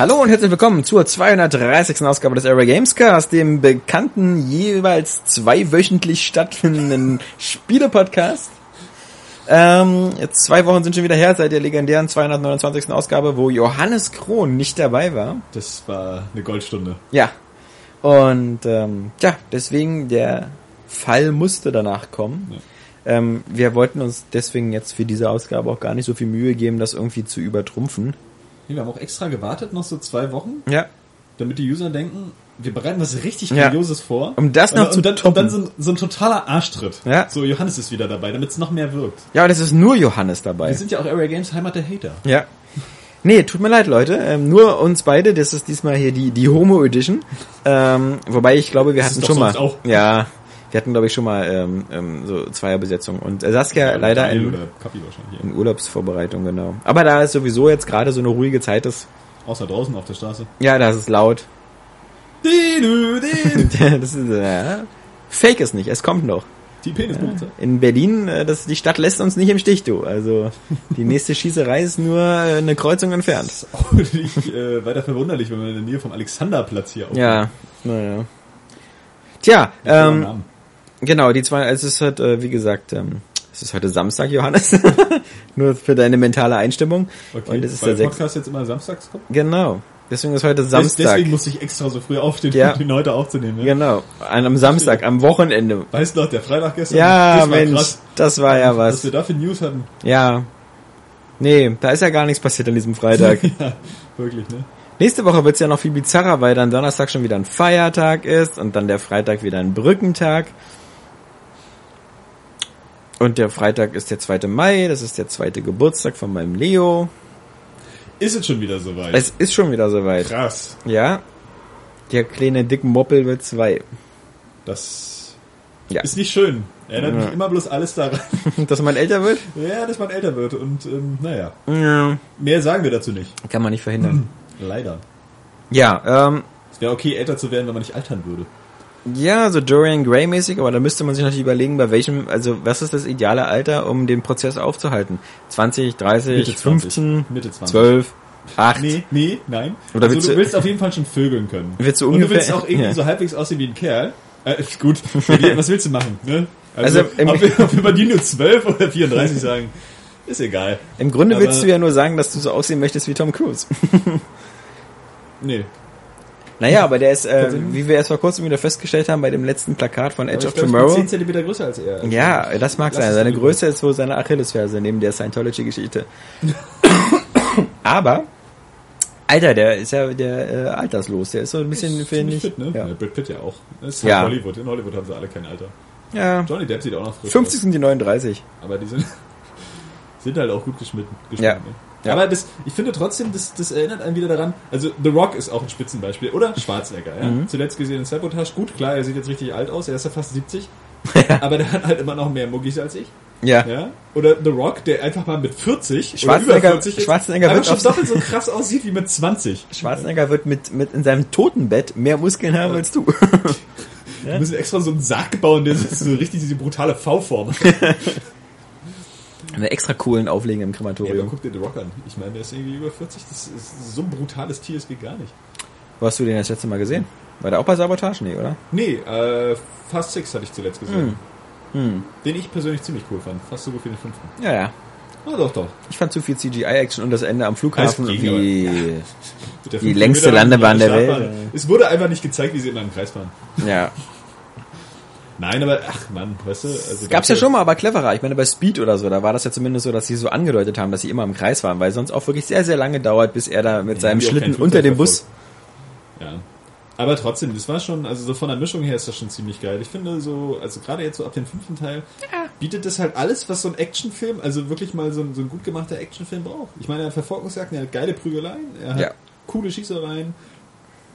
Hallo und herzlich willkommen zur 230. Ausgabe des Area Gamescast, dem bekannten jeweils zweiwöchentlich stattfindenden Spielepodcast. Ähm, zwei Wochen sind schon wieder her seit der legendären 229. Ausgabe, wo Johannes Krohn nicht dabei war. Das war eine Goldstunde. Ja. Und ähm, ja, deswegen der Fall musste danach kommen. Ja. Ähm, wir wollten uns deswegen jetzt für diese Ausgabe auch gar nicht so viel Mühe geben, das irgendwie zu übertrumpfen. Nee, wir haben auch extra gewartet, noch so zwei Wochen, Ja. damit die User denken, wir bereiten was richtig Ja. Grandioses vor. Um das noch und, zu und dann, toppen. und dann so, ein, so ein totaler Arschtritt. Ja. So, Johannes ist wieder dabei, damit es noch mehr wirkt. Ja, und es ist nur Johannes dabei. Wir sind ja auch Area Games Heimat der Hater. Ja. Nee, tut mir leid, Leute. Ähm, nur uns beide, das ist diesmal hier die, die Homo Edition. Ähm, wobei ich glaube, wir Das hatten schon mal. auch. Ja, wir hatten, glaube ich, schon mal ähm, ähm, so Zweierbesetzung. Und Saskia leider Daniel in, in Urlaubsvorbereitung, genau. Aber da es sowieso jetzt gerade so eine ruhige Zeit ist, Außer draußen auf der Straße. ja, das ist laut. Dinu, din. das ist, äh, Fake ist nicht, es kommt noch. Die Penispolizei. In Berlin, äh, das, die Stadt lässt uns nicht im Stich, du. Also die nächste Schießerei ist nur äh, eine Kreuzung entfernt. Das ist auch nicht äh, weiter verwunderlich, wenn man in der Nähe vom Alexanderplatz hier aufnimmt. Ja, naja. Tja, ähm. Genau, die zwei, es ist heute, äh, wie gesagt, ähm, es ist heute Samstag, Johannes. Nur für deine mentale Einstimmung. Okay, Und es ist weil der. Podcast jetzt immer samstags kommt. Genau. Deswegen ist heute Samstag. Deswegen musste ich extra so früh aufstehen, Ja. um den heute aufzunehmen. Ne? Genau. An, am Samstag, am Wochenende. Weißt du noch, der Freitag gestern? Ja, das war Mensch, krass, das war ja was was. wir da für News hatten. Ja. Nee, da ist ja gar nichts passiert an diesem Freitag. ja, wirklich, ne? Nächste Woche wird's ja noch viel bizarrer, weil dann Donnerstag schon wieder ein Feiertag ist und dann der Freitag wieder ein Brückentag. Und der Freitag ist der 2. Mai, das ist der zweite Geburtstag von meinem Leo. Ist es schon wieder soweit? Es ist schon wieder soweit. Krass. Ja. Der kleine dicken Moppel wird zwei. Das Ja. ist nicht schön. Erinnert Ja. mich immer bloß alles daran. Dass man älter wird? ja, dass man älter wird. Und ähm, naja, Ja. mehr sagen wir dazu nicht. Kann man nicht verhindern. Leider. Ja, ähm, Es wäre okay, älter zu werden, wenn man nicht altern würde. Ja, so Dorian Gray mäßig, aber da müsste man sich natürlich überlegen, bei welchem, also was ist das ideale Alter, um den Prozess aufzuhalten? 20, 30, Mitte 20. 15, Mitte 20. 12, 8. Nee, nee, nein. Oder also willst du du- willst auf jeden Fall schon vögeln können. Willst du Und du ungefähr- willst auch irgendwie ja. so halbwegs aussehen wie ein Kerl. Äh, gut. Was willst du machen? Ne? Also, Also, ob, wir, ob wir bei dir nur 12 oder 34 sagen, ist egal. Im Grunde Aber- willst du ja nur sagen, dass du so aussehen möchtest wie Tom Cruise. Nee. Naja, aber der ist, äh, wie wir erst vor kurzem wieder festgestellt haben, bei dem letzten Plakat von Edge of glaub, Tomorrow. 10 Zentimeter größer als er. Ja, das mag Lass sein. Seine. Größe ist wohl seine Achillesferse neben der Scientology-Geschichte. aber, Alter, der ist ja der äh, alterslos. Der ist so ein bisschen, finde ich. fit, ne? Ja. ja. Brad Pitt ja auch. Das ist Ja. halt Hollywood. In Hollywood haben sie alle kein Alter. ja. Johnny Depp sieht auch noch frisch 50 sind die 39. aus. Aber die sind, sind halt auch gut geschnitten. Ja. geschnitten ne? Ja. Aber das, ich finde trotzdem, das, das erinnert einen wieder daran, also The Rock ist auch ein Spitzenbeispiel. Oder Schwarzenegger, ja. Mhm. Zuletzt gesehen in Sabotage. Gut, klar, er sieht jetzt richtig alt aus, er ist ja fast 70. aber der hat halt immer noch mehr Muggis als ich. Ja. Ja? Oder The Rock, der einfach mal mit 40 Schwarzenegger- oder über 40 ist, Schwarzenegger wird schon doppelt so krass aussieht wie mit 20. Schwarzenegger wird mit, mit in seinem Totenbett mehr Muskeln haben als du. Wir müssen extra so einen Sarg bauen, der so richtig diese brutale V-Form hat. Eine extra coolen Auflegen im Ja, aber Krematorium. guck dir The Rock an. Ich meine, der ist irgendwie über 40. Das ist so ein brutales Tier, es geht gar nicht. Wo hast du den das letzte Mal gesehen? War der auch bei Sabotage? Nee, oder? Nee, äh, Fast Six hatte ich zuletzt gesehen. Hm. Den ich persönlich ziemlich cool fand. Fast so gut wie den fünften. Ja, ja. Ah, doch, doch. Ich fand zu viel CGI-Action und das Ende am Flughafen ging, wie... Der Die längste Kilometer Landebahn der. Welt. Es wurde einfach nicht gezeigt, wie sie immer im Kreis fahren. Ja. Nein, aber, ach Mann, weißt du. Also Gab's ja schon mal, aber cleverer. Ich meine, bei Speed oder so, da war das ja zumindest so, dass sie so angedeutet haben, dass sie immer im Kreis waren, weil sonst auch wirklich sehr, sehr lange dauert, bis er da mit Ja, seinem Schlitten unter dem Bus... Ja. Aber trotzdem, das war schon, also so von der Mischung her ist das schon ziemlich geil. Ich finde so, also gerade jetzt so ab dem fünften Teil, bietet das halt alles, was so ein Actionfilm, also wirklich mal so ein, so ein gut gemachter Actionfilm braucht. Ich meine, er hat Verfolgungsjagden, er hat geile Prügeleien, er hat Ja. coole Schießereien,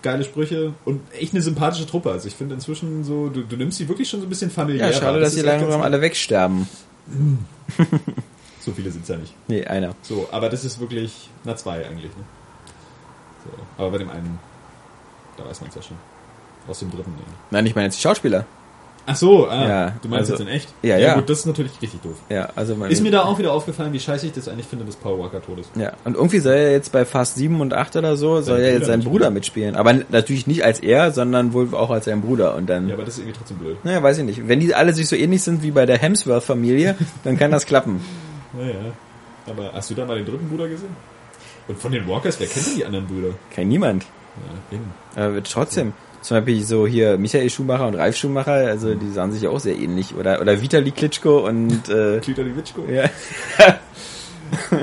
geile Sprüche und echt eine sympathische Truppe. Also ich finde inzwischen so, du, du nimmst sie wirklich schon so ein bisschen familiär. Ja, schade, dass echt langsam alle wegsterben. So viele sind es ja nicht. Nee, einer. So, aber das ist wirklich, na zwei eigentlich, ne? So, aber bei dem einen, da weiß man es ja schon. Aus dem dritten, nee. Nein, ich meine jetzt die Schauspieler. Ach so, ah, Ja, du meinst also- jetzt in echt? Ja, ja. gut, das ist natürlich richtig doof. Ja, also Ist mir da auch wieder aufgefallen, wie scheiße ich das eigentlich finde, dass Paul Walker tot ist. ja, und irgendwie soll er jetzt bei Fast 7 und 8 oder so, soll er jetzt Bruder sein Bruder mitspielen. Aber natürlich nicht als er, sondern wohl auch als sein Bruder. Und dann, Ja, aber das ist irgendwie trotzdem blöd. naja, weiß ich nicht. Wenn die alle sich so ähnlich sind wie bei der Hemsworth-Familie, dann kann das klappen. Naja. Aber hast du da mal den dritten Bruder gesehen? Und von den Walkers, wer kennt denn die anderen Brüder? Kein niemand. Ja, eben. Aber trotzdem. Zum Beispiel so hier Michael Schumacher und Ralf Schumacher, also die sahen sich ja auch sehr ähnlich. Oder, oder Vitali Klitschko und, äh, Klita Liwitschko? ja.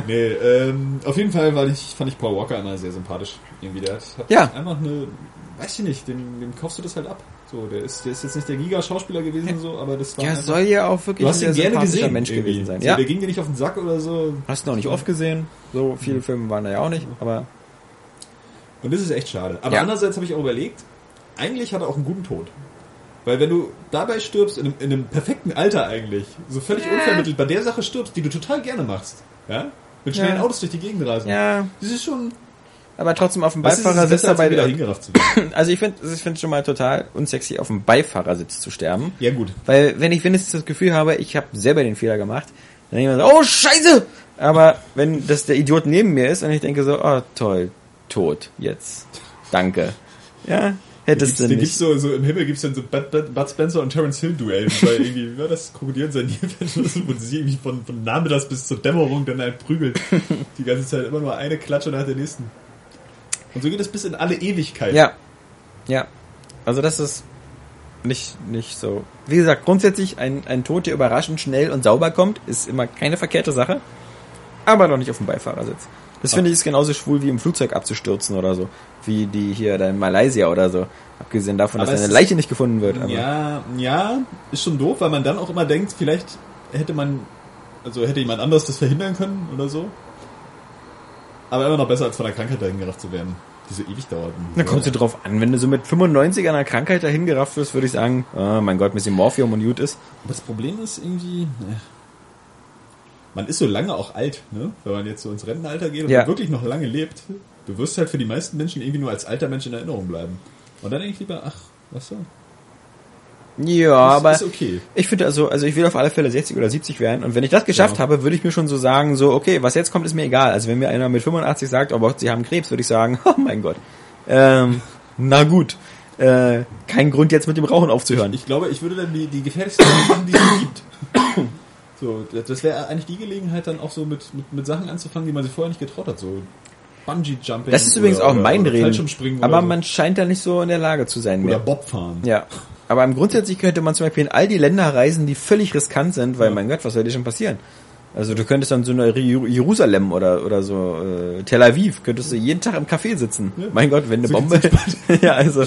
Nee, ähm, auf jeden Fall weil ich, fand ich Paul Walker immer sehr sympathisch. Irgendwie, der hat, hat Ja. einfach eine, weiß ich nicht, dem, dem kaufst du das halt ab. So, der ist, der ist jetzt nicht der Giga-Schauspieler gewesen, so, aber das war Ja, einfach, soll ja auch wirklich ein sehr gerne gesehen, Mensch irgendwie. gewesen sein. So, Ja, Der ging dir nicht auf den Sack oder so. hast du noch nicht oft gesehen. So viele Filme waren da ja auch nicht, aber Und das ist echt schade. Aber Ja. andererseits habe ich auch überlegt, eigentlich hat er auch einen guten Tod. Weil wenn du dabei stirbst, in einem, in einem perfekten Alter eigentlich, so völlig unvermittelt bei der Sache stirbst, die du total gerne machst, ja? Mit schnellen Ja. Autos durch die Gegend reisen. ja, Das ist schon, aber trotzdem auf dem Beifahrersitz dabei. wieder hingerafft zu werden. Also ich finde, ich finde schon mal total unsexy, auf dem Beifahrersitz zu sterben. Ja gut. Weil wenn ich wenigstens das Gefühl habe, ich habe selber den Fehler gemacht, dann denke ich mir so, oh Scheiße! Aber wenn das der Idiot neben mir ist und ich denke so, oh toll, tot, jetzt, danke. Ja, hättest du Da gibt's nicht. so, so im Himmel gibt's dann so Bud, Spencer und Terence Hill Duellen, weil irgendwie, wie war das, Krokodil und sein wo sie irgendwie von, von Nachmittags bis zur Dämmerung dann halt prügeln. Die ganze Zeit immer nur eine Klatsche nach der nächsten. Und so geht es bis in alle Ewigkeit. Ja, ja. Also das ist nicht, nicht so. Wie gesagt, grundsätzlich ein, ein Tod, der überraschend schnell und sauber kommt, ist immer keine verkehrte Sache. Aber noch nicht auf dem Beifahrersitz. Das finde ich ist genauso schwul wie im Flugzeug abzustürzen oder so. Wie die hier da in Malaysia oder so. Abgesehen davon, Aber dass eine Leiche nicht gefunden wird. Aber Ja, ja, ist schon doof, weil man dann auch immer denkt, vielleicht hätte man, also hätte jemand anders das verhindern können oder so. Aber immer noch besser, als von der Krankheit dahin gerafft zu werden, die so ewig dauert. Da kommt es drauf an. Wenn du so mit 95 an einer Krankheit dahin gerafft wirst, würde ich sagen, oh mein Gott, ein bisschen Morphium und gut ist. Aber das Problem ist irgendwie, ne, man ist so lange auch alt, ne? Wenn man jetzt so ins Rentenalter geht und Ja. wirklich noch lange lebt, du wirst halt für die meisten Menschen irgendwie nur als alter Mensch in Erinnerung bleiben. Und dann denke ich lieber, ach, was so? Ja, Das aber ist okay. ich finde also, also ich will auf alle Fälle 60 oder 70 werden. Und wenn ich das geschafft Ja. habe, würde ich mir schon so sagen, so, okay, was jetzt kommt, ist mir egal. Also wenn mir einer mit 85 sagt, oh Gott, sie haben Krebs, würde ich sagen, oh mein Gott. Ähm, na gut. Äh, kein Grund jetzt mit dem Rauchen aufzuhören. Ich glaube, ich würde dann die, die gefährlichsten machen, die es gibt. So, das wäre eigentlich die Gelegenheit, dann auch so mit, mit, mit Sachen anzufangen, die man sich vorher nicht getraut hat. So Bungee-Jumping. das ist übrigens oder- auch mein Reden. Aber so. man scheint da nicht so in der Lage zu sein Oder mehr. Bobfahren. Ja. Aber im grundsätzlich könnte man zum Beispiel in all die Länder reisen, die völlig riskant sind, weil Ja. mein Gott, was soll dir schon passieren? Also du könntest dann so eine Jer- Jerusalem oder oder so äh, Tel Aviv, könntest du jeden Tag im Café sitzen. Ja. Mein Gott, wenn eine So Bombe. ja, also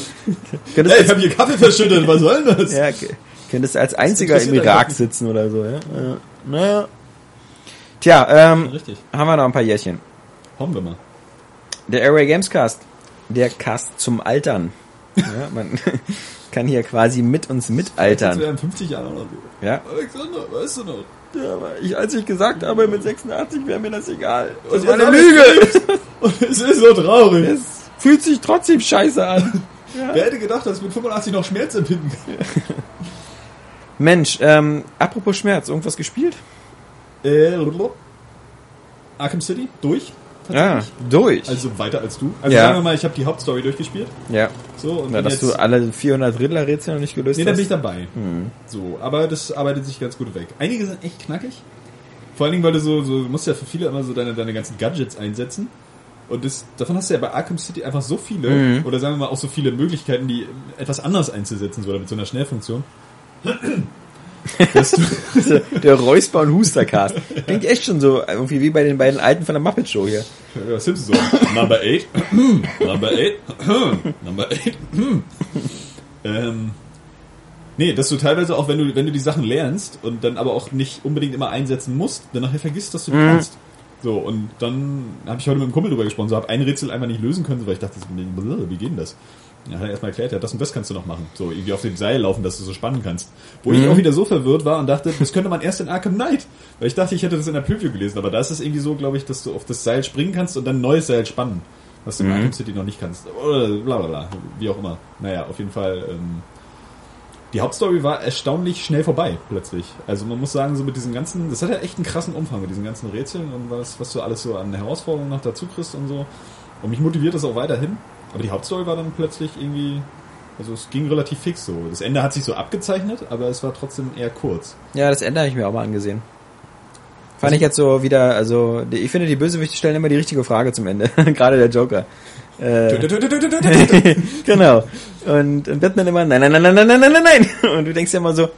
Hey, ich habe hier Kaffee verschüttet, was soll denn das? ja, k- könntest als einziger im Irak sitzen oder so, ja. ja. Naja. Tja, ähm, Richtig. haben wir noch ein paar Jährchen. Hoffen wir mal. Der Airway Games Cast. Der Cast zum Altern. Ja, man kann hier quasi mit uns Das mitaltern. wären 50 Jahre oder so. Ja. Alexander, weißt du noch? Ja, aber ich, als ich gesagt habe, mit 86 wäre mir das egal. Das war eine Lüge. Und es ist so traurig. Es fühlt sich trotzdem scheiße an. Wer hätte gedacht, dass ich mit 85 noch Schmerz empfinden kann? Mensch, ähm, apropos Schmerz, irgendwas gespielt? Äh, Arkham City, durch. Ja, durch. Also weiter als du. Also Ja. sagen wir mal, ich habe die Hauptstory durchgespielt. ja. So, und Na, dass jetzt, du alle 400 Riddler-Rätsel noch nicht gelöst Nee, da hast. bin ich dabei. So, aber das arbeitet sich ganz gut weg. Einige sind echt knackig. Vor allen Dingen, weil du so, so du musst ja für viele immer so deine, deine ganzen Gadgets einsetzen. Und das, davon hast du ja bei Arkham City einfach so viele, oder sagen wir mal auch so viele Möglichkeiten, die etwas anders einzusetzen, so oder mit so einer Schnellfunktion. Der Räusper- und Hustercast. Klingt echt schon so, irgendwie wie bei den beiden Alten von der Muppet Show hier. Ja, Simpsons so. Number 8. Number 8. Number 8. ähm, nee, dass du teilweise auch, wenn du, wenn du die Sachen lernst und dann aber auch nicht unbedingt immer einsetzen musst, dann nachher vergisst, dass du die kannst. So, und dann habe ich heute mit einem Kumpel drüber gesprochen, so habe ein Rätsel einfach nicht lösen können, weil ich dachte, wie geht denn das? Ja, hat er erstmal erklärt, ja, das und das kannst du noch machen. So, irgendwie auf dem Seil laufen, dass du so spannen kannst. Wo ich auch wieder so verwirrt war und dachte, das könnte man erst in Arkham Knight. Weil ich dachte, ich hätte das in der Preview gelesen, aber da ist es irgendwie so, glaube ich, dass du auf das Seil springen kannst und dann ein neues Seil spannen. Was du in Arkham City noch nicht kannst. Oder bla bla bla. Wie auch immer. Naja, auf jeden Fall, ähm, die Hauptstory war erstaunlich schnell vorbei, plötzlich. Also man muss sagen, so mit diesen ganzen, das hat ja echt einen krassen Umfang mit diesen ganzen Rätseln und was, was du alles so an Herausforderungen noch dazu kriegst und so. Und mich motiviert das auch weiterhin. Aber die Hauptstory war dann plötzlich irgendwie, also es ging relativ fix so. Das Ende hat sich so abgezeichnet, aber es war trotzdem eher kurz. Ja, das Ende habe ich mir auch mal angesehen. Fand ich jetzt so wieder, also ich finde, die Bösewichte stellen immer die richtige Frage zum Ende. Gerade der Joker. Äh, genau. Und, und Batman immer, nein, nein, nein, nein, nein, nein, nein, nein, nein. Und du denkst ja immer so,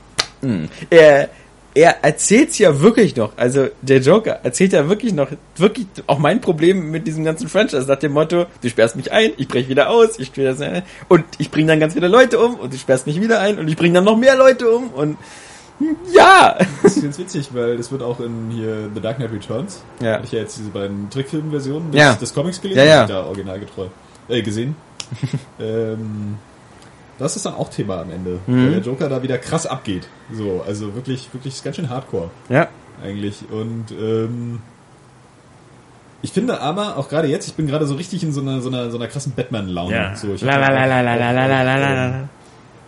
hm, er, er erzählt's ja wirklich noch. Also der Joker erzählt ja wirklich noch, wirklich auch mein Problem mit diesem ganzen Franchise nach dem Motto, du sperrst mich ein, ich brech wieder aus, ich spiele das ein, und ich bringe dann ganz viele Leute um und du sperrst mich wieder ein und ich bringe dann noch mehr Leute um und ja. Das ist ganz witzig, weil das wird auch in hier The Dark Knight Returns. Ja. Ich ja jetzt diese beiden Trickfilm-Versionen des, Ja. des Comics gelesen, Ja, ja. hab ich da originalgetreu äh, gesehen. ähm, das ist dann auch Thema am Ende, Mhm. weil der Joker da wieder krass abgeht. So, also wirklich, wirklich ist ganz schön Hardcore Ja. eigentlich. Und ähm, ich finde aber auch gerade jetzt, ich bin gerade so richtig in so einer so einer so einer krassen Batman-Laune. So, ich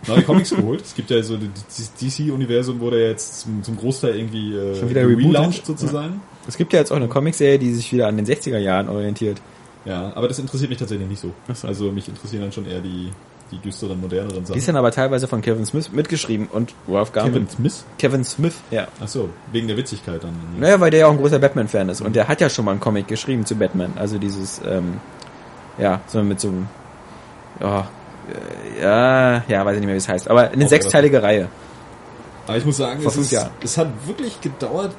neue Comics geholt. Es gibt ja so das DC-Universum wurde jetzt zum, zum Großteil irgendwie äh, Schon wieder relaunched sozusagen. Es gibt ja jetzt auch eine Comicserie, die sich wieder an den 60er Jahren orientiert. Ja. aber das interessiert mich tatsächlich nicht so. So. Also mich interessieren dann schon eher die die düsteren, moderneren Die Sachen. ist dann aber teilweise von Kevin Smith mitgeschrieben und Ralph Garman. Kevin Smith? Kevin Smith, ja. Ach so, wegen der Witzigkeit dann. Naja, weil der ja auch ein großer Batman-Fan ist. Und der hat ja schon mal einen Comic geschrieben zu Batman. Also dieses, ähm, ja, so mit so einem, ja, äh, ja, ja, weiß ich nicht mehr, wie es heißt. Aber eine Auch sechsteilige Reihe. Aber ich muss sagen, es, ist, es hat wirklich gedauert,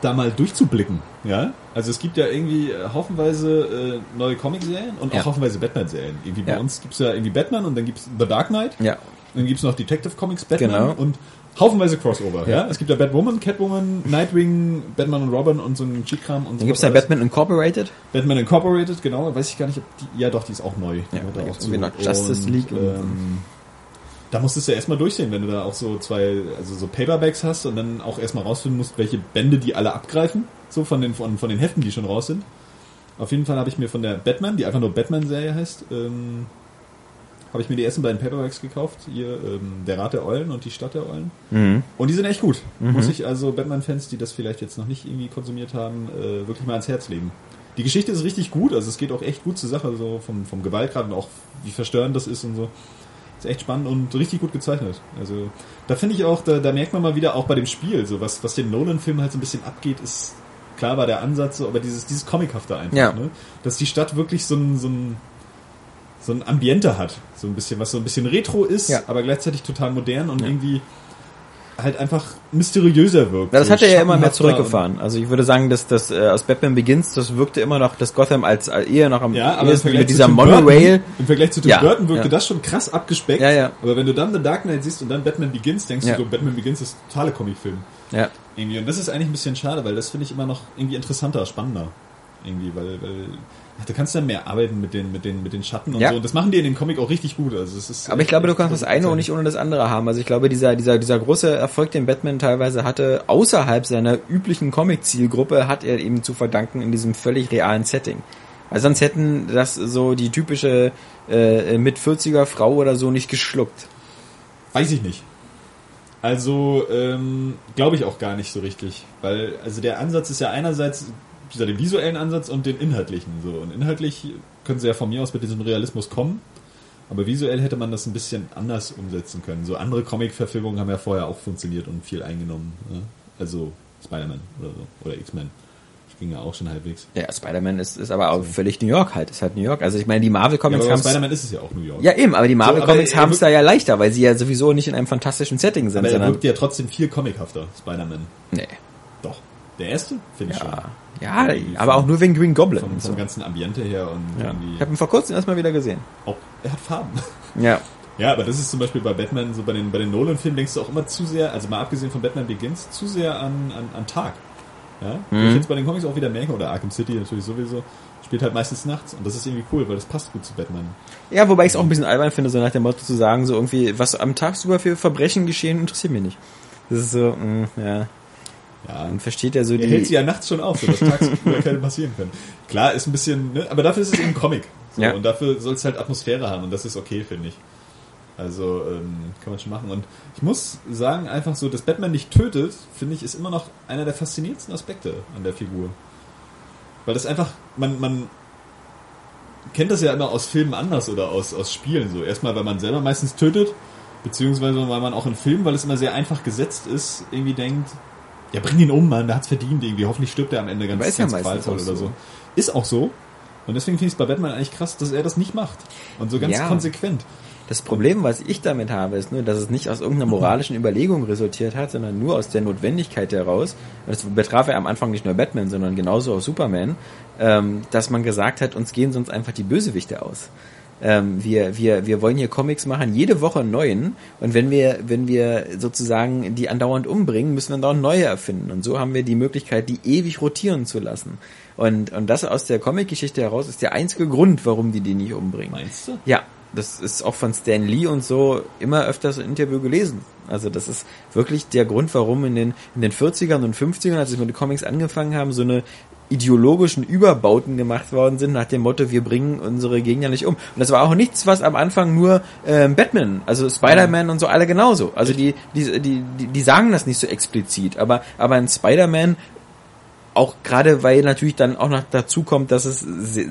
da mal durchzublicken. Ja, also es gibt ja irgendwie äh, haufenweise äh, neue Comic-Serien und Ja. auch haufenweise Batman-Serien. Irgendwie bei Ja. uns gibt's ja irgendwie Batman und dann gibt's The Dark Knight. Ja. Dann gibt's noch Detective Comics Batman Genau. und haufenweise Crossover. Ja. Ja. es gibt ja Batwoman, Catwoman, Nightwing, Batman und Robin und so ein Cheat-Kram und Dann sowas gibt's da alles. Batman Incorporated. Batman Incorporated, genau, weiß ich gar nicht, ob die, ja doch, die ist auch neu. Die Ja, da auch gibt's noch Justice Und, League und- Ähm, da musstest du erstmal durchsehen, wenn du da auch so zwei, also so Paperbacks hast und dann auch erstmal rausfinden musst, welche Bände die alle abgreifen, so von den, von, von den Heften, die schon raus sind. Auf jeden Fall habe ich mir von der Batman, die einfach nur Batman-Serie heißt, ähm, habe ich mir die ersten beiden Paperbacks gekauft, hier ähm, Der Rat der Eulen und die Stadt der Eulen. Mhm. Und die sind echt gut. Muss ich also Batman-Fans, die das vielleicht jetzt noch nicht irgendwie konsumiert haben, äh, wirklich mal ans Herz legen. Die Geschichte ist richtig gut, also es geht auch echt gut zur Sache, so vom, vom Gewaltgrad und auch wie verstörend das ist und so. Ist echt spannend und richtig gut gezeichnet. Also da finde ich auch, da, da merkt man mal wieder auch bei dem Spiel, so was, was den Nolan-Film halt so ein bisschen abgeht, ist klar war der Ansatz, so, aber dieses, dieses Comichafte einfach, Ja. ne? Dass die Stadt wirklich so ein, so ein so ein Ambiente hat, so ein bisschen, was so ein bisschen retro ist, Ja. aber gleichzeitig total modern und irgendwie halt einfach mysteriöser wirkt. Ja, das so hat er ja immer mehr zurückgefahren. Also ich würde sagen, dass das äh, aus Batman Begins, das wirkte immer noch, dass Gotham als, als eher noch am ja, aber im ehesten Vergleich mit zu dieser Monorail. Burton, im Vergleich zu Tim Ja, Burton wirkte ja. das schon krass abgespeckt. Ja, ja. Aber wenn du dann The Dark Knight siehst und dann Batman Begins, denkst Ja. du so, Batman Begins ist totale Comicfilm. Ja. Irgendwie. Und das ist eigentlich ein bisschen schade, weil das finde ich immer noch irgendwie interessanter, spannender. Irgendwie, weil, weil du kannst dann mehr arbeiten mit den, mit den, mit den Schatten und Ja. so. Und das machen die in dem Comic auch richtig gut. Also es ist Aber ich glaube, du kannst das eine und nicht ohne das andere haben. Also ich glaube, dieser, dieser, dieser große Erfolg, den Batman teilweise hatte, außerhalb seiner üblichen Comic-Zielgruppe, hat er eben zu verdanken in diesem völlig realen Setting. Weil sonst hätten das so die typische äh, mit 40er Frau oder so nicht geschluckt. Weiß ich nicht. Also ähm, glaube ich auch gar nicht so richtig, weil also der Ansatz ist ja einerseits dieser den visuellen Ansatz und den inhaltlichen so und inhaltlich können sie ja von mir aus mit diesem Realismus kommen, aber visuell hätte man das ein bisschen anders umsetzen können. So andere Comic-Verfilmungen haben ja vorher auch funktioniert und viel eingenommen. Ne? Also Spider-Man oder so oder X-Men. Das ging ja auch schon halbwegs. Ja, Spider-Man ist, ist aber auch völlig New York halt. Ist halt New York. Also ich meine, die Marvel Ja, haben Spider-Man ist es ja auch New York. Ja, eben, aber die Marvel aber Comics er haben es da ja leichter, weil sie ja sowieso nicht in einem fantastischen Setting sind, aber er wirkt ja trotzdem viel comichafter, Spider-Man. Nee. Doch. Der erste finde ich schon. Ja. Aber auch nur wegen Green Goblin. vom, und so. vom ganzen Ambiente her und Ja. irgendwie Ich habe ihn vor kurzem erstmal wieder gesehen. auch, er hat Farben. Ja. Ja, aber das ist zum Beispiel bei Batman, so bei den, bei den Nolan-Filmen denkst du auch immer zu sehr, also mal abgesehen von Batman Begins, zu sehr an, an, an Tag. Ja? Mhm. ich jetzt bei den Comics auch wieder merke, oder Arkham City natürlich sowieso, spielt halt meistens nachts und das ist irgendwie cool, weil das passt gut zu Batman. Ja, wobei ich es auch ein bisschen albern finde, so nach dem Motto zu sagen, so irgendwie, was am Tagsüber für Verbrechen geschehen, interessiert mich nicht. Das ist so, mh, ja. Ja, Man versteht ja so er hält sie die. ja nachts schon auf, sodass tagsüber keine passieren können. Klar, ist ein bisschen, ne? aber dafür ist es eben ein Comic. So, Ja. Und dafür soll es halt Atmosphäre haben und das ist okay, finde ich. Also ähm, kann man schon machen. Und ich muss sagen, einfach so, dass Batman nicht tötet, finde ich, ist immer noch einer der faszinierendsten Aspekte an der Figur. Weil das einfach, man, man kennt das ja immer aus Filmen anders oder aus, aus Spielen so. Erstmal, weil man selber meistens tötet, beziehungsweise weil man auch in Filmen, weil es immer sehr einfach gesetzt ist, irgendwie denkt, ja, bring ihn um, Mann, der hat's verdient irgendwie. Hoffentlich stirbt er am Ende ganz, ja ganz meistens qualvoll oder so. so. Ist auch so. Und deswegen finde ich es bei Batman eigentlich krass, dass er das nicht macht. Und so ganz Ja. konsequent. Das Problem, was ich damit habe, ist nur, dass es nicht aus irgendeiner moralischen Überlegung resultiert hat, sondern nur aus der Notwendigkeit heraus. Und das betraf ja am Anfang nicht nur Batman, sondern genauso auch Superman, ähm, dass man gesagt hat, uns gehen sonst einfach die Bösewichte aus. Ähm, wir, wir, wir wollen hier Comics machen, jede Woche neuen. Und wenn wir, wenn wir sozusagen die andauernd umbringen, müssen wir andauernd neue erfinden. Und so haben wir die Möglichkeit, die ewig rotieren zu lassen. Und, und das aus der Comic-Geschichte heraus ist der einzige Grund, warum die die nicht umbringen. Meinst du? Ja, das ist auch von Stan Lee und so immer öfters im Interview gelesen. Also das ist wirklich der Grund, warum in den, in den 40ern und 50ern, als sie mit den Comics angefangen haben, so eine ideologischen Überbauten gemacht worden sind nach dem Motto, wir bringen unsere Gegner nicht um. Und das war auch nichts, was am Anfang nur ähm, Batman, also Spider-Man und so alle genauso. Also die, die, die, die, die sagen das nicht so explizit, aber, aber ein Spider-Man auch gerade weil natürlich dann auch noch dazu kommt, dass es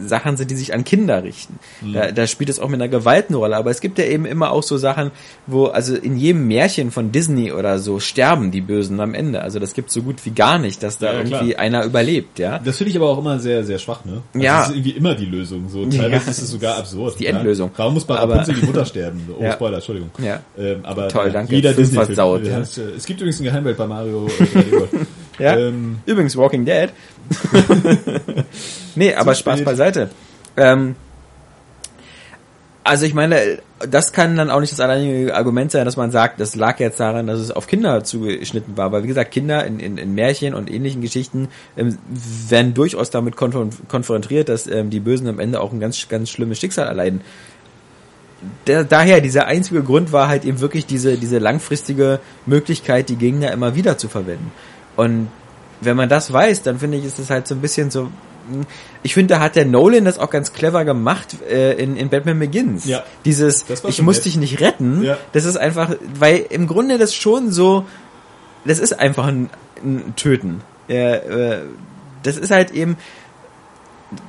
Sachen sind, die sich an Kinder richten. Da, da spielt es auch mit einer Gewalt eine Rolle. Aber es gibt ja eben immer auch so Sachen, wo, also in jedem Märchen von Disney oder so sterben die Bösen am Ende. Also das gibt so gut wie gar nicht, dass da Ja, klar. irgendwie einer überlebt, ja. Das finde ich aber auch immer sehr, sehr schwach, ne? Also Ja. Das ist irgendwie immer die Lösung. So, teilweise Ja. ist es sogar absurd. die ja? Endlösung. Warum muss bei Aber- Rapunzel die Mutter sterben? Oh, Ja. Spoiler, Entschuldigung. Ja. Ähm, aber Toll, danke. Jeder Disney-Film. versaut, ja. Es, äh, es gibt übrigens eine Geheimwelt bei Mario. Äh, 3D World. Ja. ähm, Übrigens Walking Dead. nee, aber Spaß beiseite. Ähm, also ich meine, das kann dann auch nicht das alleinige Argument sein, dass man sagt, das lag jetzt daran, dass es auf Kinder zugeschnitten war. Weil wie gesagt, Kinder in, in, in Märchen und ähnlichen Geschichten ähm, werden durchaus damit konfron- konfrontiert, dass ähm, die Bösen am Ende auch ein ganz, ganz schlimmes Schicksal erleiden. Der, daher, dieser einzige Grund war halt eben wirklich diese, diese langfristige Möglichkeit, die Gegner immer wieder zu verwenden. Und wenn man das weiß, dann finde ich, ist es halt so ein bisschen so. hm, Ich finde, da hat der Nolan das auch ganz clever gemacht äh, in, in Batman Begins. Ja. Dieses, ich muss nett. dich nicht retten. Ja. Das ist einfach, weil im Grunde das schon so, das ist einfach ein, ein Töten. Ja, äh, das ist halt eben,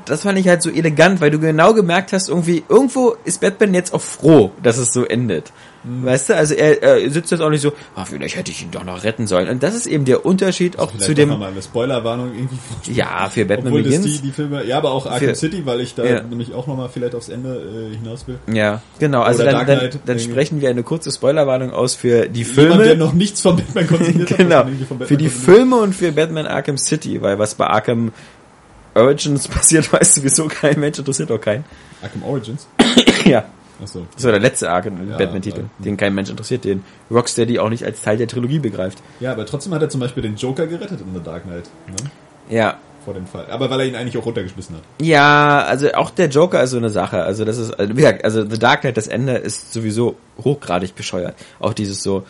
das fand ich halt so elegant, weil du genau gemerkt hast, irgendwie, irgendwo ist Batman jetzt auch froh, dass es so endet. Mhm. Weißt du, also er, er sitzt jetzt auch nicht so, ah, vielleicht hätte ich ihn doch noch retten sollen. Und das ist eben der Unterschied auch zu dem, mal eine Spoilerwarnung irgendwie ja, für Batman Obwohl Begins. die, die Filme, ja, aber auch Arkham Für- City, weil ich da Ja. nämlich auch nochmal vielleicht aufs Ende äh, hinaus will. Ja, genau. Also Oder dann, dann, dann sprechen wir eine kurze Spoilerwarnung aus für die Jemand, der Filme. noch nichts von Batman konsumiert hat. Genau. was man irgendwie von Für Batman die. Filme und für Batman Arkham City, weil was bei Arkham Origins passiert, weiß sowieso kein Mensch, interessiert auch keinen. Arkham Origins. ja. Achso. Das war der letzte Arkham Ja, Batman-Titel, den kein Mensch interessiert, den Rocksteady auch nicht als Teil der Trilogie begreift. Ja, aber trotzdem hat er zum Beispiel den Joker gerettet in The Dark Knight. Ne? Ja. Vor dem Fall. Aber weil er ihn eigentlich auch runtergeschmissen hat. Ja, also auch der Joker ist so eine Sache. Also das ist, also wie gesagt, also The Dark Knight, das Ende ist sowieso hochgradig bescheuert. Auch dieses so,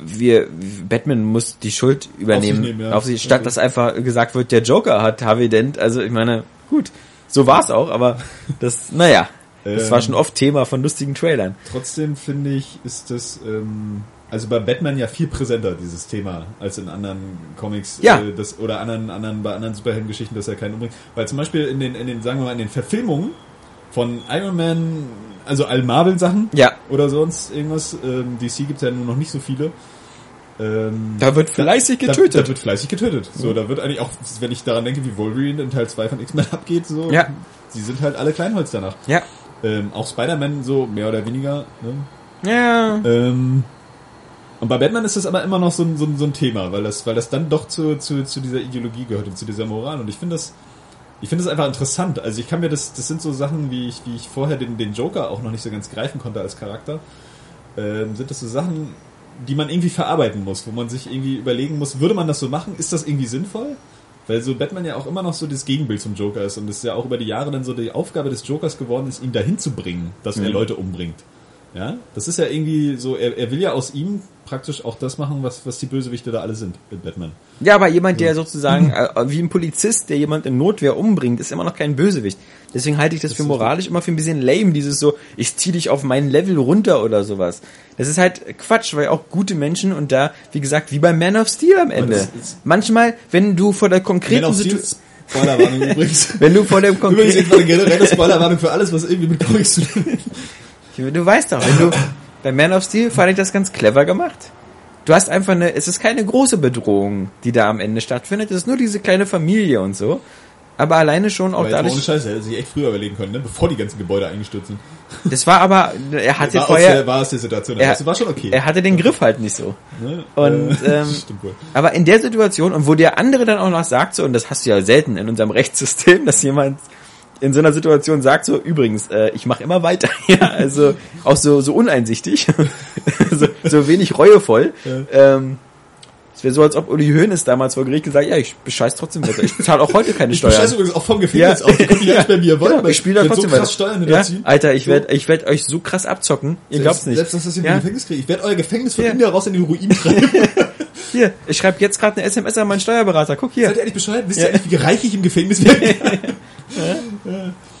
wir, Batman muss die Schuld übernehmen. Auf sich nehmen, ja. auf sich, statt Okay. dass einfach gesagt wird, der Joker hat Harvey Dent. Also ich meine, gut, so war's auch, aber das, naja, das Ähm. war schon oft Thema von lustigen Trailern. Trotzdem finde ich, ist das, ähm, also bei Batman ja viel präsenter, dieses Thema, als in anderen Comics Ja. äh, das, oder anderen, anderen, bei anderen Superheldengeschichten, dass er keinen umbringt. Weil zum Beispiel in den, in den, sagen wir mal, in den Verfilmungen von Iron Man, also all Marvel-Sachen Ja, oder sonst irgendwas, ähm, DC gibt ja nur noch nicht so viele. Ähm, da wird fleißig da, getötet. Mhm. da wird fleißig getötet. So, da wird eigentlich auch, wenn ich daran denke, wie Wolverine in Teil 2 von X-Men abgeht, so, Ja. sie sind halt alle Kleinholz danach. ja. Ähm, auch Spider-Man so mehr oder weniger. Ne? Ja. Ähm, und bei Batman ist das aber immer noch so ein, so ein, so ein Thema, weil das, weil das dann doch zu, zu, zu dieser Ideologie gehört und zu dieser Moral. Und ich finde das, ich finde das einfach interessant. Also ich kann mir das, das sind so Sachen, wie ich, wie ich vorher den, den Joker auch noch nicht so ganz greifen konnte als Charakter. Ähm, sind das so Sachen, die man irgendwie verarbeiten muss, wo man sich irgendwie überlegen muss, würde man das so machen? Ist das irgendwie sinnvoll? Weil so Batman ja auch immer noch so das Gegenbild zum Joker ist und es ja auch über die Jahre dann so die Aufgabe des Jokers geworden ist, ihn dahin zu bringen, dass er Mhm. Leute umbringt. Ja, das ist ja irgendwie so, er, er will ja aus ihm praktisch auch das machen, was, was die Bösewichte da alle sind mit Batman. Ja, aber jemand, der sozusagen äh, wie ein Polizist, der jemand in Notwehr umbringt, ist immer noch kein Bösewicht. Deswegen halte ich das, für moralisch immer für ein bisschen lame, dieses so, ich zieh dich auf mein Level runter oder sowas. Das ist halt Quatsch, weil auch gute Menschen und da, wie gesagt, wie bei Man of Steel am Ende. das ist- Manchmal, wenn du vor der konkreten Situation, Spoilerwarnung übrigens. wenn du vor dem Übrigens konkreten, jetzt mal eine generelle Spoilerwarnung für alles, was irgendwie mit Comics zu tun hat. Du weißt doch, wenn du, bei Man of Steel fand ich das ganz clever gemacht. Du hast einfach eine, es ist keine große Bedrohung, die da am Ende stattfindet, es ist nur diese kleine Familie und so. Aber alleine schon auch Aber mal ohne dadurch, Scheiße, hätte sich echt früher überlegen können, ne? bevor die ganzen Gebäude eingestürzt sind. das war aber, er hatte War, aus vorher, der, war aus der Situation. Er- das war schon okay. Er hatte den Griff halt nicht so. ne? Und, äh, ähm, wohl. Aber in der Situation, und wo der andere dann auch noch sagt, so, und das hast du ja selten in unserem Rechtssystem, dass jemand in so einer Situation sagt, so, übrigens, äh, ich mache immer weiter. ja, also auch so, so uneinsichtig, so, so wenig reuevoll. Ähm, es wäre so, als ob Uli Hoeneß damals vor Gericht gesagt, ja, ich bescheiß trotzdem weiter. Ich bezahle auch heute keine Ich Steuern. bescheiße übrigens auch vom Gefängnis Ja. aus. Die können nicht bei mir wollen, Genau, ich spiele da werd trotzdem so krass weiter. Steuern ja. Alter, ich werd, ich werd euch so krass abzocken. Ihr glaubt's nicht. Selbst, dass das Ja. Gefängnis kriege. Ich werde euer Gefängnis von Ja. innen heraus in den Ruin treiben. Hier, ich schreibe jetzt gerade eine SMS an meinen Steuerberater. Guck hier. Seid ihr eigentlich Bescheid? Wisst Ja. ihr eigentlich, wie reich ich im Gefängnis werde?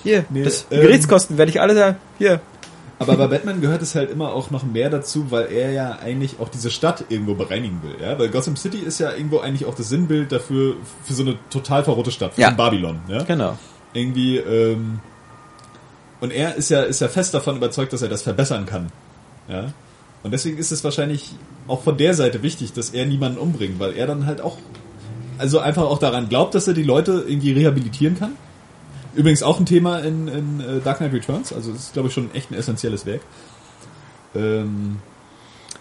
Hier, Nee, das, ähm, Gerichtskosten werde ich alle da. Hier. Aber bei Batman gehört es halt immer auch noch mehr dazu, weil er ja eigentlich auch diese Stadt irgendwo bereinigen will. Ja? Weil Gotham City ist ja irgendwo eigentlich auch das Sinnbild dafür, für so eine total verrohte Stadt, für Ja. Babylon. Ja? Genau. Irgendwie, ähm, und er ist ja, ist ja fest davon überzeugt, dass er das verbessern kann. Ja? Und deswegen ist es wahrscheinlich auch von der Seite wichtig, dass er niemanden umbringt, weil er dann halt auch, also einfach auch daran glaubt, dass er die Leute irgendwie rehabilitieren kann. Übrigens auch ein Thema in, in äh, Dark Knight Returns, also das ist glaube ich schon echt ein essentielles Werk. Ähm,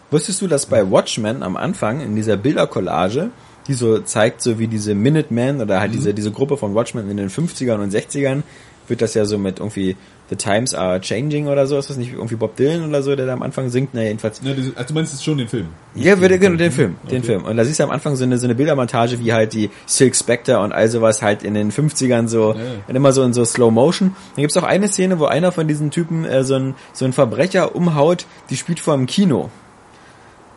Wusstest du, dass bei Watchmen am Anfang in dieser Bildercollage, die so zeigt, so wie diese Minutemen oder halt diese, diese Gruppe von Watchmen in den 50ern und 60ern, wird das ja so mit irgendwie The Times Are Changing oder so, ist das nicht irgendwie Bob Dylan oder so, der da am Anfang singt? Na, jedenfalls. ja, diese- also du meinst jetzt schon den Film? Ja, würde genau den Film, den Okay. Film. Und da siehst du am Anfang so eine, so eine Bildermontage, wie halt die Silk Spectre und all sowas halt in den 50ern so, Ja. und immer so in so Slow Motion. Dann gibt's auch eine Szene, wo einer von diesen Typen äh, so, ein, so ein Verbrecher umhaut, die spielt vor einem Kino.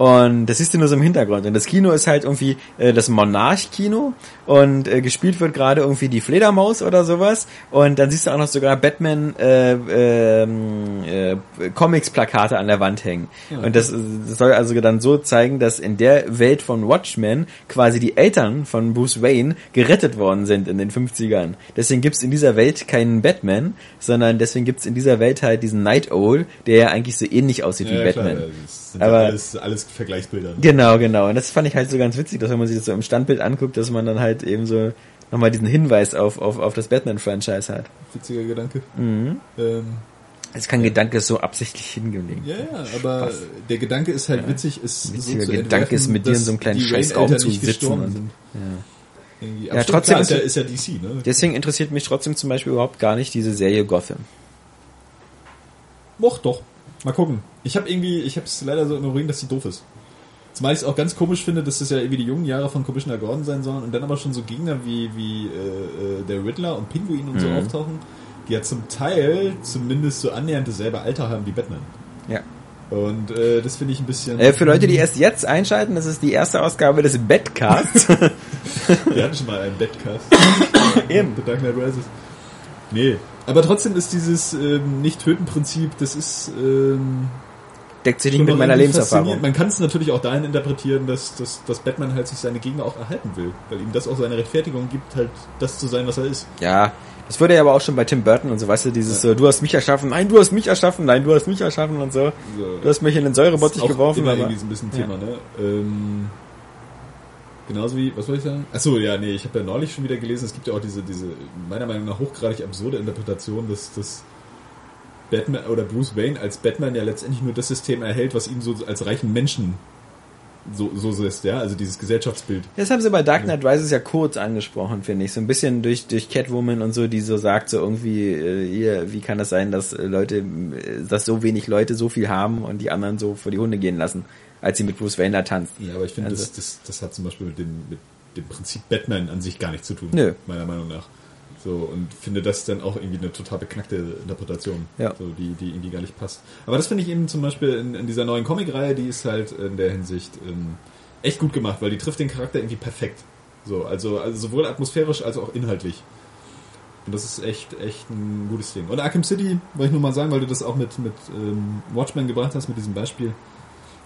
Und das siehst du nur so im Hintergrund. Und das Kino ist halt irgendwie äh, das Monarch-Kino und äh, gespielt wird gerade irgendwie die Fledermaus oder sowas. Und dann siehst du auch noch sogar Batman äh, ähm, äh, Comics-Plakate an der Wand hängen. Und das, äh, das soll also dann so zeigen, dass in der Welt von Watchmen quasi die Eltern von Bruce Wayne gerettet worden sind in den 50ern. Deswegen gibt's in dieser Welt keinen Batman, sondern deswegen gibt's in dieser Welt halt diesen Night Owl, der ja eigentlich so ähnlich aussieht wie Ja, Batman. klar, das sind Aber- ja alles, alles Vergleichsbilder. Genau, genau. Und das fand ich halt so ganz witzig, dass wenn man sich das so im Standbild anguckt, dass man dann halt eben so nochmal diesen Hinweis auf, auf, auf das Batman-Franchise hat. Witziger Gedanke. Mhm. Ähm, Es kann Gedanke so absichtlich hingelegt. ja, ja, aber Was? der Gedanke ist halt witzig, ist Witziger so Gedanke ist, mit dir in so einem kleinen Scheißraum zu sitzen und-. Ja, Aber stimmt, trotzdem ist, ja, ist- ja DC, ne? Deswegen interessiert mich trotzdem zum Beispiel überhaupt gar nicht diese Serie Gotham. Doch, doch. Mal gucken. Ich habe irgendwie, ich habe es leider so Erinnerung, dass sie doof ist. Zumal ich es auch ganz komisch finde, dass das ja irgendwie die jungen Jahre von Commissioner Gordon sein sollen und dann aber schon so Gegner wie, wie äh, äh, der Riddler und Pinguin und so Mhm. auftauchen, die ja zum Teil zumindest so annähernd dasselbe Alter haben wie Batman. Ja. Und äh, das finde ich ein bisschen... Äh, für Leute, die erst jetzt einschalten, das ist die erste Ausgabe des Badcasts. Wir hatten schon mal einen Badcast. Eben. The Dark Knight Rises. Nee. Aber trotzdem ist dieses ähm, Nicht-Töten-Prinzip, das ist... Ähm, Deckt sich nicht mit meiner Lebenserfahrung. Man kann es natürlich auch dahin interpretieren, dass, dass, dass Batman halt sich seine Gegner auch erhalten will. Weil ihm das auch seine Rechtfertigung gibt, halt das zu sein, was er ist. Ja, das wurde ja aber auch schon bei Tim Burton und so, weißt du, dieses so, du hast mich erschaffen, nein, du hast mich erschaffen, nein, du hast mich erschaffen und so. So. Du hast mich in den Säurebottich geworfen, immer aber irgendwie so ein bisschen Ja. Thema, ne? Ähm, genauso wie, was soll ich sagen? Achso, ja, nee, ich habe ja neulich schon wieder gelesen, es gibt ja auch diese, diese meiner Meinung nach hochgradig absurde Interpretation, dass, dass Batman oder Bruce Wayne als Batman ja letztendlich nur das System erhält, was ihn so als reichen Menschen so, so ist, ja, also dieses Gesellschaftsbild. Das haben sie bei Dark Knight Rises ja kurz angesprochen, finde ich. So ein bisschen durch, durch Catwoman und so, die so sagt, so irgendwie, äh, hier, wie kann das sein, dass Leute, äh, dass so wenig Leute so viel haben und die anderen so vor die Hunde gehen lassen, als sie mit Bruce Wayne da tanzt. Ja, aber ich finde, Also- das, das, das hat zum Beispiel mit dem, mit dem Prinzip Batman an sich gar nichts zu tun. Nö. Meiner Meinung nach. So, und finde das dann auch irgendwie eine total beknackte Interpretation, Ja. so, die, die irgendwie gar nicht passt. Aber das finde ich eben zum Beispiel in, in dieser neuen Comic-Reihe, die ist halt in der Hinsicht ähm, echt gut gemacht, weil die trifft den Charakter irgendwie perfekt. So, also, also sowohl atmosphärisch als auch inhaltlich. Und das ist echt, echt ein gutes Ding. Und Arkham City, wollte ich nur mal sagen, weil du das auch mit, mit ähm, Watchmen gebracht hast, mit diesem Beispiel.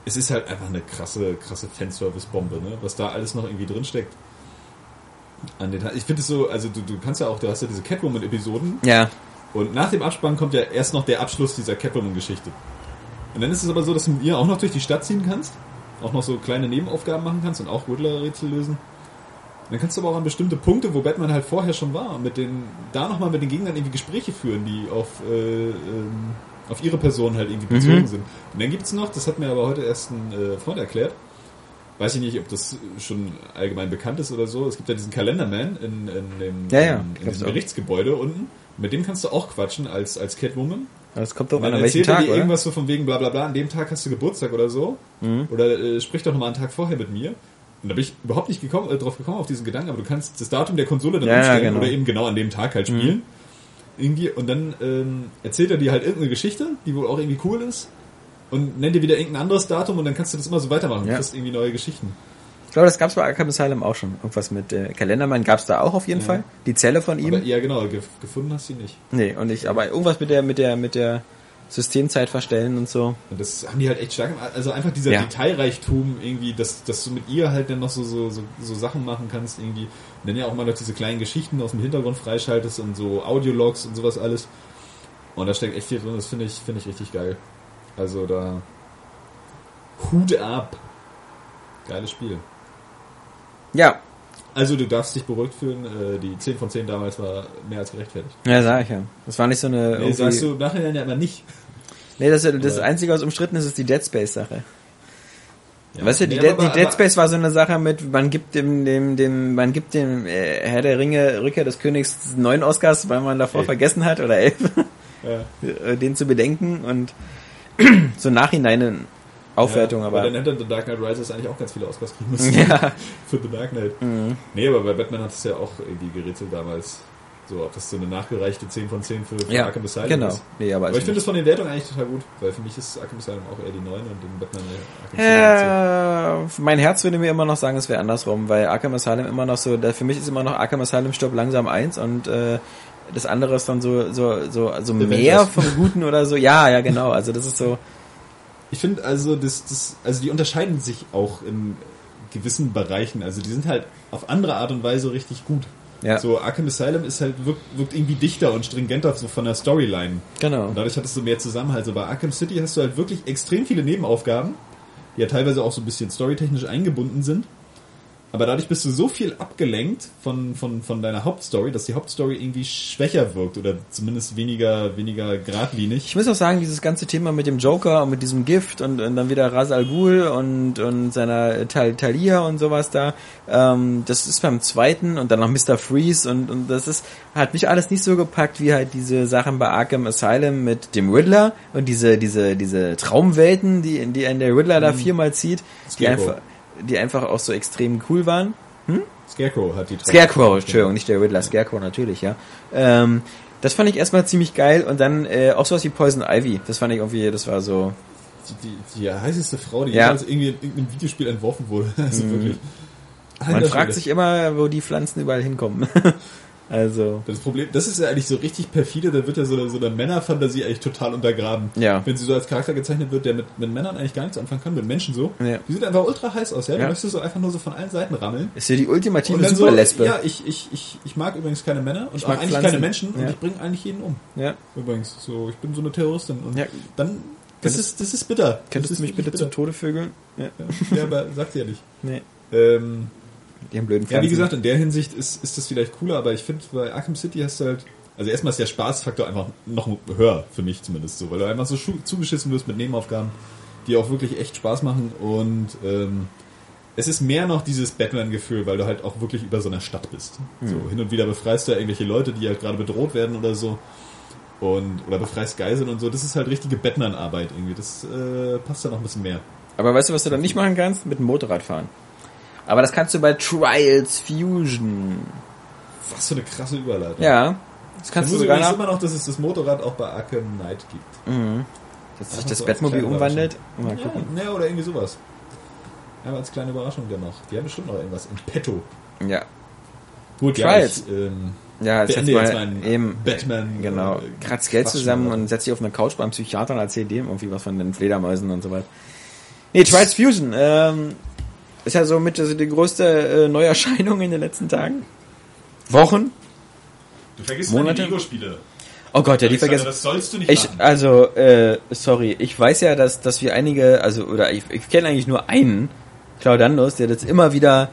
Es ist halt einfach eine krasse, krasse Fanservice-Bombe, ne? was da alles noch irgendwie drinsteckt. An den, ich finde es so, also du, du kannst ja auch, du hast ja diese Catwoman-Episoden Ja. und nach dem Abspann kommt ja erst noch der Abschluss dieser Catwoman-Geschichte. Und dann ist es aber so, dass du mit ihr auch noch durch die Stadt ziehen kannst, auch noch so kleine Nebenaufgaben machen kannst und auch Riddler-Rätsel lösen. Dann kannst du aber auch an bestimmte Punkte, wo Batman halt vorher schon war, mit den, da nochmal mit den Gegnern irgendwie Gespräche führen, die auf, äh, ähm, auf ihre Person halt irgendwie bezogen Mhm. sind. Und dann gibt's noch, das hat mir aber heute erst ein äh, Freund erklärt, weiß ich nicht, ob das schon allgemein bekannt ist oder so, es gibt ja diesen Kalenderman in, in dem Ja, ja, in, in diesem. Gerichtsgebäude unten. Mit dem kannst du auch quatschen als, als Catwoman. Aber es kommt doch an, an Tag, dir oder? irgendwas so von wegen bla bla bla, an dem Tag hast du Geburtstag oder so. Mhm. Oder äh, sprich doch nochmal einen Tag vorher mit mir. Und da bin ich überhaupt nicht gekommen, äh, drauf gekommen auf diesen Gedanken, aber du kannst das Datum der Konsole dann Ja, ja, umstellen genau. oder eben genau an dem Tag halt spielen. Irgendwie, und dann ähm, erzählt er dir halt irgendeine Geschichte, die wohl auch irgendwie cool ist. Und nennt dir wieder irgendein anderes Datum und dann kannst du das immer so weitermachen. Ja. Du kriegst irgendwie neue Geschichten. Ich glaube, das gab's bei Arkham Asylum auch schon. Irgendwas mit äh, Kalendermann gab's da auch auf jeden Ja. Fall. Die Zelle von ihm. Aber ja, genau, gef gefunden hast du ihn nicht. nee, und ich, aber irgendwas mit der, mit der, mit der Systemzeit verstellen und so. Und das haben die halt echt stark gemacht. Also einfach dieser Ja. Detailreichtum irgendwie, dass, dass du mit ihr halt dann noch so, so, so, so Sachen machen kannst irgendwie. Und dann ja auch mal noch diese kleinen Geschichten aus dem Hintergrund freischaltest und so Audiologs und sowas alles. Und da steckt echt viel drin, das finde ich, finde ich richtig geil. Also da Hut ab. Geiles Spiel. Ja, Also du darfst dich beruhigt fühlen, äh, die 10 von 10 damals war mehr als gerechtfertigt. ja, sag ich ja. Das war nicht so eine. Nee, sagst du nachher ja immer nicht. Nee, das, das Einzige, was umstritten ist, ist die Dead Space Sache. Ja. Weißt du, die, Nee, Dead, aber- die Dead Space war so eine Sache mit, man gibt dem, dem, dem, man gibt dem äh, Herr der Ringe, Rückkehr des Königs neun Oscars, weil man davor Elf. vergessen hat, oder elf, Ja. äh, den zu bedenken und so Nachhinein eine Aufwertung, ja, aber. dann hätte The Dark Knight Rises eigentlich auch ganz viele Oscars kriegen müssen. ja, Für The Dark Knight. mhm. Nee, aber bei Batman hat es ja auch irgendwie gerätselt damals. So, ob das so eine nachgereichte 10 von 10 für, für ja, Arkham Asylum genau. ist. Nee, aber, Aber ich finde das von den Wertungen eigentlich total gut, weil für mich ist Arkham Asylum auch eher die 9 und den Batman Arkham. Äh, mein Herz würde mir immer noch sagen, es wäre andersrum, weil Arkham Asylum immer noch so, für mich ist immer noch Arkham Asylum Stopp langsam eins und äh, das andere ist dann so so so also Avengers. mehr vom Guten oder so. Ja, ja, genau. Also das ist so. Ich finde also, das, das, also die unterscheiden sich auch in gewissen Bereichen. Also die sind halt auf andere Art und Weise richtig gut. Ja, So Arkham Asylum ist halt wirkt, wirkt irgendwie dichter und stringenter so von der Storyline. genau. Und dadurch hattest du mehr Zusammenhalt. So bei Arkham City hast du halt wirklich extrem viele Nebenaufgaben, die ja teilweise auch so ein bisschen storytechnisch eingebunden sind. Aber dadurch bist du so viel abgelenkt von, von, von deiner Hauptstory, dass die Hauptstory irgendwie schwächer wirkt oder zumindest weniger, weniger geradlinig. Ich muss auch sagen, dieses ganze Thema mit dem Joker und mit diesem Gift und, und dann wieder Ras Al Ghul und, und seiner Tal Talia und sowas da, ähm, das ist beim zweiten und dann noch Mr. Freeze und, und das ist, hat mich alles nicht so gepackt wie halt diese Sachen bei Arkham Asylum mit dem Riddler und diese, diese, diese Traumwelten, die, in die ein der Riddler da viermal zieht, die einfach, die einfach auch so extrem cool waren. Scarecrow hat die Scarecrow, Entschuldigung, nicht der Riddler, Scarecrow natürlich, ja. Ähm, das fand ich erstmal ziemlich geil und dann äh, auch sowas wie Poison Ivy. Das fand ich irgendwie, das war so. Die, die, die heißeste Frau, die Ja. jemals irgendwie in irgendeinem Videospiel entworfen wurde. Also wirklich. Man fragt sich immer, wo die Pflanzen überall hinkommen. also. Das Problem, das ist ja eigentlich so richtig perfide, da wird ja so so eine Männerfantasie eigentlich total untergraben. Ja. Wenn sie so als Charakter gezeichnet wird, der mit, mit Männern eigentlich gar nichts anfangen kann, mit Menschen so. Ja. Die sieht einfach ultra heiß aus, ja? Du Ja. möchtest so einfach nur so von allen Seiten rammeln. Ist ja die ultimative Und dann so, Superlesbe. ja, ich, ich, ich, ich mag übrigens keine Männer und Ich mag eigentlich Pflanzen. keine Menschen und Ja. ich bringe eigentlich jeden um. ja. Übrigens, so, ich bin so eine Terroristin und Ja. dann, das ist, das ist bitter. Könntest du mich bitte zu Tode vögeln? Ja. Ja, aber sagt sie ja nicht. Nee. Ähm, Die haben blöden Ja, Pflanzen. wie gesagt, in der Hinsicht ist, ist das vielleicht cooler, aber ich finde, bei Arkham City hast du halt, also erstmal ist der Spaßfaktor einfach noch höher, für mich zumindest so, weil du einfach so zugeschissen wirst mit Nebenaufgaben, die auch wirklich echt Spaß machen und ähm, es ist mehr noch dieses Batman-Gefühl, weil du halt auch wirklich über so einer Stadt bist. So, hin und wieder befreist du ja irgendwelche Leute, die halt gerade bedroht werden oder so. Und, oder befreist Geiseln und so. Das ist halt richtige Batman-Arbeit irgendwie. Das äh, passt da noch ein bisschen mehr. Aber weißt du, was du dann nicht machen kannst? Mit dem Motorrad fahren. Aber das kannst du bei Trials Fusion. Was für eine krasse Überleitung. Ja. Das kannst du ich sogar nach, immer noch, dass es das Motorrad auch bei Arkham Knight gibt. Mhm. dass sich das als Batmobil umwandelt. Mal Ja, gucken. ne, oder irgendwie sowas. Aber als kleine Überraschung dennoch. Die haben bestimmt noch irgendwas in petto. Ja. Gut, Trials. ja, ich, ähm, Ja, jetzt mal jetzt meinen eben Batman, Genau. äh, Kratzt Geld zusammen mal. und setzt sich auf eine Couch beim Psychiater und erzählt dem irgendwie was von den Fledermäusen und so weiter. Nee, Trials Fusion, ähm, ist ja so mit also die größte äh, Neuerscheinung in den letzten Tagen. Wochen. Du vergisst Monate? meine Lego-Spiele. Oh Gott, ja, die vergessen. Das sollst du nicht Ich, machen. also, äh, sorry, ich weiß ja, dass, dass wir einige, also, oder ich, ich kenne eigentlich nur einen, Claudandos, der das immer wieder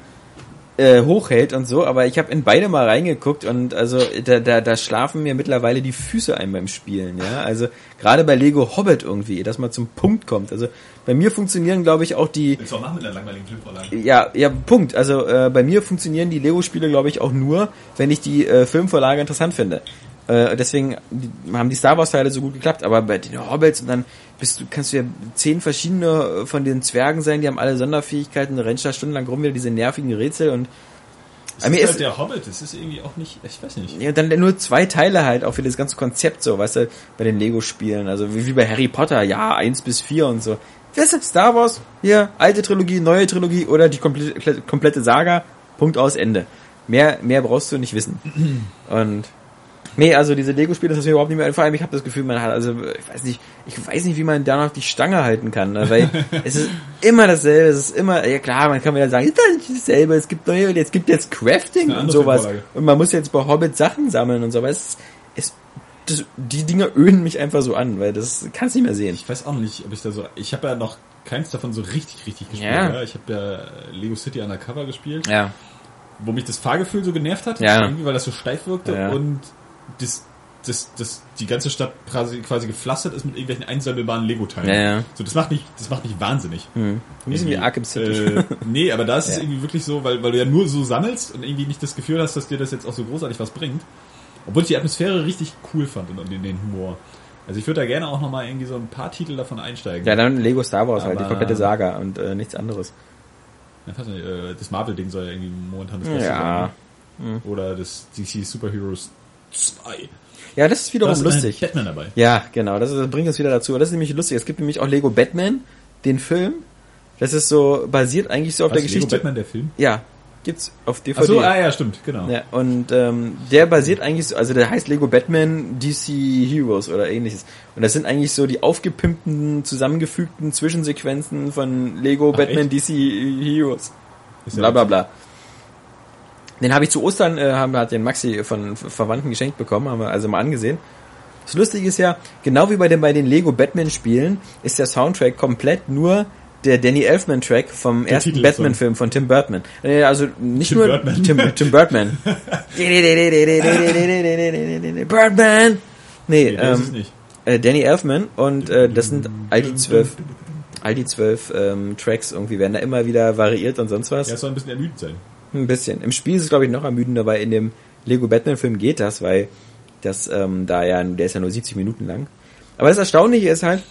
äh, hochhält und so, aber ich habe in beide mal reingeguckt und also da, da, da schlafen mir mittlerweile die Füße ein beim Spielen, ja. Also gerade bei Lego Hobbit irgendwie, dass man zum Punkt kommt. Also bei mir funktionieren, glaube ich, auch die, Willst du auch machen mit einer langweiligen Filmvorlage? ja, ja, Punkt. Also äh, bei mir funktionieren die Lego-Spiele, glaube ich, auch nur, wenn ich die äh, Filmvorlage interessant finde. Äh, deswegen haben die Star Wars-Teile so gut geklappt, aber bei den Hobbits und dann bist du, kannst du ja zehn verschiedene äh, von den Zwergen sein, die haben alle Sonderfähigkeiten, rennst da stundenlang rum wieder diese nervigen Rätsel und Das mir ist ist- halt der Hobbit, das ist irgendwie auch nicht, ich weiß nicht. ja, dann nur zwei Teile halt auch für das ganze Konzept so, weißt du, bei den Lego-Spielen. Also wie, wie bei Harry Potter, ja, eins bis vier und so. Du, Star Wars, hier, alte Trilogie, neue Trilogie oder die komplette, komplette Saga, Punkt aus, Ende. Mehr, mehr brauchst du nicht wissen. Und nee, also diese Lego-Spiele, das ist mir überhaupt nicht mehr, vor allem ich habe das Gefühl, man hat, also ich weiß nicht, ich weiß nicht, wie man da noch die Stange halten kann, ne? weil es ist immer dasselbe, es ist immer, ja klar, man kann wieder sagen, es ist nicht dasselbe, es gibt neue, es gibt jetzt Crafting und sowas und man muss jetzt bei Hobbit Sachen sammeln und so, aber es, es das, die Dinger öden mich einfach so an, weil das kannst nicht mehr sehen. Ich weiß auch nicht, ob ich da so, ich habe ja noch keins davon so richtig, richtig gespielt. Ja. Ja. Ich habe ja Lego City Undercover gespielt, Ja. wo mich das Fahrgefühl so genervt hat, Ja. irgendwie, weil das so steif wirkte Ja. und das, das, das, die ganze Stadt quasi, quasi gepflastert ist mit irgendwelchen einsammelbaren Lego-Teilen. Ja, ja. So, das macht mich, das macht mich wahnsinnig. Hm. Bisschen wie Irgendwie, Arkham City. Äh, nee, aber da ist es irgendwie wirklich so, weil, weil du ja nur so sammelst und irgendwie nicht das Gefühl hast, dass dir das jetzt auch so großartig was bringt. Obwohl ich die Atmosphäre richtig cool fand und, den, den Humor. Also ich würde da gerne auch nochmal irgendwie so ein paar Titel davon einsteigen. ja, dann Lego Star Wars halt, die Aber- komplette Saga und äh, nichts anderes. Ich weiß nicht, äh, das Marvel-Ding soll ja irgendwie momentan das Beste Ja. sein. Oder das DC Superheroes 2. Ja, das ist wiederum Da ist lustig. Batman dabei. Ja, genau, das, ist, das bringt uns wieder dazu. Das ist nämlich lustig. Es gibt nämlich auch Lego Batman, den Film. Das ist so basiert eigentlich so auf Was, der Lego Geschichte. Batman, der Film? Ja, gibt's auf DVD. Ach so, ah ja, stimmt, genau. Ja, und ähm, der basiert eigentlich so, also der heißt Lego Batman DC Heroes oder ähnliches. Und das sind eigentlich so die aufgepimpten, zusammengefügten Zwischensequenzen von Lego Ach, Batman echt? DC Heroes. Ist Bla bla bla. Den habe ich zu Ostern, äh, haben wir hat den Maxi von Ver- Verwandten geschenkt bekommen, haben wir also mal angesehen. Das Lustige ist ja, genau wie bei den, bei den Lego Batman Spielen, ist der Soundtrack komplett nur der Danny Elfman Track vom Der ersten. Batman Film von Tim Burton. Äh, Also nicht Tim nur Birdman. Tim, Tim Burton. Birdman. Nee, Nee, ähm, nicht. äh, Danny Elfman und äh, das sind all die zwölf, all die zwölf ähm, Tracks irgendwie werden da immer wieder variiert und sonst was. Ja, es soll ein bisschen ermüdend sein. Ein bisschen. Im Spiel ist es, glaube ich, noch ermüdender, weil in dem Lego Batman-Film geht das, weil das ähm, da ja, der ist ja nur 70 Minuten lang. Aber das Erstaunliche ist halt,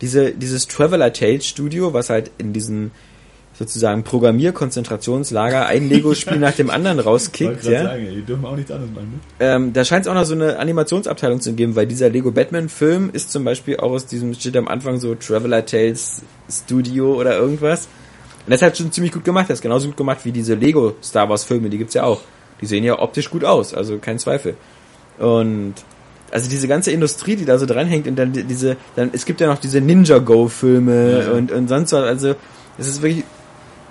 diese, dieses Traveler Tales Studio, was halt in diesem sozusagen Programmierkonzentrationslager ein Lego-Spiel nach dem anderen Ich wollte rauskickt, gerade ja. sagen, ey, die dürfen auch nichts anderes machen, ne? Ähm, da scheint es auch noch so eine Animationsabteilung zu geben, weil dieser Lego Batman-Film ist zum Beispiel auch aus diesem, steht am Anfang so Traveler Tales Studio oder irgendwas. Und das hat schon ziemlich gut gemacht. Das ist genauso gut gemacht wie diese Lego Star Wars Filme, die gibt's ja auch. Die sehen ja optisch gut aus, also kein Zweifel. Und also diese ganze Industrie, die da so dranhängt und dann die- diese, dann es gibt ja noch diese Ninja Go Filme Ja, und und sonst was. Also es ist wirklich,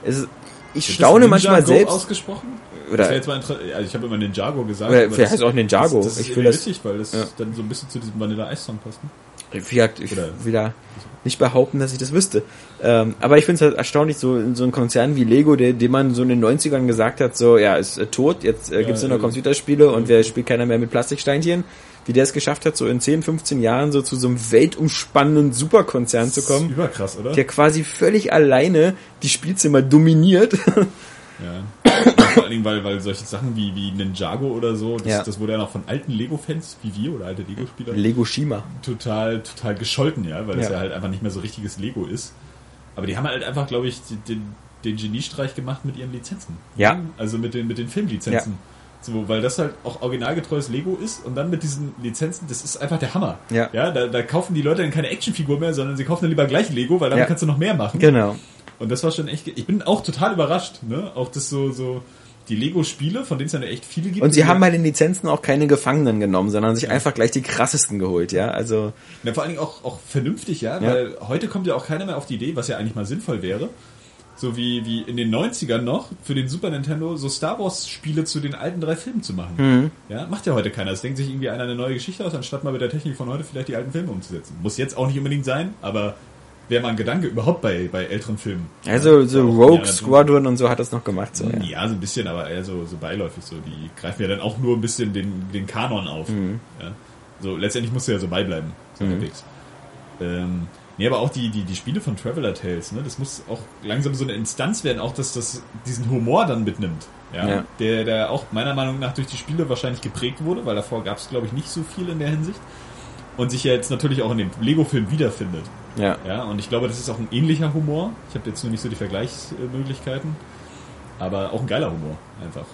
es ist, ich Wird staune das manchmal Ninjago selbst. ausgesprochen? Oder- das jetzt mal also ich habe immer Ninjago gesagt. Oder vielleicht heißt es auch Ninjago. Das, das ist Ich ich will das- witzig, weil das Ja. dann so ein bisschen zu diesem Vanilla Ice Song passt. Ne? Wie gesagt, ich Oder- will da nicht behaupten, dass ich das wüsste. Ähm, aber ich finde es halt erstaunlich, so, so ein Konzern wie Lego, der, dem man so in den 90ern gesagt hat, so, ja, ist äh, tot, jetzt äh, Ja, gibt's nur noch äh, Computerspiele und wer spielt keiner mehr mit Plastiksteinchen, wie der es geschafft hat, so in 10, 15 Jahren so zu so einem weltumspannenden Superkonzern zu kommen, überkrass, oder? der quasi völlig alleine die Spielzimmer dominiert. Ja. Vor allen Dingen, weil, weil solche Sachen wie, wie Ninjago oder so, das, Ja. das wurde ja noch von alten Lego-Fans wie wir oder alte Lego-Spieler Lego Shima. total, total gescholten, ja, weil das Ja. ja halt einfach nicht mehr so richtiges Lego ist. Aber die haben halt einfach, glaube ich, den, den Geniestreich gemacht mit ihren Lizenzen. Ja. Also mit den, mit den Filmlizenzen. So, weil das halt auch originalgetreues Lego ist und dann mit diesen Lizenzen, das ist einfach der Hammer. Ja. Ja, da, da kaufen die Leute dann keine Actionfigur mehr, sondern sie kaufen dann lieber gleich Lego, weil damit Ja. kannst du noch mehr machen. Genau. Und das war schon echt, ich bin auch total überrascht, ne? Auch das so, so, die Lego-Spiele, von denen es ja echt viele gibt. Und sie haben bei den Lizenzen auch keine Gefangenen genommen, sondern sich einfach gleich die krassesten geholt, ja. Also, Ja, vor allen Dingen auch, auch vernünftig, ja, Ja. weil heute kommt ja auch keiner mehr auf die Idee, was ja eigentlich mal sinnvoll wäre. So wie, wie in den 90ern noch für den Super Nintendo so Star Wars Spiele zu den alten drei Filmen zu machen. Mhm. Ja, macht ja heute keiner. Es denkt sich irgendwie einer eine neue Geschichte aus, anstatt mal mit der Technik von heute vielleicht die alten Filme umzusetzen. Muss jetzt auch nicht unbedingt sein, aber wäre mal ein Gedanke überhaupt bei, bei älteren Filmen. also so Rogue. Squadron und so hat das noch gemacht, so, ja. Ja, so ein bisschen, aber eher so, so beiläufig. So. Die greifen ja dann auch nur ein bisschen den, den Kanon auf. Mhm. Ja. So, letztendlich musst du ja so beibleiben. So halbwegs. Ähm, nee, aber auch die, die, die Spiele von Traveler Tales, ne, das muss auch langsam so eine Instanz werden, auch dass das diesen Humor dann mitnimmt. Ja, Ja. Der, der auch meiner Meinung nach durch die Spiele wahrscheinlich geprägt wurde, weil davor gab es, glaube ich, nicht so viel in der Hinsicht. Und sich ja jetzt natürlich auch in dem Lego-Film wiederfindet. Ja. Ja, und ich glaube, das ist auch ein ähnlicher Humor. Ich habe jetzt nur nicht so die Vergleichsmöglichkeiten. Aber auch ein geiler Humor, einfach.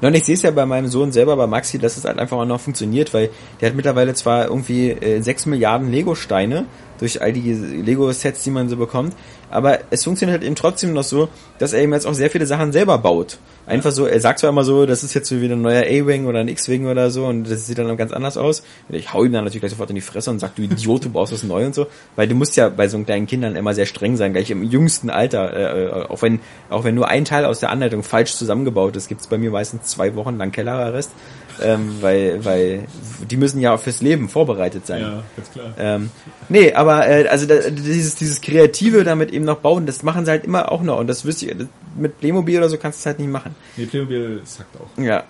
Ja, Und ich sehe es ja bei meinem Sohn selber, bei Maxi, dass es halt einfach auch noch funktioniert, weil der hat mittlerweile zwar irgendwie äh, 6 Milliarden Lego-Steine durch all die Lego-Sets, die man so bekommt, aber es funktioniert halt eben trotzdem noch so, dass er eben jetzt auch sehr viele Sachen selber baut. Einfach so, er sagt zwar immer so, das ist jetzt so wieder ein neuer A-Wing oder ein X-Wing oder so und das sieht dann ganz anders aus. Und ich hau ihm dann natürlich gleich sofort in die Fresse und sag, du Idiot, du brauchst was Neues und so. Weil du musst ja bei so kleinen Kindern immer sehr streng sein, gleich im jüngsten Alter. Äh, auch wenn auch wenn nur ein Teil aus der Anleitung falsch zusammengebaut ist, gibt's bei mir meistens zwei Wochen lang Kellerarrest. Ähm, weil, weil die müssen ja auch fürs Leben vorbereitet sein. Ja, ganz klar. Ähm, nee, aber äh, also da, dieses, dieses Kreative damit eben noch bauen, das machen sie halt immer auch noch. Und das wüsste ich, mit Playmobil oder so kannst du es halt nicht machen. Nee, Playmobil sackt auch. Ja.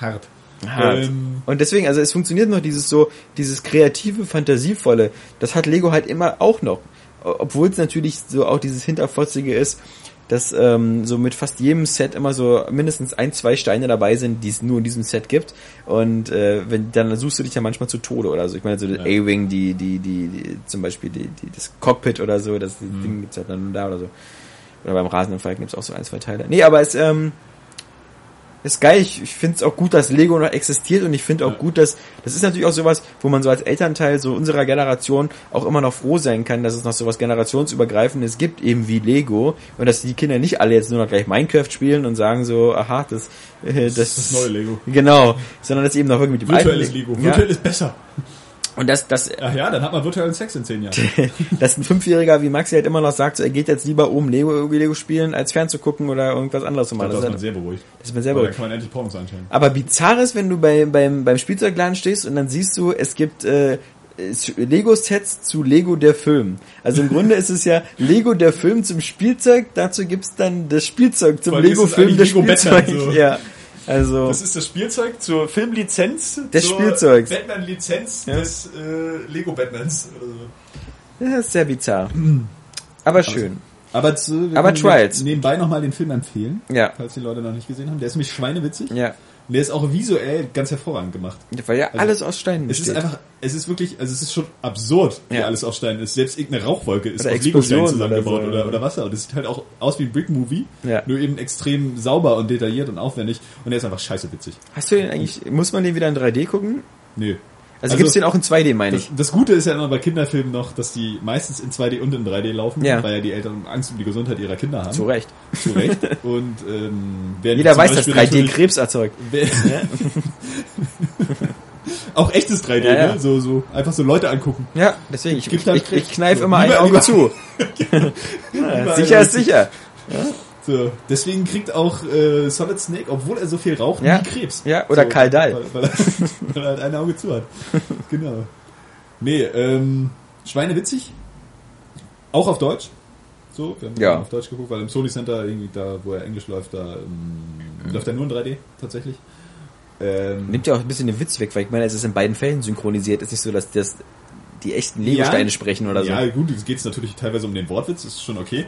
Hart. Hart. Ähm, Und deswegen, also es funktioniert noch dieses so, dieses kreative, fantasievolle, das hat Lego halt immer auch noch. Obwohl es natürlich so auch dieses Hinterfotzige ist, dass ähm, so mit fast jedem Set immer so mindestens ein, zwei Steine dabei sind, die es nur in diesem Set gibt. Und äh, wenn dann suchst du dich ja manchmal zu Tode oder so. Ich meine, so Ja. A-Wing, die, die, die, die, zum Beispiel die, die, das Cockpit oder so, das Mhm. Ding gibt's halt dann nur da oder so. Oder beim Rasenden Falken gibt's auch so ein, zwei Teile. Nee, aber es, ähm, ist geil. Ich, ich finde es auch gut, dass Lego noch existiert und ich finde auch Ja. gut, dass das ist natürlich auch sowas, wo man so als Elternteil so unserer Generation auch immer noch froh sein kann, dass es noch sowas generationsübergreifendes gibt, eben wie Lego und dass die Kinder nicht alle jetzt nur noch gleich Minecraft spielen und sagen so, aha, das äh, das, das ist das neue Lego. Genau, sondern dass eben noch irgendwie dem Virtuelles alten Lego. Ja, Virtuell ist besser. Und das das Ach ja, dann hat man virtuellen Sex in zehn Jahren. dass ein Fünfjähriger wie Maxi halt immer noch sagt, so, er geht jetzt lieber um Lego, Lego spielen, als fernzugucken oder irgendwas anderes zu machen. Das ist, man sehr beruhigt. das ist mir selber Aber dann kann man endlich Pornos anschauen. Aber bizarr ist, wenn du bei, beim, beim Spielzeugladen stehst und dann siehst du, es gibt äh, Lego-Sets zu Lego der Film. Also im Grunde ist es ja Lego der Film zum Spielzeug, dazu gibt's dann das Spielzeug zum Lego-Film des Lego Spielzeug. So. Ja, also Das ist das Spielzeug zur Filmlizenz Des zur Spielzeugs. Batman-Lizenz Ja. des äh, Lego Batmans. Oder so. das ist sehr bizarr. Aber schön. Aber, zu, wir Aber Trials. nebenbei nochmal den Film empfehlen, Ja. falls die Leute noch nicht gesehen haben. Der ist nämlich schweinewitzig. Ja. Und der ist auch visuell ganz hervorragend gemacht. Weil ja Also, alles aus Steinen Es ist einfach, es ist wirklich, also es ist schon absurd, wie Ja. alles aus Stein ist. Selbst irgendeine Rauchwolke ist Oder aus Lego-Steinen Explosionen zusammengebaut oder oder, so. oder, Wasser. Und es sieht halt auch aus wie ein Brick-Movie, Ja. nur eben extrem sauber und detailliert und aufwendig. Und der ist einfach scheiße witzig. Hast du den eigentlich, muss man den wieder in 3D gucken? Nee. Also, Also- gibt's den auch in 2D, meine Das, ich. das Gute ist ja immer bei Kinderfilmen noch, dass die meistens in 2D und in 3D laufen, Ja. weil ja die Eltern Angst um die Gesundheit ihrer Kinder haben. Zu Recht. Zu Recht. Und ähm, Jeder weiß, dass Beispiel 3D natürlich- Krebs erzeugt. Auch echtes 3D, Ja, ja. ne? So, so einfach so Leute angucken. Ja, deswegen, ich, ich, ich, ich kneif so, immer ein Auge zu. ja, sicher ist sicher. So, deswegen kriegt auch äh, Solid Snake, obwohl er so viel raucht, Ja. nie Krebs. Ja, oder so, Karl Dahl. Weil, weil, er, weil er halt ein Auge zu hat. genau. Nee, ähm, Schweinewitzig. Auch auf Deutsch. So, wir haben Ja. auf Deutsch geguckt, weil im Sony Center, irgendwie da, wo er Englisch läuft, da ähm, läuft er nur in 3D tatsächlich. Ähm, Nimmt ja auch ein bisschen den Witz weg, weil ich meine, es ist in beiden Fällen synchronisiert. Es ist nicht so, dass das die echten Lego-Steine sprechen oder so. Ja, gut, es geht natürlich teilweise um den Wortwitz, ist schon okay.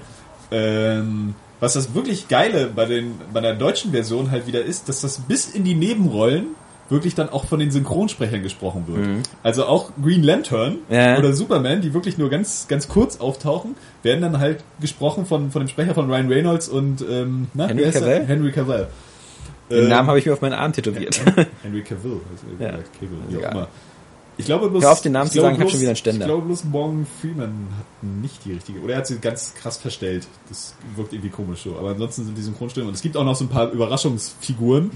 Ähm, was das wirklich Geile bei, den, bei der deutschen Version halt wieder ist, dass das bis in die Nebenrollen wirklich dann auch von den Synchronsprechern gesprochen wird. Also auch Green Lantern Mhm. Ja. oder Superman, die wirklich nur ganz ganz kurz auftauchen, werden dann halt gesprochen von, von dem Sprecher von Ryan Reynolds und ähm, na, Henry? Cavill? Henry Cavill. Den Äh, Namen habe ich mir auf meinen Arm tätowiert. Henry Cavill, also Ja. Cavill, wie auch immer. Ich glaube bloß, Hör auf, den Namen ich zu glaube sagen, bloß, schon wieder einen Ständer. Ich glaube bloß, Morgan Freeman hat nicht die richtige, oder er hat sie ganz krass verstellt. Das wirkt irgendwie komisch so. Aber ansonsten sind die Synchronstimmen, und es gibt auch noch so ein paar Überraschungsfiguren,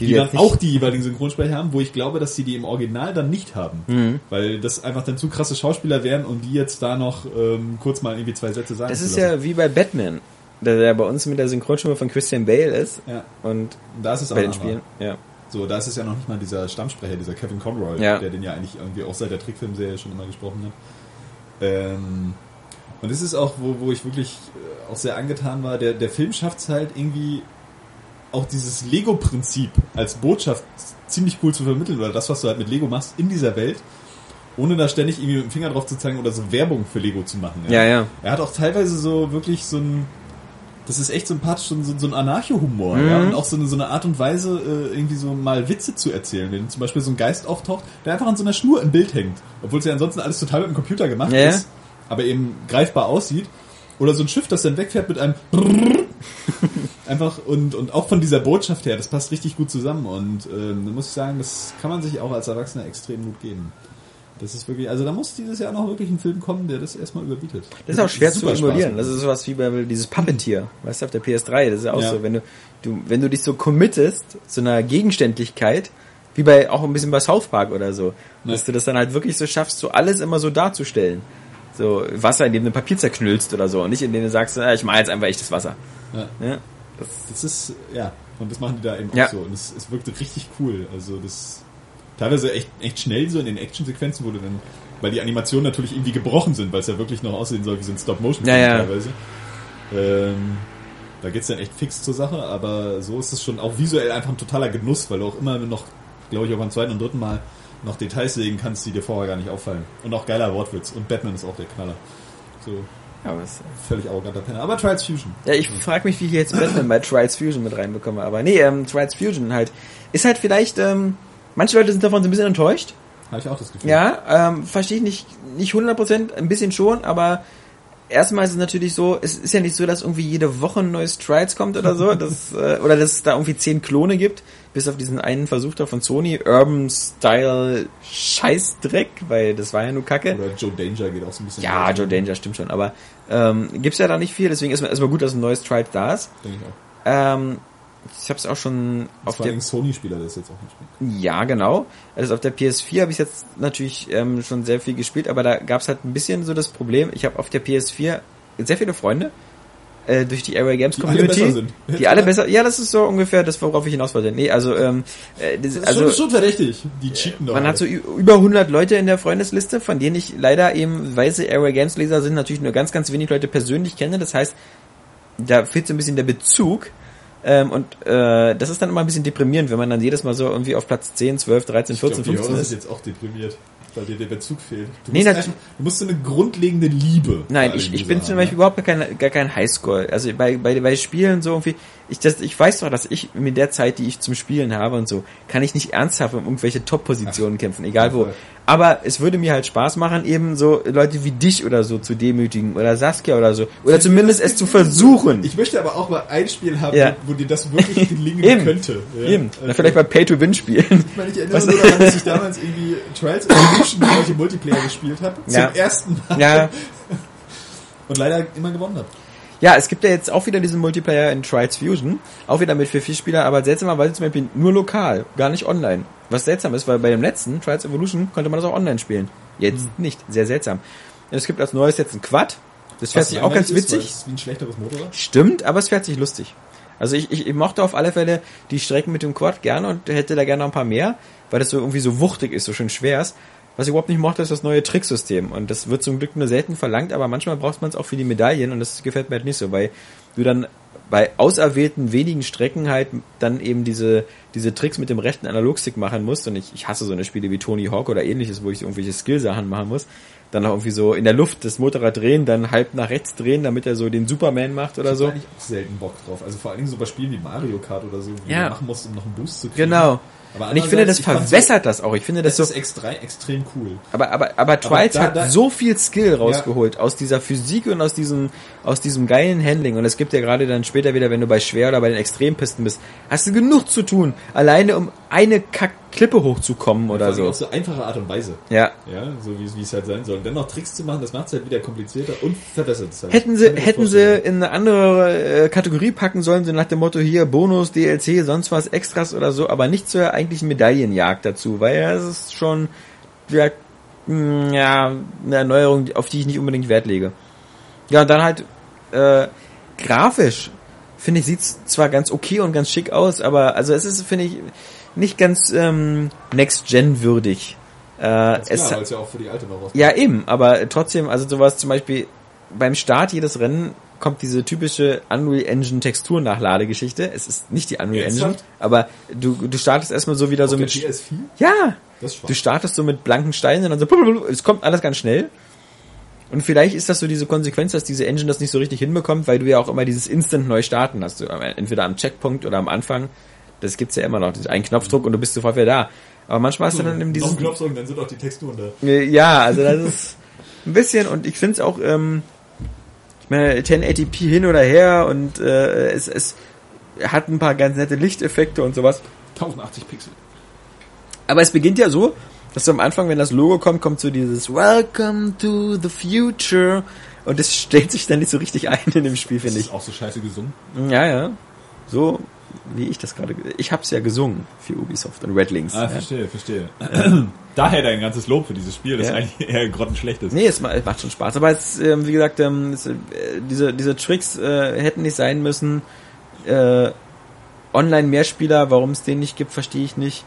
die, Die dann auch die jeweiligen Synchronsprecher haben, wo ich glaube, dass sie die im Original dann nicht haben. Mhm. Weil das einfach dann zu krasse Schauspieler wären und die jetzt da noch ähm, kurz mal irgendwie zwei Sätze sagen Das ist ja wie bei Batman, der, der bei uns mit der Synchronstimme von Christian Bale ist. ja. Und Da ist es auch bei den. Spielen. Ja. So, da ist es ja noch nicht mal dieser Stammsprecher, dieser Kevin Conroy, Ja. der den ja eigentlich irgendwie auch seit der Trickfilmserie schon immer gesprochen hat. Ähm, und es ist auch, wo, wo ich wirklich äh, auch sehr angetan war, der, der Film schafft es halt irgendwie auch dieses Lego-Prinzip als Botschaft ziemlich cool zu vermitteln oder das, was du halt mit Lego machst in dieser Welt, ohne da ständig irgendwie mit dem Finger drauf zu zeigen oder so Werbung für Lego zu machen. Ja, ja. Er hat auch teilweise so wirklich so ein, das ist echt sympathisch, so, ein- so, ein Anarcho-Humor, Mhm. ja, und auch so eine, so eine Art und Weise, äh, irgendwie so mal Witze zu erzählen. Wenn zum Beispiel so ein Geist auftaucht, der einfach an so einer Schnur im Bild hängt, obwohl es ja ansonsten alles total mit dem Computer gemacht Ja. ist, aber eben greifbar aussieht. Oder so ein Schiff, das dann wegfährt mit einem einfach und, und auch von dieser Botschaft her, das passt richtig gut zusammen und ähm, da muss ich sagen, das kann man sich auch als Erwachsener extrem gut geben. Das ist wirklich, also da muss dieses Jahr noch wirklich ein Film kommen, der das erstmal überbietet. Das ist auch schwer zu emulieren. Das ist sowas wie bei dieses Puppeteer, weißt du, auf der PS3. Das ist ja auch Ja. so, wenn du, du, wenn du dich so committest zu einer Gegenständlichkeit, wie bei, auch ein bisschen bei South Park oder so, Ja. dass du das dann halt wirklich so schaffst, so alles immer so darzustellen. So Wasser, in dem du Papier zerknüllst oder so, und nicht in dem du sagst, ah, ich mache jetzt einfach echtes Wasser. Ja. Ja? Das ist, ja, und das machen die da eben Ja. auch so. Und es, wirkte richtig cool. Also das teilweise echt, echt schnell so in den Actionsequenzen, wo du dann, weil die Animationen natürlich irgendwie gebrochen sind, weil es ja wirklich noch aussehen soll wie so ein Stop-Motion Ja, ja. teilweise. Ähm, da geht's dann echt fix zur Sache, aber so ist es schon auch visuell einfach ein totaler Genuss, weil du auch immer noch, glaube ich, auch beim zweiten und dritten Mal noch Details sehen kannst, die dir vorher gar nicht auffallen. Und auch geiler Wortwitz. Und Batman ist auch der Knaller. So Ja, aber es- völlig arroganter Penner. Aber Trials Fusion. Ja, ich frage mich, wie ich jetzt Batman bei Trials Fusion mit reinbekomme. Aber nee, ähm, Trials Fusion halt. Ist halt vielleicht, ähm, manche Leute sind davon so ein bisschen enttäuscht. Habe ich auch das Gefühl. Ja, ähm, verstehe ich nicht, nicht 100%, ein bisschen schon, aber erstmal ist es natürlich so, es ist ja nicht so, dass irgendwie jede Woche ein neues Trials kommt oder so, das, äh, oder dass es da irgendwie zehn Klone gibt, bis auf diesen einen Versuch da von Sony, Urban Style Scheißdreck, weil das war ja nur Kacke. Oder Joe Danger geht auch so ein bisschen. Ja, Joe Danger stimmt schon, aber ähm, gibt's ja da nicht viel, deswegen ist es erstmal gut, dass ein neues Trials da ist. Denke ich auch. Ähm, ich habe es auch schon auf Vor der Sony-Spieler, das jetzt auch nicht spielt. ja, genau. Also auf der PS4 habe ich jetzt natürlich ähm, schon sehr viel gespielt, aber da gab es halt ein bisschen so das Problem. Ich habe auf der PS4 sehr viele Freunde äh, durch die Area Games Die alle Community, besser sind. die alle besser. Ja, das ist so ungefähr das, worauf ich hinaus wollte. Nee, also ähm, äh, das, Das ist also schon, schon verdächtig. Die cheaten doch. man alle. hat so über 100 Leute in der Freundesliste, von denen ich leider eben, weil sie Area Games Leser sind, natürlich nur ganz, ganz wenig Leute persönlich kenne. Das heißt, da fehlt so ein bisschen der Bezug. Ähm, und äh, das ist dann immer ein bisschen deprimierend, wenn man dann jedes Mal so irgendwie auf Platz 10, 12, 13, ich glaub, 14, die 15 Hörer ist. sind jetzt auch deprimiert, weil dir der Bezug fehlt. Du Nee, musst, einfach, du musst so eine grundlegende Liebe. Nein, ich, ich bin zum Beispiel ja? überhaupt gar kein, gar kein Highscore. Also bei, bei, bei Spielen so irgendwie, ich, das, ich weiß doch, dass ich mit der Zeit, die ich zum Spielen habe und so, kann ich nicht ernsthaft um irgendwelche Top-Positionen kämpfen, egal wo. Aber es würde mir halt Spaß machen, eben so Leute wie dich oder so zu demütigen oder Saskia oder so. Oder zumindest es zu versuchen. Ich möchte aber auch mal ein Spiel haben, Ja. wo, dir das wirklich gelingen Eben. könnte. Ja. Eben. Also, vielleicht bei Pay-to-Win spielen. Ich meine, ich erinnere nur daran, dass ich damals irgendwie Trials Evolution solche Multiplayer gespielt habe. Ja. Zum ersten Mal. Ja. Und leider immer gewonnen habe. Ja, es gibt ja jetzt auch wieder diesen Multiplayer in Trials Fusion. Auch wieder mit für vier Spieler, aber seltsamerweise zum Beispiel nur lokal, gar nicht online. Was seltsam ist, weil bei dem letzten, Trials Evolution, konnte man das auch online spielen. Jetzt Hm. nicht. Sehr seltsam. Es gibt als neues jetzt ein Quad. Das fährt sich auch ganz ist, witzig. es wie ein schlechteres Motorrad. Stimmt, aber es fährt sich lustig. Also ich, ich, ich mochte auf alle Fälle die Strecken mit dem Quad gerne und hätte da gerne noch ein paar mehr, weil das so irgendwie so wuchtig ist, so schön schwer ist. Was ich überhaupt nicht mochte, ist das neue Tricksystem. Und das wird zum Glück nur selten verlangt, aber manchmal braucht man es auch für die Medaillen und das gefällt mir halt nicht so, weil du dann bei auserwählten wenigen Strecken halt dann eben diese, diese Tricks mit dem rechten Analogstick machen musst. Und ich, ich hasse so eine Spiele wie Tony Hawk oder ähnliches, wo ich irgendwelche Skill-Sachen machen muss. dann noch irgendwie so in der Luft das Motorrad drehen, dann halb nach rechts drehen, damit er so den Superman macht oder Ich so. hab eigentlich auch selten Bock drauf. Also vor allen Dingen so bei Spielen wie Mario Kart oder so, wo Ja. du machen musst, um noch einen Boost zu kriegen. Genau. Aber Und ich finde, das verwässert das auch. Ich finde das Das so, ist extra, extrem cool. aber, aber, aber Trials da- hat da- so viel Skill rausgeholt aus dieser Physik und aus diesem, aus diesem geilen Handling. Und es gibt ja gerade dann später wieder, wenn du bei schwer oder bei den Extrempisten bist, hast du genug zu tun. Alleine um eine Kack Klippe hochzukommen oder Vor allem so. Auf so einfache Art und Weise. Ja. Ja, so wie, es- es halt sein soll. Und dennoch Tricks zu machen, das macht es halt wieder komplizierter und verbessert es halt. Hätten sie, hätten sie in eine andere äh, Kategorie packen sollen, so nach dem Motto hier Bonus, DLC, sonst was, Extras oder so, aber nicht zur eigentlichen Medaillenjagd dazu, weil ja, es ist schon ja, mh, ja eine Erneuerung, auf die ich nicht unbedingt Wert lege. Ja, und dann halt äh, grafisch finde ich sieht's zwar ganz okay und ganz schick aus, aber also es ist finde ich nicht ganz ähm, Next Gen würdig. Äh, es, weil es ja auch für die alte noch ja, eben, aber trotzdem, also sowas zum Beispiel beim Start jedes Rennen kommt diese typische Unreal Engine Texturnachladegeschichte. Es ist nicht die Unreal? Engine, aber du, du startest erstmal so wieder Auf so mit. PS4? Ja! Du startest so mit blanken Steinen und dann so, es kommt alles ganz schnell. Und vielleicht ist das so diese Konsequenz, dass diese Engine das nicht so richtig hinbekommt, weil du ja auch immer dieses Instant neu starten hast. Entweder am Checkpunkt oder am Anfang. Das gibt's ja immer noch. Ist ein Knopfdruck und du bist sofort wieder da. Aber manchmal hast du dann eben Noch dieses. einen Knopf drücken, dann sind auch die Texturen da. Äh, Ja, also das ist ein bisschen und ich finde es auch, ähm, ich meine, 1080p hin oder her und äh, es, es hat ein paar ganz nette Lichteffekte und sowas. 1080 Pixel. Aber es beginnt ja so, dass du am Anfang, wenn das Logo kommt, kommt so dieses Welcome to the future und es stellt sich dann nicht so richtig ein in dem Spiel, Das finde ist ich. auch so scheiße gesungen. Ja, ja. So wie ich das gerade, ich hab's ja gesungen für Ubisoft und Red Links. Ah, ja. verstehe, verstehe. Daher dein ganzes Lob für dieses Spiel, das Ja. eigentlich eher grottenschlecht ist. Nee, es ma- es macht schon Spaß. Aber es, ähm, wie gesagt, ähm, es, äh, diese, diese Tricks äh, hätten nicht sein müssen. Äh, Online-Mehrspieler, warum es den nicht gibt, verstehe ich nicht.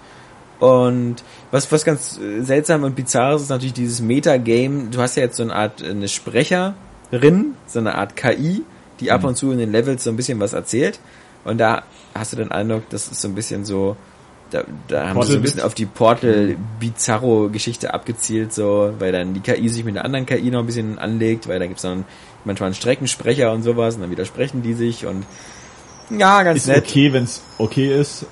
Und was, was ganz seltsam und bizarr ist, ist natürlich dieses Metagame. Du hast ja jetzt so eine Art eine Sprecherin, so eine Art KI, die ab und zu in den Levels so ein bisschen was erzählt. Und da hast du den Eindruck, das ist so ein bisschen so, da, da haben sie so Portal ein bisschen auf die Portal Bizarro Geschichte abgezielt, so, weil dann die KI sich mit einer anderen KI noch ein bisschen anlegt, weil da gibt's dann manchmal einen Streckensprecher und sowas und dann widersprechen die sich und ja, ganz Ist nett. okay, wenn es okay ist.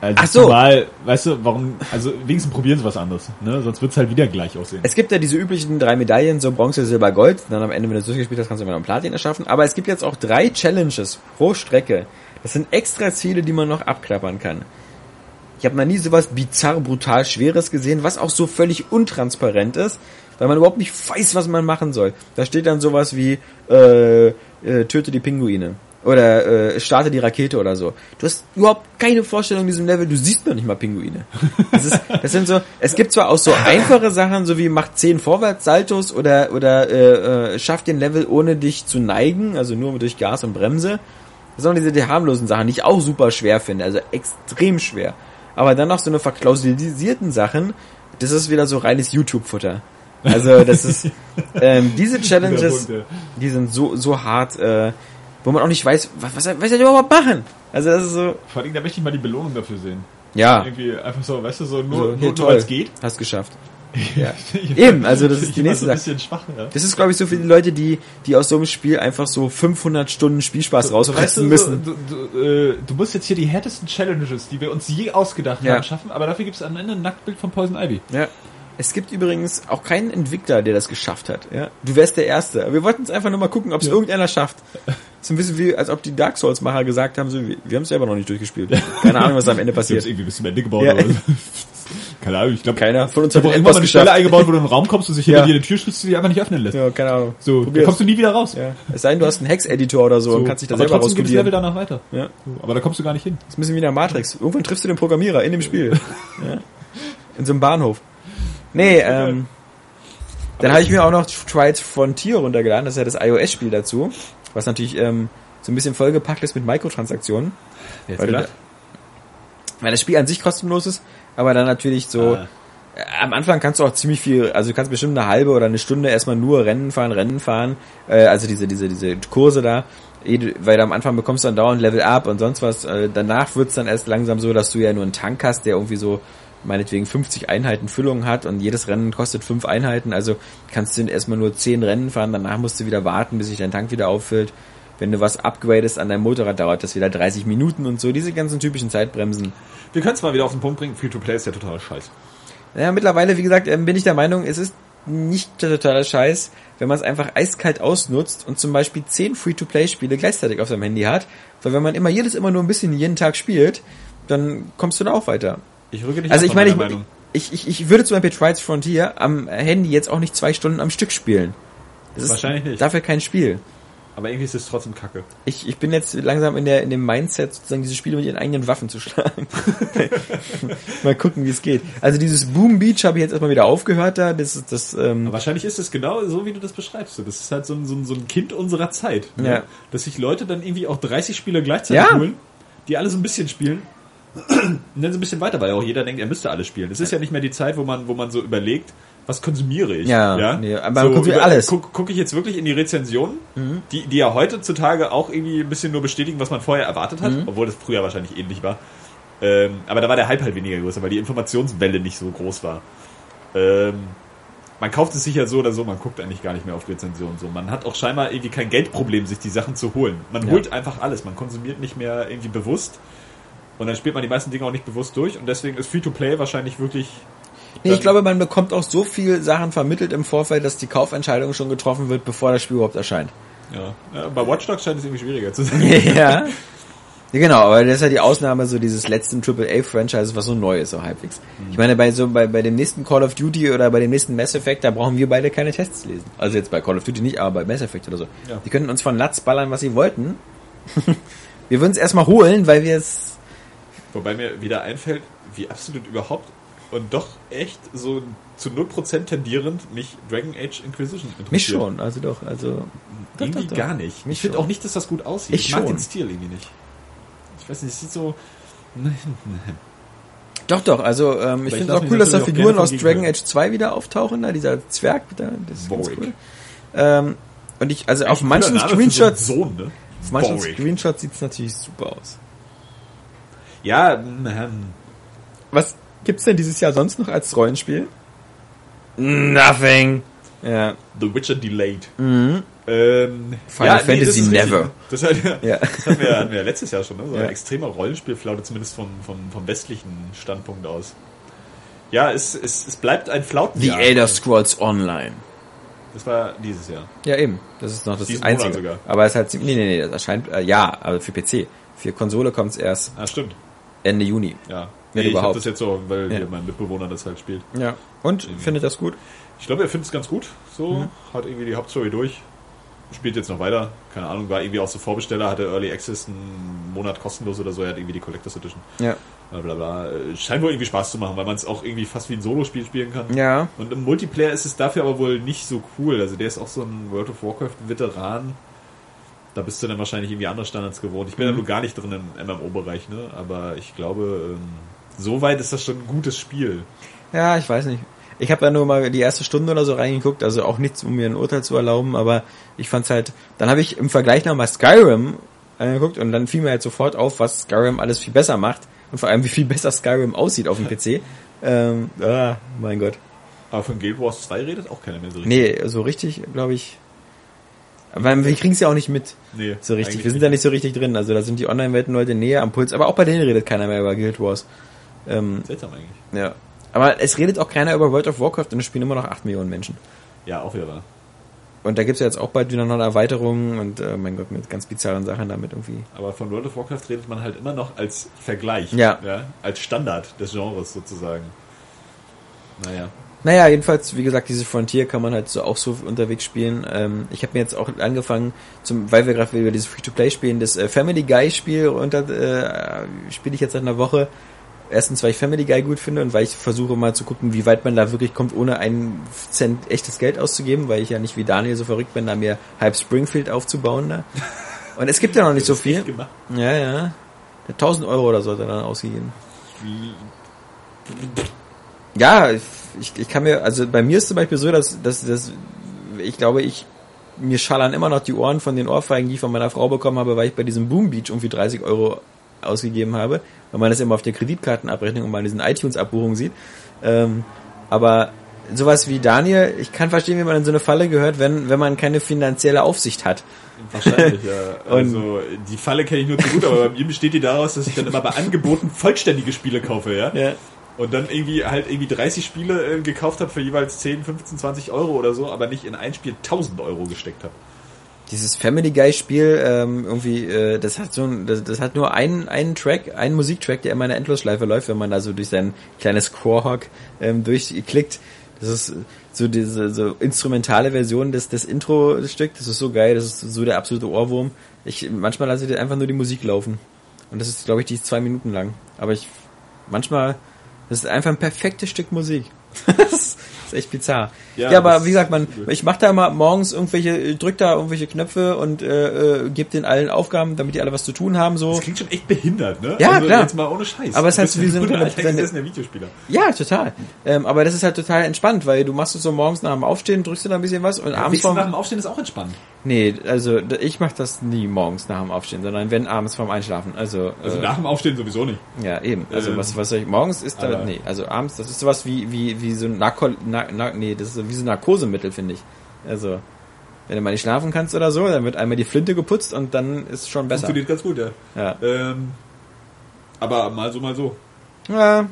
Also Ach so. Zumal, weißt du, warum, also wenigstens probieren sie was anderes, ne? Sonst wird's halt wieder gleich aussehen. Es gibt ja diese üblichen drei Medaillen, so Bronze, Silber, Gold. Dann am Ende, wenn du es durchgespielt hast, kannst du immer noch einen Platin erschaffen. Aber es gibt jetzt auch drei Challenges pro Strecke. Das sind extra Ziele, die man noch abklappern kann. Ich habe noch nie sowas bizarr, brutal Schweres gesehen, was auch so völlig untransparent ist, weil man überhaupt nicht weiß, was man machen soll. Da steht dann sowas wie äh, äh, töte die Pinguine oder äh, starte die Rakete oder so. Du hast überhaupt keine Vorstellung in diesem Level, du siehst noch nicht mal Pinguine. Das, ist, das sind so, es gibt zwar auch so einfache Sachen, so wie mach 10 Vorwärtssaltos oder oder äh, äh, schaff den Level ohne dich zu neigen, also nur durch Gas und Bremse. Das sind auch diese die harmlosen Sachen, die ich auch super schwer finde, also extrem schwer. Aber dann noch so eine verklausulisierten Sachen, das ist wieder so reines YouTube-Futter. Also das ist ähm, diese Challenges, die sind so so hart, äh, wo man auch nicht weiß, was was, was soll ich überhaupt machen. Also das ist so, Vor allem, da möchte ich mal die Belohnung dafür sehen. ja, Irgendwie einfach so, weißt du, so nur, so, nur, nur es geht. hast geschafft. Ja. Eben, also das ist die nächste so Sache. bisschen schwach, ja. Das ist, glaube ich, so für die Leute, die, die aus so einem Spiel einfach so 500 Stunden Spielspaß rausreißen Weißt du, müssen. so, du, du, äh, du musst jetzt hier die härtesten Challenges, die wir uns je ausgedacht Ja. haben, schaffen, aber dafür gibt es am Ende ein Nacktbild von Poison Ivy. Ja. Es gibt übrigens auch keinen Entwickler, der das geschafft hat. Ja? Du wärst der Erste. Wir wollten es einfach nur mal gucken, ob es Ja. irgendeiner schafft. ist ein bisschen wie, als ob die Dark Souls-Macher gesagt haben, so, wir, wir haben es selber noch nicht durchgespielt. Keine Ahnung, was am Ende passiert. irgendwie bis zum Ende gebaut. Ja. Keine Ahnung, ich glaube, Keiner von uns hat den irgendwann mal eine Stelle geschafft. eingebaut, wo du in einen Raum kommst und sich hinter Ja. dir eine Tür schließt, die dich einfach nicht öffnen lässt. Ja, keine Ahnung. So, da kommst du nie wieder raus. Ja. Es sei denn, du hast einen Hex-Editor oder so, und kannst dich da aber selber trotzdem das Level danach weiter. Ja. So, aber da kommst du gar nicht hin. Das ist ein bisschen wie in der Matrix. Irgendwann triffst du den Programmierer in dem Spiel. ja. In so einem Bahnhof. Nee, ähm, dann habe ich mir auch noch Trials Frontier runtergeladen. Das ist ja das iOS-Spiel dazu. Was natürlich ähm, so ein bisschen vollgepackt ist mit Mikrotransaktionen. Jetzt Weil, du weil das Spiel an sich kostenlos ist, aber dann natürlich so... Ah. Am Anfang kannst du auch ziemlich viel, also du kannst bestimmt eine halbe oder eine Stunde erstmal nur Rennen fahren, Rennen fahren, äh, also diese, diese, diese Kurse da, eh, weil am Anfang bekommst du dann dauernd Level up und sonst was. Äh, danach wird's dann erst langsam so, dass du ja nur einen Tank hast, der irgendwie so meinetwegen 50 Einheiten Füllung hat und jedes Rennen kostet 5 Einheiten, also kannst du erstmal nur 10 Rennen fahren, danach musst du wieder warten, bis sich dein Tank wieder auffüllt. Wenn du was upgradest an deinem Motorrad, dauert das wieder 30 Minuten und so, diese ganzen typischen Zeitbremsen. Wir können es mal wieder auf den Punkt bringen, Free-to-Play ist ja total scheiße. Ja, mittlerweile, wie gesagt, ähm, bin ich der Meinung, es ist nicht totaler Scheiß, wenn man es einfach eiskalt ausnutzt und zum Beispiel 10 Free-to-Play-Spiele gleichzeitig auf seinem Handy hat. Weil wenn man immer jedes immer nur ein bisschen jeden Tag spielt, dann kommst du da auch weiter. Ich rücke nicht Also ich meine, ich, ich, ich, ich würde zum Beispiel Trials Frontier am Handy jetzt auch nicht zwei Stunden am Stück spielen. Das ist Wahrscheinlich nicht. dafür kein Spiel. Aber irgendwie ist es trotzdem kacke. Ich, ich bin jetzt langsam in der in dem Mindset, sozusagen diese Spiele mit ihren eigenen Waffen zu schlagen. Mal gucken, wie es geht. Also dieses Boom Beach habe ich jetzt erstmal wieder aufgehört da. Das ist das. Ähm, wahrscheinlich ist es genau so, wie du das beschreibst. Das ist halt so ein, so ein, so ein Kind unserer Zeit. Ne? Ja. Dass sich Leute dann irgendwie auch 30 Spieler gleichzeitig Ja. holen, die alle so ein bisschen spielen. Und dann so ein bisschen weiter, weil auch jeder denkt, er müsste alle spielen. Es ist ja nicht mehr die Zeit, wo man, wo man so überlegt, was konsumiere ich? Ja, nee, aber man konsumiert alles. Mhm. Gucke guck ich jetzt wirklich in die Rezensionen, die, die ja heutzutage auch irgendwie ein bisschen nur bestätigen, was man vorher erwartet hat, Mhm. obwohl das früher wahrscheinlich ähnlich war. Ähm, aber da war der Hype halt weniger größer, weil die Informationswelle nicht so groß war. Ähm, man kauft es sich ja so oder so, man guckt eigentlich gar nicht mehr auf Rezensionen so. Man hat auch scheinbar irgendwie kein Geldproblem, sich die Sachen zu holen. Man Ja. holt einfach alles, man konsumiert nicht mehr irgendwie bewusst. Und dann spielt man die meisten Dinge auch nicht bewusst durch und deswegen ist Free-to-Play wahrscheinlich wirklich nee, ich glaube, man bekommt auch so viel Sachen vermittelt im Vorfeld, dass die Kaufentscheidung schon getroffen wird, bevor das Spiel überhaupt erscheint. Ja. bei Watch Dogs scheint es irgendwie schwieriger zu sein. ja. Genau, aber das ist ja die Ausnahme so dieses letzten AAA-Franchise, was so neu ist, so halbwegs. Ich meine, bei so bei, bei dem nächsten Call of Duty oder bei dem nächsten Mass Effect, da brauchen wir beide keine Tests lesen. Also jetzt bei Call of Duty nicht, aber bei Mass Effect oder so. Ja. Die könnten uns von Latz ballern, was sie wollten. wir würden es erstmal holen, weil wir es. Wobei mir wieder einfällt, wie absolut überhaupt und doch echt so zu 0% tendierend mich Dragon Age Inquisition interessiert. Mich schon, also doch, also. Doch, Irgendwie doch, doch. gar nicht. Mich ich finde auch nicht, dass das gut aussieht. Ich mag schon. den Stil irgendwie nicht. Ich weiß nicht, es sieht so... Doch, doch, also ähm, ich ich finde es auch cool, dass da Figuren aus Dragon. Age 2 wieder auftauchen, da dieser Zwerg, da, das ist Warwick. cool. Ähm, und ich, also auf manchen für so Screenshots, Sohn, ne? auf manchen Warwick. Screenshots sieht's natürlich super aus. Ja, ähm, Was gibt's denn dieses Jahr sonst noch als Rollenspiel? Nothing. Ja. The Witcher Delayed. Mhm. Ähm, Final das Fantasy ist richtig. Never. Das, hat, ja. Ja. das hatten, wir, hatten wir ja letztes Jahr schon, ne? So Ja. ein extremer Rollenspielflaute, zumindest vom, vom, vom westlichen Standpunkt aus. Ja, es, es, es bleibt ein The Flautenjahr. Elder Scrolls Online. Das war dieses Jahr. Ja, eben. Das ist noch das Diesen Einzige. Monat sogar. Aber es ist halt, ziemlich- nee, nee, nee, das erscheint, äh, ja, aber für PC. Für Konsole kommt's erst Ah, stimmt. Ende Juni. Ja. Wenn Nee, ich habe das jetzt so, weil Ja. mein Mitbewohner das halt spielt. Ja. Und? Findet das gut? Ich glaube, er findet es ganz gut. So, Mhm. hat irgendwie die Hauptstory durch. Spielt jetzt noch weiter. Keine Ahnung, war irgendwie auch so Vorbesteller, hatte Early Access einen Monat kostenlos oder so. Er hat irgendwie die Collectors Edition. Ja. Bla bla bla. Äh, Scheint wohl irgendwie Spaß zu machen, weil man es auch irgendwie fast wie ein Solospiel spielen kann. Ja. Und im Multiplayer ist es dafür aber wohl nicht so cool. Also der ist auch so ein World of Warcraft-Veteran. Da bist du dann wahrscheinlich irgendwie andere Standards gewohnt. Ich bin Mhm. ja nur gar nicht drin im MMO-Bereich, ne? Aber ich glaube, ähm, soweit ist das schon ein gutes Spiel. Ja, ich weiß nicht. Ich habe da nur mal die erste Stunde oder so reingeguckt, also auch nichts, um mir ein Urteil zu erlauben, aber ich fand's halt, dann habe ich im Vergleich nochmal Skyrim angeguckt und dann fiel mir halt sofort auf, was Skyrim alles viel besser macht und vor allem wie viel besser Skyrim aussieht auf dem PC. Ähm, ah, mein Gott. Aber von Guild Wars 2 redet auch keiner mehr so richtig. Nee, so richtig, glaube ich. Aber wir kriegen's ja auch nicht mit, Nee, so richtig. Wir sind da nicht so richtig drin. Also da sind die Online-Welten Leute näher am Puls, aber auch bei denen redet keiner mehr über Guild Wars. Ähm, Seltsam eigentlich. ja. Aber es redet auch keiner über World of Warcraft und es spielen immer noch 8 Millionen Menschen. Ja, auch wieder wahr. Und da gibt's ja jetzt auch bald wieder noch eine Erweiterung und äh, mein Gott, mit ganz bizarren Sachen damit irgendwie. Aber von World of Warcraft redet man halt immer noch als Vergleich. Ja. als Standard des Genres sozusagen. Naja. Naja, jedenfalls, wie gesagt, diese Frontier kann man halt so auch so unterwegs spielen. Ähm, ich habe mir jetzt auch angefangen, zum, weil wir gerade über dieses Free-to-Play spielen, das äh, Family Guy Spiel unter äh, spiele ich jetzt seit einer Woche. Erstens, weil ich Family Guy gut finde und weil ich versuche mal zu gucken, wie weit man da wirklich kommt, ohne einen Cent echtes Geld auszugeben, weil ich ja nicht wie Daniel so verrückt bin, da mir halb Springfield aufzubauen da. Und es gibt ja noch nicht so viel. gemacht. Ja, ja. 1000 Euro oder so hat er dann ausgegeben. Ja, ich, ich kann mir, also bei mir ist zum Beispiel so, dass, dass, dass ich glaube, ich mir schallern immer noch die Ohren von den Ohrfeigen, die ich von meiner Frau bekommen habe, weil ich bei diesem Boom Beach irgendwie 30 Euro ausgegeben habe, weil man das immer auf der Kreditkartenabrechnung und mal in diesen iTunes-Abbuchungen sieht. Ähm, aber sowas wie Daniel, ich kann verstehen, wie man in so eine Falle gehört, wenn, wenn man keine finanzielle Aufsicht hat. Wahrscheinlich, ja. Also die Falle kenne ich nur zu gut, aber bei mir besteht die daraus, dass ich dann immer bei Angeboten vollständige Spiele kaufe, ja. Ja. Und dann irgendwie halt irgendwie 30 Spiele äh, gekauft habe für jeweils 10, 15, 20 Euro oder so, aber nicht in ein Spiel 1000 Euro gesteckt habe. Dieses Family Guy Spiel, ähm, irgendwie, äh, das hat so ein, das, das hat nur einen, einen Track, einen Musiktrack, der immer in einer Endlosschleife läuft, wenn man da so durch sein kleines Quahawk ähm, durchklickt. Das ist so diese so instrumentale Version des, des Intro-Stück. Das ist so geil, das ist so der absolute Ohrwurm. Ich, manchmal lasse ich einfach nur die Musik laufen. Und das ist, glaube ich, die ist zwei Minuten lang. Aber ich, manchmal, das ist einfach ein perfektes Stück Musik. ist echt bizarr. Ja, ja aber wie gesagt, man, ich mache da mal morgens irgendwelche, drück da irgendwelche Knöpfe und äh, äh, gebe den allen Aufgaben, damit die alle was zu tun haben. So. Das klingt schon echt behindert, ne? Ja, also klar. Jetzt mal ohne Scheiß. Aber es ist halt so wie so ein Videospieler. Ja, total. Ähm, aber das ist halt total entspannt, weil du machst es so morgens nach dem Aufstehen, drückst du da ein bisschen was und ja, abends vorm... nach dem Aufstehen ist auch entspannt. Nee, also ich mache das nie morgens nach dem Aufstehen, sondern wenn abends vorm Einschlafen. Also, also äh, nach dem Aufstehen sowieso nicht. Ja, eben. Also ähm, was was soll ich morgens ist da nee, also abends, das ist sowas wie wie wie so ein Narko, na, na, nee, das ist wie so ein Narkosemittel, finde ich. Also wenn du mal nicht schlafen kannst oder so, dann wird einmal die Flinte geputzt und dann ist schon besser. Funktioniert ganz gut, ja. ja. Ähm, aber mal so, mal so. Ja.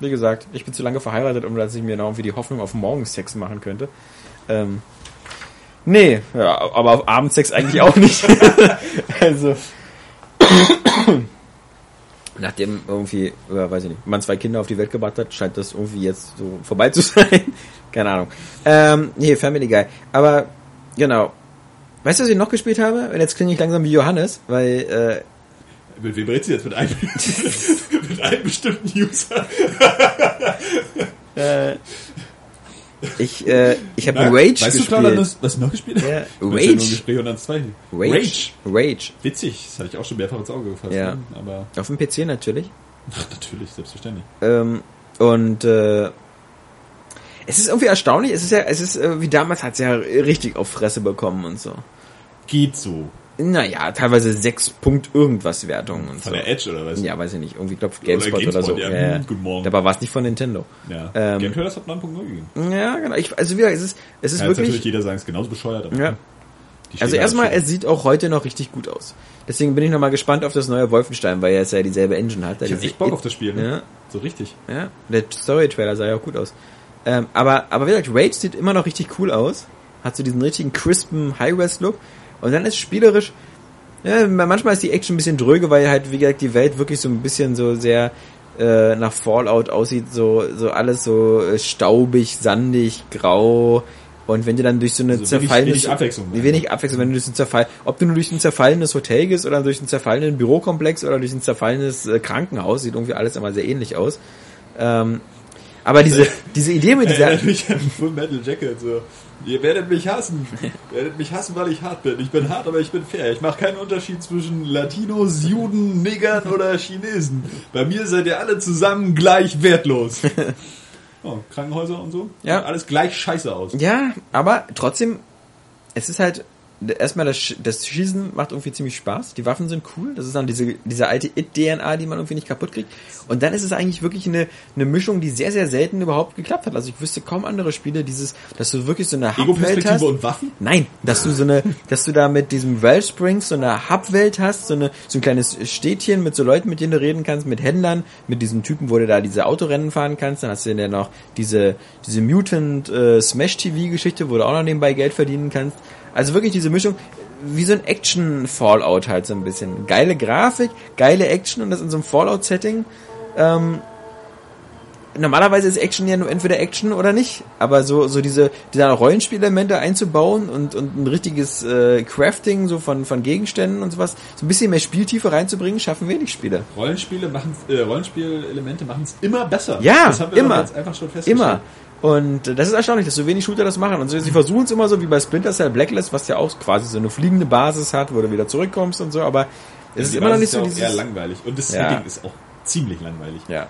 Wie gesagt, ich bin zu lange verheiratet, um dass ich mir noch irgendwie die Hoffnung auf Morgensex machen könnte. Ähm, Nee, ja, aber auf Abendsex eigentlich auch nicht. also. Nachdem irgendwie, oder weiß ich nicht, man zwei Kinder auf die Welt gebracht hat, scheint das irgendwie jetzt so vorbei zu sein. Keine Ahnung. Ähm, nee, Family Guy. Aber, genau. Weißt du, was ich noch gespielt habe? Und jetzt klinge ich langsam wie Johannes, weil, äh, Mit wem redest du jetzt? Mit einem, mit einem bestimmten User? äh, ich, äh, ich habe Rage weißt gespielt. Weißt du, Claudia, was du noch gespielt Ja, Rage. Zwei. Rage. Rage. Rage. Witzig, das hatte ich auch schon mehrfach ins Auge gefasst. Ja. Ne? Aber Auf dem PC natürlich. Ach, natürlich, selbstverständlich. Ähm, und äh, es ist irgendwie erstaunlich, es ist ja, es ist, äh, wie damals hat es ja richtig auf Fresse bekommen und so. Geht so. Naja, teilweise 6 Punkt irgendwas Wertungen und von so. der Edge oder was? Ja, weiß ich nicht. Irgendwie, glaube Gamespot oder, Gamespot, so. Ja, ja, Guten Morgen. Dabei war es nicht von Nintendo. Ja. Ähm, Game Trailers hat 9.0 gegeben. Ja, genau. Ich, also wie gesagt, es ist, es ist jetzt wirklich... natürlich jeder sagen, es ist genauso bescheuert. Aber Ja. stehen Also erstmal, es sieht auch heute noch richtig gut aus. Deswegen bin ich nochmal gespannt auf das neue Wolfenstein, weil er jetzt ja dieselbe Engine hat. Ich hab echt Bock auf das Spiel. Ne? Ja, So richtig. ja. Der Story-Trailer sah ja auch gut aus. Ähm, aber, aber wie gesagt, Rage sieht immer noch richtig cool aus. Hat so diesen richtigen crispen High-Res-Look. Und dann ist spielerisch, ja, manchmal ist die Action ein bisschen dröge, weil halt, wie gesagt, die Welt wirklich so ein bisschen so sehr äh, nach Fallout aussieht, so, so alles so äh, staubig, sandig, grau. Und wenn du dann durch so eine Also zerfallene wenig Abwechslung. wenig Abwechslung, wenn du durch ein Zerfall, ob du nur durch ein zerfallenes Hotel gehst oder durch einen zerfallenen Bürokomplex oder durch ein zerfallenes äh, Krankenhaus, sieht irgendwie alles immer sehr ähnlich aus. Ähm, aber diese diese Idee mit dieser Full Metal Jacket. So. Ihr werdet mich hassen. Ihr werdet mich hassen, weil ich hart bin. Ich bin hart, aber ich bin fair. Ich mache keinen Unterschied zwischen Latinos, Juden, Niggern oder Chinesen. Bei mir seid ihr alle zusammen gleich wertlos. Oh, Krankenhäuser und so. Ja. Sieht Alles gleich scheiße aus. Ja, aber trotzdem, es ist halt, erstmal das, das Schießen macht irgendwie ziemlich Spaß. Die Waffen sind cool. Das ist dann diese, diese alte It-DNA, die man irgendwie nicht kaputt kriegt. Und dann ist es eigentlich wirklich eine, eine Mischung, die sehr, sehr selten überhaupt geklappt hat. Also ich wüsste kaum andere Spiele, dieses, dass du wirklich so eine Hubwelt hast. und Waffen? Nein, dass du so eine, dass du da mit diesem Wellsprings so eine Hubwelt hast, so eine, so ein kleines Städtchen mit so Leuten, mit denen du reden kannst, mit Händlern, mit diesem Typen, wo du da diese Autorennen fahren kannst, dann hast du ja noch diese, diese Mutant äh, Smash TV Geschichte, wo du auch noch nebenbei Geld verdienen kannst. Also wirklich diese Mischung, wie so ein Action Fallout halt so ein bisschen. Geile Grafik, geile Action und das in so einem Fallout Setting. Ähm, normalerweise ist Action ja nur entweder Action oder nicht, aber so so diese diese Rollenspielelemente einzubauen und und ein richtiges äh, Crafting so von von Gegenständen und sowas, so ein bisschen mehr Spieltiefe reinzubringen, schaffen wenig Spiele. Rollenspiele machen äh, Rollenspielelemente machen es immer besser. Ja, das haben wir immer. einfach schon festgestellt. Immer. Und das ist erstaunlich, dass so wenig Shooter das machen. Und so, sie versuchen es immer so wie bei Splinter Cell Blacklist, was ja auch quasi so eine fliegende Basis hat, wo du wieder zurückkommst und so, aber es ist immer noch Basis nicht so dieses eher langweilig und das Ja. Setting ist auch ziemlich langweilig. Ja.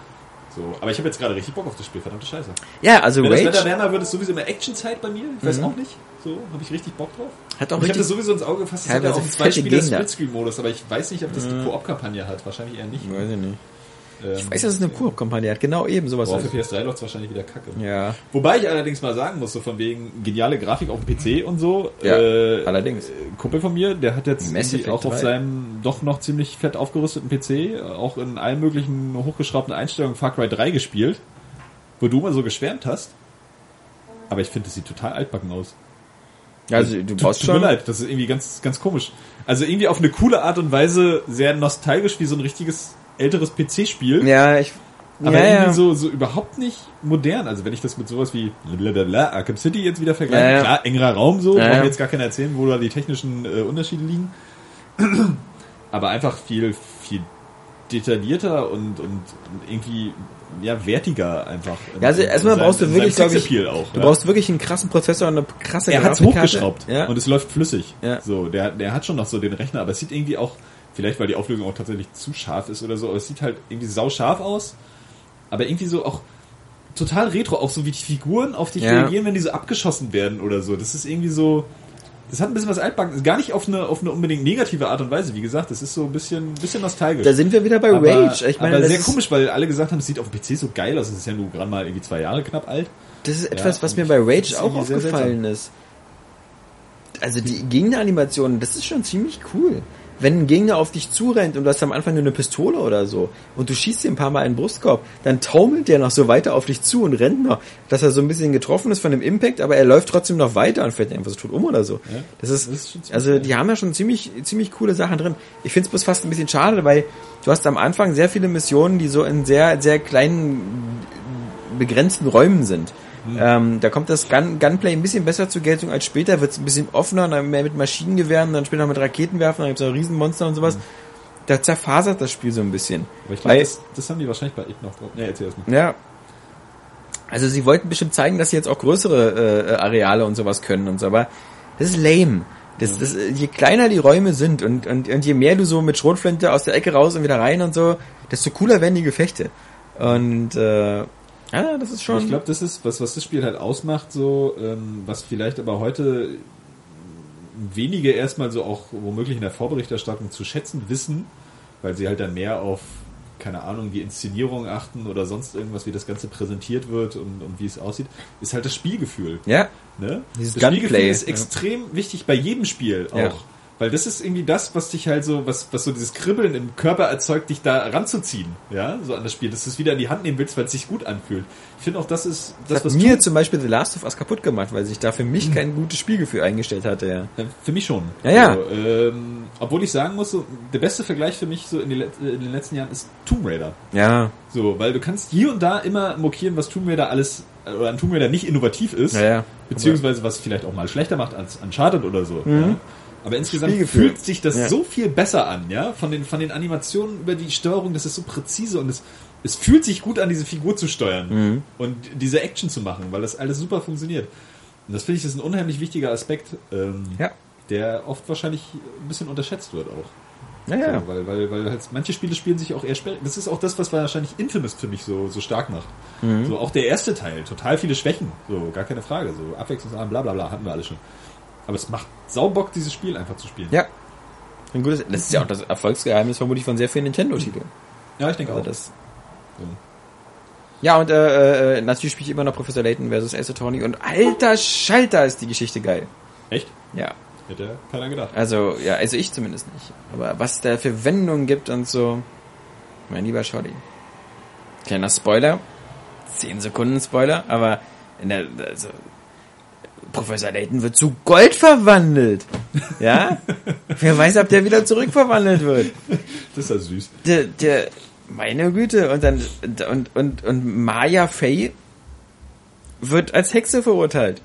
So, aber ich habe jetzt gerade richtig Bock auf das Spiel, verdammte Scheiße. Ja, also Wenn das Rage Wetter wärmer wird, ist sowieso immer Actionzeit bei mir. Ich weiß auch nicht. So, habe ich richtig Bock drauf. hat auch Und ich habe das sowieso ins Auge gefasst. Das hat ja auch einen fette Zweispieler Gegner. Splitscreen-Modus, aber ich weiß nicht, ob das die Koop-Kampagne hat. Wahrscheinlich eher nicht. Weiß ich nicht. Ähm, Ich weiß, dass es eine Koop-Kampagne hat. Genau eben sowas. Boah, für PS3 läuft wahrscheinlich wieder kacke. Ja, Wobei ich allerdings mal sagen muss, so von wegen geniale Grafik auf dem PC und so. Ja, äh, allerdings. äh, Kumpel von mir, der hat jetzt auch auf 3. seinem doch noch ziemlich fett aufgerüsteten PC äh, auch in allen möglichen hochgeschraubten Einstellungen Far Cry 3 gespielt, wo du mal so geschwärmt hast. Aber ich finde, das sieht total altbacken aus. also du Tut- brauchst tut mir schon... leid, das ist irgendwie ganz, ganz komisch. Also irgendwie auf eine coole Art und Weise sehr nostalgisch wie so ein richtiges älteres PC-Spiel. Ja, ich... Aber ja, irgendwie ja. so, so überhaupt nicht modern. Also wenn ich das mit sowas wie blablabla, Arkham City jetzt wieder vergleiche, Ja, klar, engerer Raum so, Ja, mir jetzt gar keiner erzählen, wo da die technischen äh, Unterschiede liegen. Aber einfach viel, viel detaillierter und, und, und irgendwie ja wertiger einfach. Ja, also erstmal seinem- brauchst du wirklich, glaube ich, auch. du ja. brauchst wirklich einen krassen Prozessor und eine krasse er hat's hochgeschraubt Ja. und es läuft flüssig. Ja. So, der, der hat schon noch so den Rechner, aber es sieht irgendwie auch, vielleicht weil die Auflösung auch tatsächlich zu scharf ist oder so, aber es sieht halt irgendwie sau scharf aus, aber irgendwie so auch total retro, auch so wie die Figuren auf dich Ja. reagieren, wenn die so abgeschossen werden oder so. Das ist irgendwie so, das hat ein bisschen was altbacken, gar nicht auf eine, auf eine unbedingt negative Art und Weise, wie gesagt, das ist so ein bisschen, bisschen nostalgisch. Da sind wir wieder bei aber, Rage. Ich meine, aber sehr komisch, weil alle gesagt haben, es sieht auf dem PC so geil aus, es ist ja nur gerade mal irgendwie zwei Jahre knapp alt. Das ist etwas, Ja, was mir bei Rage auch aufgefallen ist. Also die Gegneranimationen, das ist schon ziemlich cool. Wenn ein Gegner auf dich zurennt und du hast am Anfang nur eine Pistole oder so und du schießt ihm ein paar Mal in den Brustkorb, dann taumelt der noch so weiter auf dich zu und rennt noch, dass er so ein bisschen getroffen ist von dem Impact, aber er läuft trotzdem noch weiter und fällt einfach so tot um oder so. Ja, das ist, das ist also die haben ja schon ziemlich, ziemlich coole Sachen drin. Ich finde es bloß fast ein bisschen schade, weil du hast am Anfang sehr viele Missionen, die so in sehr, sehr kleinen begrenzten Räumen sind. Ähm, da kommt das Gun Gunplay ein bisschen besser zur Geltung als später, wird es ein bisschen offener, dann mehr mit Maschinengewehren, dann später mit Raketenwerfern, dann gibt es Riesenmonster und sowas. Da zerfasert das Spiel so ein bisschen. Aber ich glaube, das, das haben die wahrscheinlich bei It noch drauf. Ne, erzähl erst mal. Ja. Also sie wollten bestimmt zeigen, dass sie jetzt auch größere äh, Areale und sowas können und so, aber das ist lame. Das, das, je kleiner die Räume sind und, und, und je mehr du so mit Schrotflinte aus der Ecke raus und wieder rein und so, desto cooler werden die Gefechte. Und äh, ja, das ist schon. Ich glaube, das ist was, was das Spiel halt ausmacht, so ähm, was vielleicht aber heute wenige erstmal so auch womöglich in der Vorberichterstattung zu schätzen wissen, weil sie halt dann mehr auf keine Ahnung die Inszenierung achten oder sonst irgendwas, wie das Ganze präsentiert wird und, und wie es aussieht, ist halt das Spielgefühl. ja, Ne? Dieses das Gunplay, Spielgefühl ist ja. extrem wichtig bei jedem Spiel auch. Ja. Weil das ist irgendwie das, was dich halt so, was, was so dieses Kribbeln im Körper erzeugt, dich da ranzuziehen, ja, so an das Spiel, dass du es wieder in die Hand nehmen willst, weil es sich gut anfühlt. Ich finde auch, das ist das das, hat was mir zum Beispiel The Last of Us kaputt gemacht, weil sich da für mich kein gutes Spielgefühl eingestellt hatte. Ja. Äh, Für mich schon. Ja, ja. Also, ähm, obwohl ich sagen muss, so, der beste Vergleich für mich so in, die, äh, in den letzten Jahren ist Tomb Raider. Ja, So, weil du kannst hier und da immer mokieren, was Tomb Raider alles, äh, oder an Tomb Raider nicht innovativ ist. Ja, ja. Beziehungsweise was vielleicht auch mal schlechter macht als Uncharted oder so. Ja. Aber insgesamt fühlt sich das Ja. so viel besser an, ja, von den, von den Animationen über die Steuerung, das ist so präzise und es, es fühlt sich gut an, diese Figur zu steuern und diese Action zu machen, weil das alles super funktioniert. Und das finde ich ist ein unheimlich wichtiger Aspekt, ähm, Ja. der oft wahrscheinlich ein bisschen unterschätzt wird auch. ja, ja. So, weil, weil, weil halt manche Spiele spielen sich auch eher sperrig. Das ist auch das, was wahrscheinlich Infamous für mich so, so stark macht. Mhm. So auch der erste Teil, total viele Schwächen, so gar keine Frage, so abwechslungsarm, bla bla bla, hatten wir alle schon. Aber es macht saubock, dieses Spiel einfach zu spielen. Ja. Ein gutes, das ist ja auch das Erfolgsgeheimnis vermutlich von sehr vielen Nintendo-Titeln. ja ich denke Also auch. das, So. ja, und äh, äh, natürlich spiele ich immer noch Professor Layton versus Ace Attorney und alter Schalter ist die Geschichte geil. Echt? Ja. Hätte ja keiner gedacht. Also, ja, also ich zumindest nicht. Aber was da für Wendungen gibt und so, mein lieber Scholli. Kleiner Spoiler. 10 Sekunden Spoiler, aber in der, also, Professor Layton wird zu Gold verwandelt. Ja? Wer weiß, ob der wieder zurückverwandelt wird. Das ist ja süß. Der, der, meine Güte, und dann, und, und, und Maya Fey wird als Hexe verurteilt.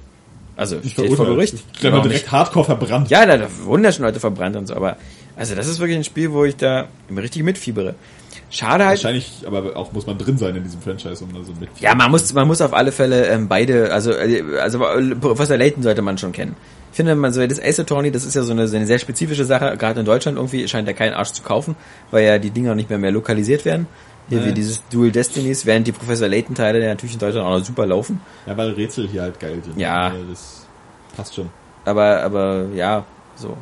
Also, steht vor Gericht. Der Warum wird direkt hardcore verbrannt. ja, da da wunderschön Leute verbrannt und so, aber also das ist wirklich ein Spiel, wo ich da immer richtig mitfiebere. Schade halt. Wahrscheinlich, aber auch muss man drin sein in diesem Franchise, um da so mit. Ja, man muss man muss auf alle Fälle ähm, beide, also äh, also äh, Professor Layton sollte man schon kennen. Ich finde, man so das Ace Attorney, das ist ja so eine, so eine sehr spezifische Sache. Gerade in Deutschland irgendwie scheint er keinen Arsch zu kaufen, weil ja die Dinger nicht mehr mehr lokalisiert werden. Hier Nee. wie dieses Dual Destinies, während die Professor Layton Teile ja natürlich in Deutschland auch noch super laufen. Ja, weil Rätsel hier halt geil sind. Ja. Das passt schon. Aber, aber ja, so.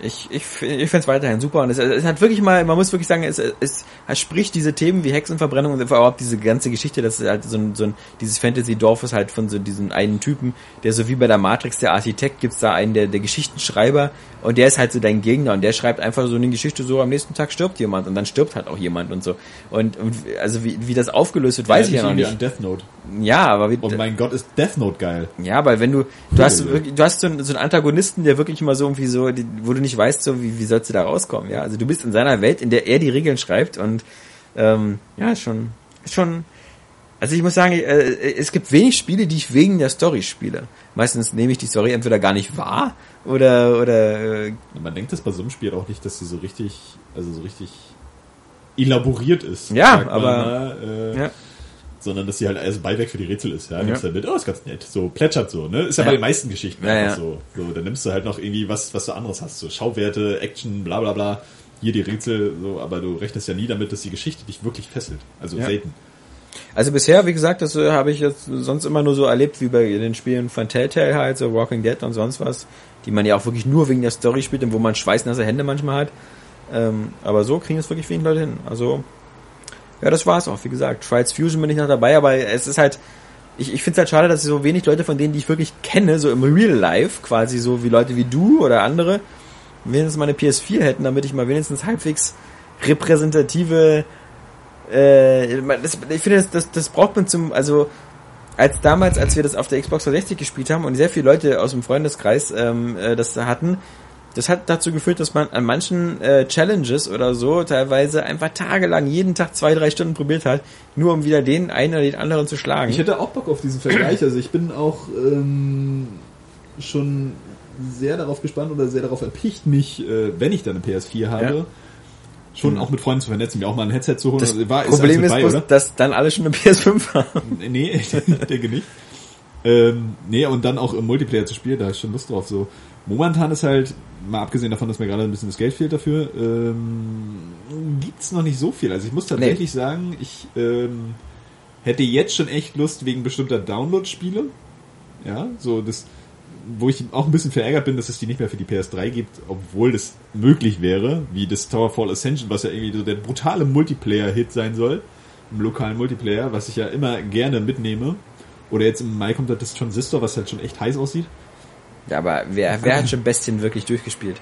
Ich, ich, ich finde es weiterhin super und es, es hat wirklich mal, man muss wirklich sagen, es, es, es spricht diese Themen wie Hexenverbrennung und überhaupt diese ganze Geschichte, dass halt so ein, so ein dieses Fantasy-Dorf ist halt von so diesem einen Typen, der so wie bei der Matrix, der Architekt, gibt's da einen, der, der Geschichtenschreiber und der ist halt so dein Gegner und der schreibt einfach so eine Geschichte, so am nächsten Tag stirbt jemand und dann stirbt halt auch jemand und so. Und, und also wie, wie das aufgelöst wird, weiß ich ja noch nicht. Death Note. Ja, aber wie, Und mein Gott, ist Death Note geil. ja, weil wenn du, du hast du hast so einen, so einen Antagonisten, der wirklich immer so irgendwie so, wo du nicht weißt, so wie, wie sollst du da rauskommen, ja? Also du bist in seiner Welt, in der er die Regeln schreibt und ähm, ja, ist schon, ist schon. Also ich muss sagen, äh, es gibt wenig Spiele, die ich wegen der Story spiele. Meistens nehme ich die Story entweder gar nicht wahr oder oder äh, man denkt das bei so einem Spiel auch nicht, dass sie so richtig, also so richtig elaboriert ist. Ja, aber- mal, äh, ja. Sondern dass sie halt als Beiwerk für die Rätsel ist. Ja, Ja. nimmst halt mit, oh, ist ganz nett. So plätschert so, ne? Ist ja, Ja. bei den meisten Geschichten Ja, einfach so. So, dann nimmst du halt noch irgendwie was, was du anderes hast. So Schauwerte, Action, bla bla bla. Hier die Rätsel, so, aber du rechnest ja nie damit, dass die Geschichte dich wirklich fesselt. Also selten. Also bisher, wie gesagt, das äh, habe ich jetzt sonst immer nur so erlebt wie bei den Spielen von Telltale halt, so Walking Dead und sonst was, die man ja auch wirklich nur wegen der Story spielt und wo man schweißnasse Hände manchmal hat. Ähm, aber so kriegen es wirklich wenig Leute hin. Also, ja, das war's auch, wie gesagt. Trials Fusion bin ich noch dabei, aber es ist halt, ich, ich finde es halt schade, dass so wenig Leute von denen, die ich wirklich kenne, so im Real Life, quasi so wie Leute wie du oder andere, wenigstens mal eine PS4 hätten, damit ich mal wenigstens halbwegs repräsentative äh, das, ich finde, das, das, das braucht man zum, also als damals, als wir das auf der Xbox 360 gespielt haben und sehr viele Leute aus dem Freundeskreis ähm, äh, das da hatten, das hat dazu geführt, dass man an manchen äh, Challenges oder so teilweise einfach tagelang jeden Tag zwei, drei Stunden probiert hat, nur um wieder den einen oder den anderen zu schlagen. Ich hätte auch Bock auf diesen Vergleich. Also ich bin auch ähm, schon sehr darauf gespannt oder sehr darauf erpicht, mich, äh, wenn ich dann eine PS4 habe, Ja. schon auch mit Freunden zu vernetzen, mir auch mal ein Headset zu holen. das war, Problem ist, mit bloß, bei, oder? dass dann alle schon eine PS5 haben. Nee, ich denke nicht. Ähm, nee, und dann auch im Multiplayer zu spielen, da ich schon Lust drauf. So momentan ist halt, mal abgesehen davon, dass mir gerade ein bisschen das Geld fehlt dafür, ähm, gibt's noch nicht so viel. Also ich muss tatsächlich sagen, ich ähm, hätte jetzt schon echt Lust wegen bestimmter Download-Spiele. Ja, so das, wo ich auch ein bisschen verärgert bin, dass es die nicht mehr für die PS3 gibt, obwohl das möglich wäre, wie das Towerfall Ascension, was ja irgendwie so der brutale Multiplayer-Hit sein soll, im lokalen Multiplayer, was ich ja immer gerne mitnehme. Oder jetzt im Mai kommt halt das Transistor, was halt schon echt heiß aussieht. Ja, aber wer, wer hat schon Bestien wirklich durchgespielt?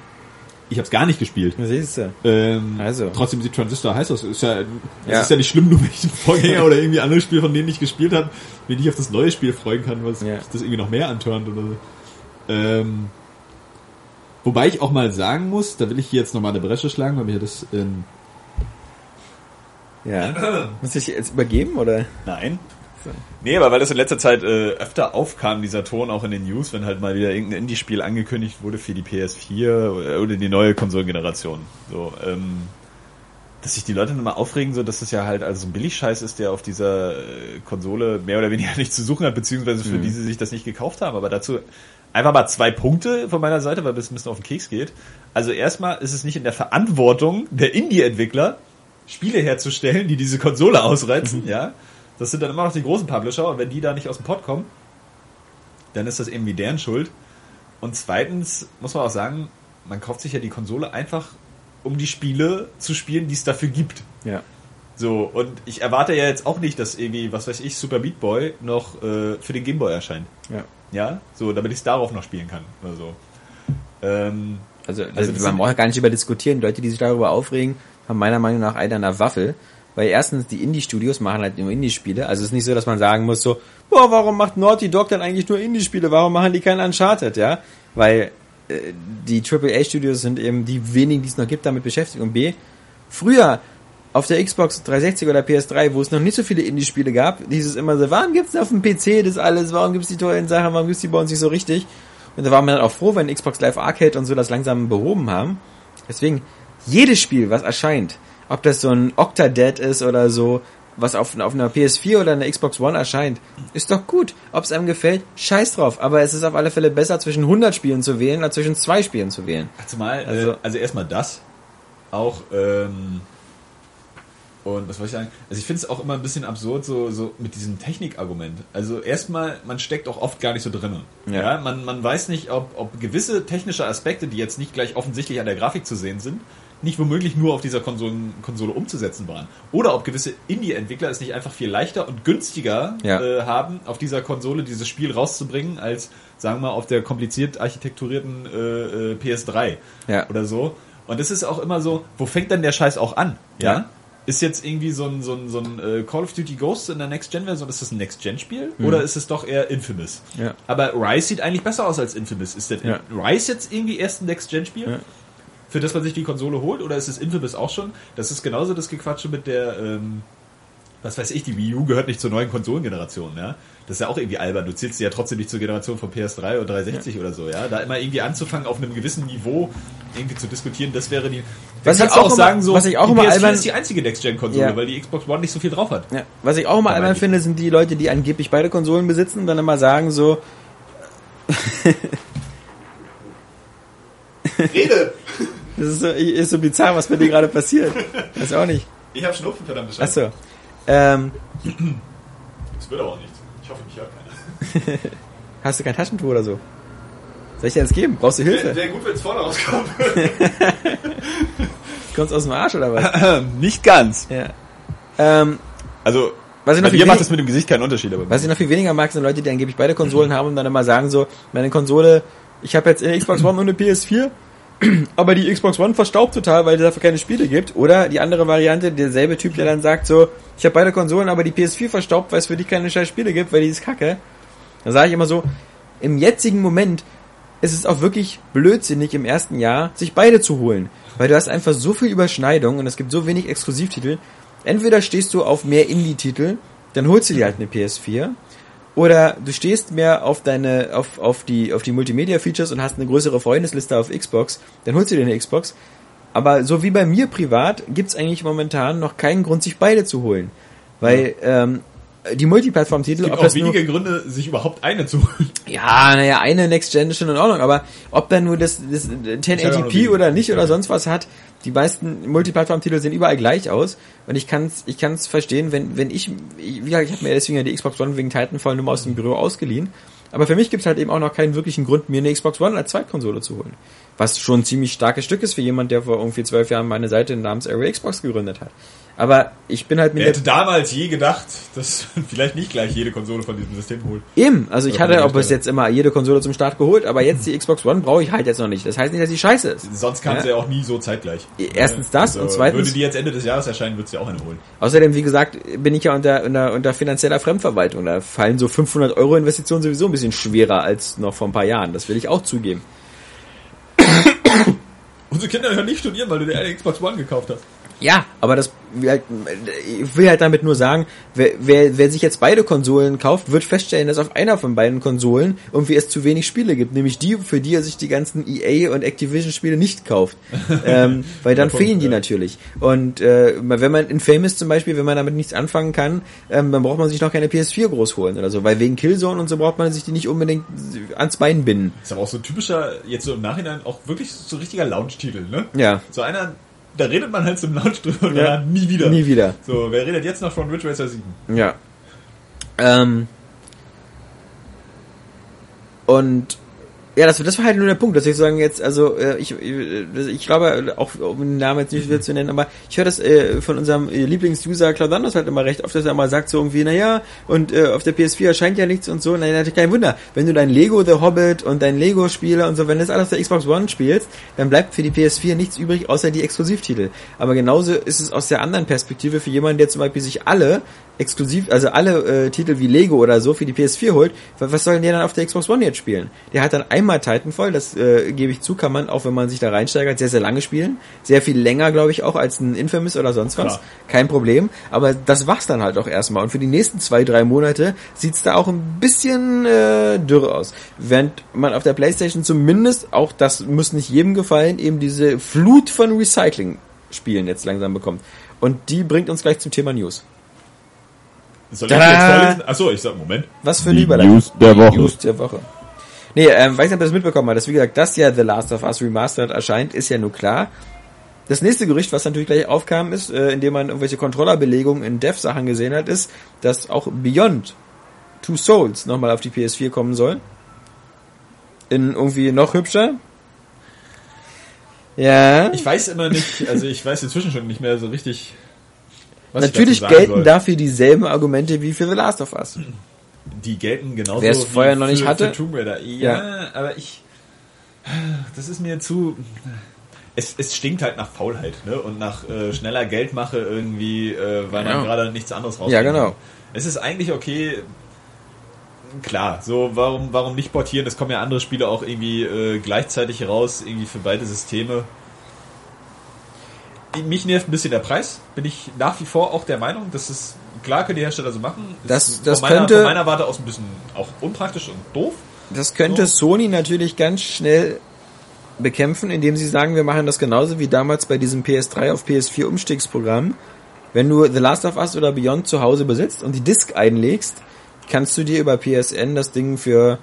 Ich habe es gar nicht gespielt. Na, siehst du. Ähm, Also. Trotzdem sieht Transistor heiß aus. Ist ja, es Ja. ist ja nicht schlimm, nur wenn ich den Vorgänger oder irgendwie andere Spiele, von denen ich gespielt habe, wenn ich auf das neue Spiel freuen kann, was Ja. das irgendwie noch mehr antörnt oder so. Ähm, wobei ich auch mal sagen muss, da will ich hier jetzt nochmal eine Bresche schlagen, weil mir das ähm, Ja. Muss ich jetzt übergeben oder? Nein. Nee, aber weil das in letzter Zeit äh, öfter aufkam, dieser Ton auch in den News, wenn halt mal wieder irgendein Indie-Spiel angekündigt wurde für die PS4 oder, oder die neue Konsolengeneration. So, ähm, dass sich die Leute dann mal aufregen, so dass es ja halt also so ein Billigscheiß ist, der auf dieser äh, Konsole mehr oder weniger nichts zu suchen hat, beziehungsweise für die sie sich das nicht gekauft haben. Aber dazu einfach mal zwei Punkte von meiner Seite, weil das ein bisschen auf den Keks geht. Also erstmal ist es nicht in der Verantwortung der Indie-Entwickler, Spiele herzustellen, die diese Konsole ausreizen, ja. Das sind dann immer noch die großen Publisher und wenn die da nicht aus dem Pott kommen, dann ist das irgendwie deren Schuld. Und zweitens muss man auch sagen, man kauft sich ja die Konsole einfach, um die Spiele zu spielen, die es dafür gibt. Ja. So, und ich erwarte ja jetzt auch nicht, dass irgendwie, was weiß ich, Super Meat Boy noch äh, für den Gameboy erscheint. Ja. Ja, so, damit ich es darauf noch spielen kann. Oder so. Ähm, Also, Also man braucht ja gar nicht über diskutieren. Leute, die sich darüber aufregen, haben meiner Meinung nach einer an der Waffel. Weil erstens, die Indie-Studios machen halt nur Indie-Spiele. Also es ist nicht so, dass man sagen muss so, boah, warum macht Naughty Dog denn eigentlich nur Indie-Spiele? Warum machen die kein Uncharted, ja? Weil äh, die AAA-Studios sind eben die wenigen, die es noch gibt, damit beschäftigt. Und B, früher auf der Xbox 360 oder PS3, wo es noch nicht so viele Indie-Spiele gab, hieß es immer so, warum gibt's denn auf dem PC das alles? Warum gibt's die tollen Sachen? Warum gibt's die bei uns nicht so richtig? Und da war man dann auch froh, wenn Xbox Live Arcade und so das langsam behoben haben. Deswegen, jedes Spiel, was erscheint, ob das so ein Octadad ist oder so, was auf, auf einer PS4 oder einer Xbox One erscheint, ist doch gut. Ob es einem gefällt, scheiß drauf. Aber es ist auf alle Fälle besser, zwischen 100 Spielen zu wählen, als zwischen zwei Spielen zu wählen. Zumal, Also- also, äh, also erstmal das. Auch, ähm, Und was soll ich sagen? Also ich finde es auch immer ein bisschen absurd, so, so mit diesem Technikargument. Also erstmal, man steckt auch oft gar nicht so drin. Ja. ja. man, man weiß nicht, ob, ob gewisse technische Aspekte, die jetzt nicht gleich offensichtlich an der Grafik zu sehen sind, nicht womöglich nur auf dieser Konsolen, Konsole umzusetzen waren. Oder ob gewisse Indie-Entwickler es nicht einfach viel leichter und günstiger ja. äh, haben, auf dieser Konsole dieses Spiel rauszubringen, als, sagen wir, auf der kompliziert architekturierten äh, äh PS3 ja. oder so. Und es ist auch immer so, wo fängt denn der Scheiß auch an? Ja. ja? Ist jetzt irgendwie so ein, so ein, so ein äh, Call of Duty Ghosts in der Next-Gen-Version, ist das ein Next-Gen-Spiel? Mhm. Oder ist es doch eher Infamous? Ja. Aber Rise sieht eigentlich besser aus als Infamous. Ist das ja. Rise jetzt irgendwie erst ein Next-Gen-Spiel? Ja für das man sich die Konsole holt? Oder ist es Infamous auch schon? Das ist genauso das Gequatsche mit der, ähm, was weiß ich, die Wii U gehört nicht zur neuen Konsolengeneration, ja. Das ist ja auch irgendwie albern. Du zählst sie ja trotzdem nicht zur Generation von PS3 oder 360 ja. oder so, ja. Da immer irgendwie anzufangen, auf einem gewissen Niveau irgendwie zu diskutieren, das wäre die. Was ich auch, auch sagen, so, was ich auch die immer PS4 albern ist die einzige Next-Gen-Konsole, ja. weil die Xbox One nicht so viel drauf hat. Ja. Was ich auch immer albern finde, sind die Leute, die angeblich beide Konsolen besitzen und dann immer sagen so. Rede! Das ist so, ist so bizarr, was bei dir gerade passiert. Weiß auch nicht. Ich habe Schnupfen, verdammte Scheiße. Achso. Ähm. Das wird aber auch nichts. Ich hoffe, mich hört keiner. Hast du kein Taschentuch oder so? Soll ich dir eins geben? Brauchst du Hilfe? Wäre gut, wenn es vorne rauskommt. Kommst aus dem Arsch oder was? Nicht ganz. Ja. Ähm, also, was ich noch bei dir macht das mit dem Gesicht keinen Unterschied. Aber was ich noch viel weniger mag, sind Leute, die angeblich beide Konsolen haben und dann immer sagen so, meine Konsole, ich habe jetzt eine Xbox One und eine PS4 aber die Xbox One verstaubt total, weil es dafür keine Spiele gibt. Oder die andere Variante, derselbe Typ, der dann sagt so, ich habe beide Konsolen, aber die PS4 verstaubt, weil es für die keine scheiß Spiele gibt, weil die ist kacke. Dann sage ich immer so, im jetzigen Moment ist es auch wirklich blödsinnig im ersten Jahr, sich beide zu holen. Weil du hast einfach so viel Überschneidung und es gibt so wenig Exklusivtitel. Entweder stehst du auf mehr Indie-Titel, dann holst du dir halt eine PS4 oder du stehst mehr auf deine, auf, auf die, auf die Multimedia-Features und hast eine größere Freundesliste auf Xbox, dann holst du dir eine Xbox. Aber so wie bei mir privat gibt's eigentlich momentan noch keinen Grund, sich beide zu holen. Weil ähm, die Multiplattform-Titel. Es gibt auch wenige nur, Gründe, sich überhaupt eine zu holen. Ja, naja, eine Next Gen ist schon in Ordnung, aber ob dann nur das, das 1080p oder nicht oder sonst was hat, die meisten Multiplattform-Titel sehen überall gleich aus und ich kann's, ich kann's verstehen, wenn, wenn ich, gesagt, ich habe mir deswegen ja die Xbox One wegen Titanfall nur mal aus dem Büro ausgeliehen, aber für mich gibt's halt eben auch noch keinen wirklichen Grund, mir eine Xbox One als Zweitkonsole zu holen. Was schon ein ziemlich starkes Stück ist für jemand, der vor irgendwie zwölf Jahren meine Seite namens Area Xbox gegründet hat. Aber ich bin halt mit. Wer hätte damals je gedacht, dass vielleicht nicht gleich jede Konsole von diesem System holt. Eben, also ich hatte auch bis jetzt immer jede Konsole zum Start geholt, aber jetzt die Xbox One brauche ich halt jetzt noch nicht. Das heißt nicht, dass sie scheiße ist. Sonst kam ja? sie ja auch nie so zeitgleich. Erstens das also, und zweitens. Würde die jetzt Ende des Jahres erscheinen, wird sie auch eine holen. Außerdem, wie gesagt, bin ich ja unter, unter, unter finanzieller Fremdverwaltung. Da fallen so 500 Euro Investitionen sowieso ein bisschen schwerer als noch vor ein paar Jahren. Das will ich auch zugeben. Unsere Kinder hören nicht studieren, weil du dir eine Xbox One gekauft hast. Ja, aber das ich will halt damit nur sagen, wer, wer, wer sich jetzt beide Konsolen kauft, wird feststellen, dass auf einer von beiden Konsolen irgendwie es zu wenig Spiele gibt, nämlich die, für die er sich die ganzen EA und Activision Spiele nicht kauft, ähm, weil dann Punkt, fehlen die ja. natürlich. Und äh, wenn man in Famous zum Beispiel, wenn man damit nichts anfangen kann, ähm, dann braucht man sich noch keine PS4 groß holen oder so, weil wegen Killzone und so braucht man sich die nicht unbedingt ans Bein binden. ist aber auch so ein typischer, jetzt so im Nachhinein auch wirklich so richtiger Launch-Titel, ne? Ja. So einer da redet man halt zum Launch drüber und ja. nie wieder. Nie wieder. So, wer redet jetzt noch von Ridge Racer 7? Ja. Ähm. Und ja, das, das war halt nur der Punkt, dass ich sagen jetzt, also äh, ich, äh, ich glaube, auch um den Namen jetzt nicht wieder zu nennen, aber ich höre das äh, von unserem äh, Lieblingsuser Claudandos halt immer recht oft, dass er mal sagt so irgendwie, naja, und äh, auf der PS4 erscheint ja nichts und so, naja, natürlich kein Wunder. Wenn du dein Lego The Hobbit und dein Lego-Spieler und so, wenn du das alles auf der Xbox One spielst, dann bleibt für die PS4 nichts übrig, außer die Exklusivtitel. Aber genauso ist es aus der anderen Perspektive für jemanden, der zum Beispiel sich alle exklusiv, also alle äh, Titel wie Lego oder so für die PS4 holt, was soll denn der dann auf der Xbox One jetzt spielen? Der hat dann einmal Titanfall, das äh, gebe ich zu, kann man, auch wenn man sich da reinsteigert, sehr, sehr lange spielen. Sehr viel länger, glaube ich, auch als ein Infamous oder sonst was. Klar. Kein Problem. Aber das war's dann halt auch erstmal. Und für die nächsten zwei, drei Monate sieht's da auch ein bisschen äh, dürr aus. Während man auf der Playstation zumindest, auch das muss nicht jedem gefallen, eben diese Flut von Recycling-Spielen jetzt langsam bekommt. Und die bringt uns gleich zum Thema News. Soll ich jetzt vorlesen? Achso, ich sag, Moment. Was für eine Überleitung. News der Woche. News der Woche. Nee, ähm, weiß nicht, ob ihr das mitbekommen habt, dass wie gesagt, das ja The Last of Us Remastered erscheint, ist ja nur klar. Das nächste Gerücht, was natürlich gleich aufkam, ist, äh, indem man irgendwelche Controllerbelegungen in Dev-Sachen gesehen hat, ist, dass auch Beyond Two Souls nochmal auf die PS4 kommen soll. In irgendwie noch hübscher. Ja. Ich weiß immer nicht, also ich weiß inzwischen schon nicht mehr so richtig. Was Natürlich gelten soll. dafür dieselben Argumente wie für The Last of Us. Die gelten genauso Wer es vorher noch nicht hatte. Tomb Raider. Ja, ja, aber ich, das ist mir zu, es, es stinkt halt nach Faulheit, ne? Und nach äh, schneller Geldmache irgendwie, äh, weil man ja. gerade nichts anderes rauskommt. Ja, genau. Es ist eigentlich okay, klar, so warum warum nicht portieren? Es kommen ja andere Spiele auch irgendwie äh, gleichzeitig raus, irgendwie für beide Systeme. Mich nervt ein bisschen der Preis. Bin ich nach wie vor auch der Meinung, dass es klar können die Hersteller so machen. Das, das von meiner, könnte von meiner Warte aus ein bisschen auch unpraktisch und doof. Das könnte so. Sony natürlich ganz schnell bekämpfen, indem sie sagen, wir machen das genauso wie damals bei diesem PS3 auf PS4 Umstiegsprogramm. Wenn du The Last of Us oder Beyond zu Hause besitzt und die Disc einlegst, kannst du dir über PSN das Ding für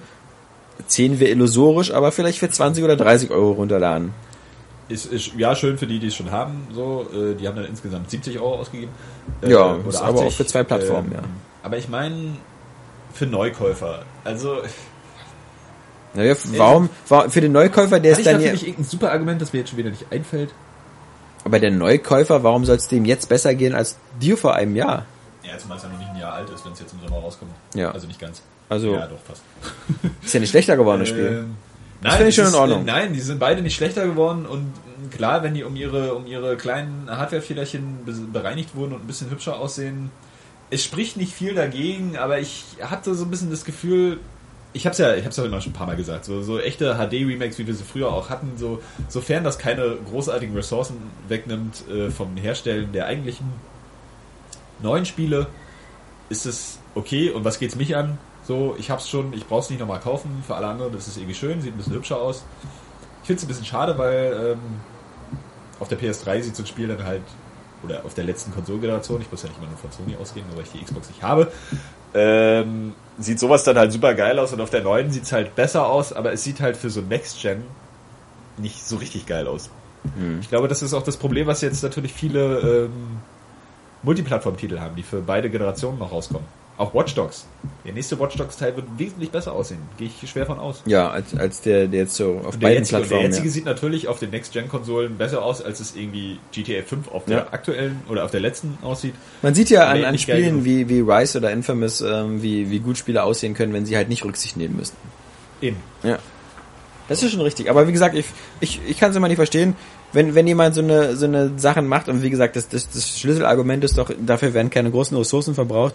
10 wäre illusorisch, aber vielleicht für 20 oder 30 Euro runterladen. Ist, ist ja schön für die, die es schon haben. So, äh, die haben dann insgesamt 70 Euro ausgegeben. Äh, ja, oder 80. aber auch für zwei Plattformen. Ähm, ja. Aber ich meine für Neukäufer. Also naja, warum, für den Neukäufer, der ist dann hier... irgendein super Argument, das mir jetzt schon wieder nicht einfällt. Aber der Neukäufer, warum soll es dem jetzt besser gehen als dir vor einem Jahr? Ja, zumal es ja noch nicht ein Jahr alt ist, wenn es jetzt im Sommer rauskommt. Ja. Also nicht ganz. Also. Ja, doch, fast. Ist ja nicht schlechter geworden, das Spiel. Ähm, das finde ich schon in Ordnung. Nein, die sind beide nicht schlechter geworden und klar, wenn die um ihre, um ihre kleinen Hardware-Fehlerchen bereinigt wurden und ein bisschen hübscher aussehen, es spricht nicht viel dagegen, aber ich hatte so ein bisschen das Gefühl, ich hab's ja, ich hab's ja immer schon ein paar Mal gesagt, so, so echte HD-Remakes, wie wir sie früher auch hatten, so, sofern das keine großartigen Ressourcen wegnimmt äh, vom Herstellen der eigentlichen neuen Spiele, ist es okay. Und was geht's mich an? So, ich hab's schon, ich brauch's nicht nochmal kaufen. Für alle anderen, das ist irgendwie schön, sieht ein bisschen hübscher aus. Ich find's ein bisschen schade, weil ähm, auf der PS3 sieht so ein Spiel dann halt, oder auf der letzten Konsolgeneration, ich muss ja nicht immer nur von Sony ausgehen, nur weil ich die Xbox nicht habe, ähm, sieht sowas dann halt super geil aus und auf der neuen sieht es halt besser aus, aber es sieht halt für so Next Gen nicht so richtig geil aus. Hm. Ich glaube, das ist auch das Problem, was jetzt natürlich viele ähm, Multiplattform-Titel haben, die für beide Generationen noch rauskommen. Auch Watch Dogs. Der nächste Watch Dogs Teil wird wesentlich besser aussehen. Gehe ich schwer von aus. Ja, als, als der, der jetzt so auf beiden jetzige, Plattformen. Der jetzige ja. sieht natürlich auf den Next-Gen-Konsolen besser aus, als es irgendwie GTA 5 auf der ja. aktuellen oder auf der letzten aussieht. Man sieht ja an, an Spielen wie, wie Rise oder Infamous, ähm, wie, wie gut Spiele aussehen können, wenn sie halt nicht Rücksicht nehmen müssten. Eben. Ja. Das ist schon richtig. Aber wie gesagt, ich, ich, ich kann es immer nicht verstehen, wenn, wenn jemand so eine, so eine Sachen macht und wie gesagt, das, das, das Schlüsselargument ist doch, dafür werden keine großen Ressourcen verbraucht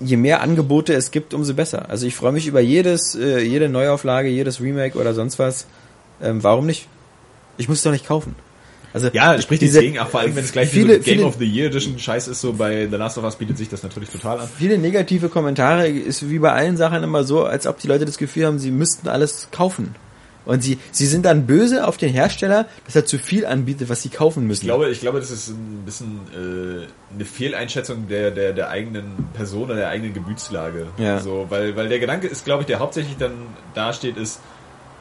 je mehr Angebote es gibt, umso besser. Also ich freue mich über jedes, äh, jede Neuauflage, jedes Remake oder sonst was. Ähm, warum nicht? Ich muss es doch nicht kaufen. Also ja, spricht diese, auch vor allem wenn es gleich viele, so Game viele, of the Year Edition Scheiß ist, so bei The Last of Us bietet sich das natürlich total an. Viele negative Kommentare ist wie bei allen Sachen immer so, als ob die Leute das Gefühl haben, sie müssten alles kaufen. Und sie, sie sind dann böse auf den Hersteller, dass er zu viel anbietet, was sie kaufen müssen. Ich glaube, ich glaube, das ist ein bisschen äh, eine Fehleinschätzung der, der, der eigenen Person oder der eigenen Gebietslage. Ja. So, weil, weil der Gedanke ist, glaube ich, der hauptsächlich dann dasteht, ist,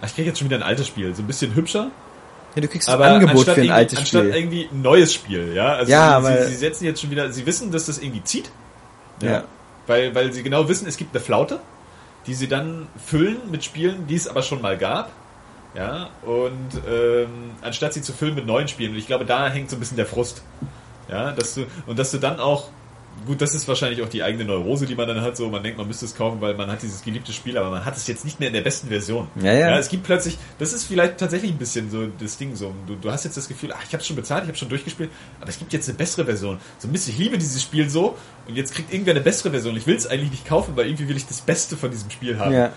ich kriege jetzt schon wieder ein altes Spiel, so ein bisschen hübscher. Ja, du kriegst aber ein Angebot für ein altes Spiel. Anstatt irgendwie ein neues Spiel, ja. Also ja, sie, sie, sie setzen jetzt schon wieder, sie wissen, dass das irgendwie zieht. Ja. ja. Weil, weil sie genau wissen, es gibt eine Flaute, die sie dann füllen mit Spielen, die es aber schon mal gab. Ja, und ähm, anstatt sie zu füllen mit neuen Spielen, und ich glaube, da hängt so ein bisschen der Frust. Ja, dass du, und dass du dann auch, gut, das ist wahrscheinlich auch die eigene Neurose, die man dann hat, so, man denkt, man müsste es kaufen, weil man hat dieses geliebte Spiel, aber man hat es jetzt nicht mehr in der besten Version. Ja, ja. ja es gibt plötzlich, das ist vielleicht tatsächlich ein bisschen so das Ding, so, du, du hast jetzt das Gefühl, ach, ich habe schon bezahlt, ich habe schon durchgespielt, aber es gibt jetzt eine bessere Version. So Mist, ich liebe dieses Spiel so, und jetzt kriegt irgendwer eine bessere Version. Ich will es eigentlich nicht kaufen, weil irgendwie will ich das Beste von diesem Spiel haben. Ja.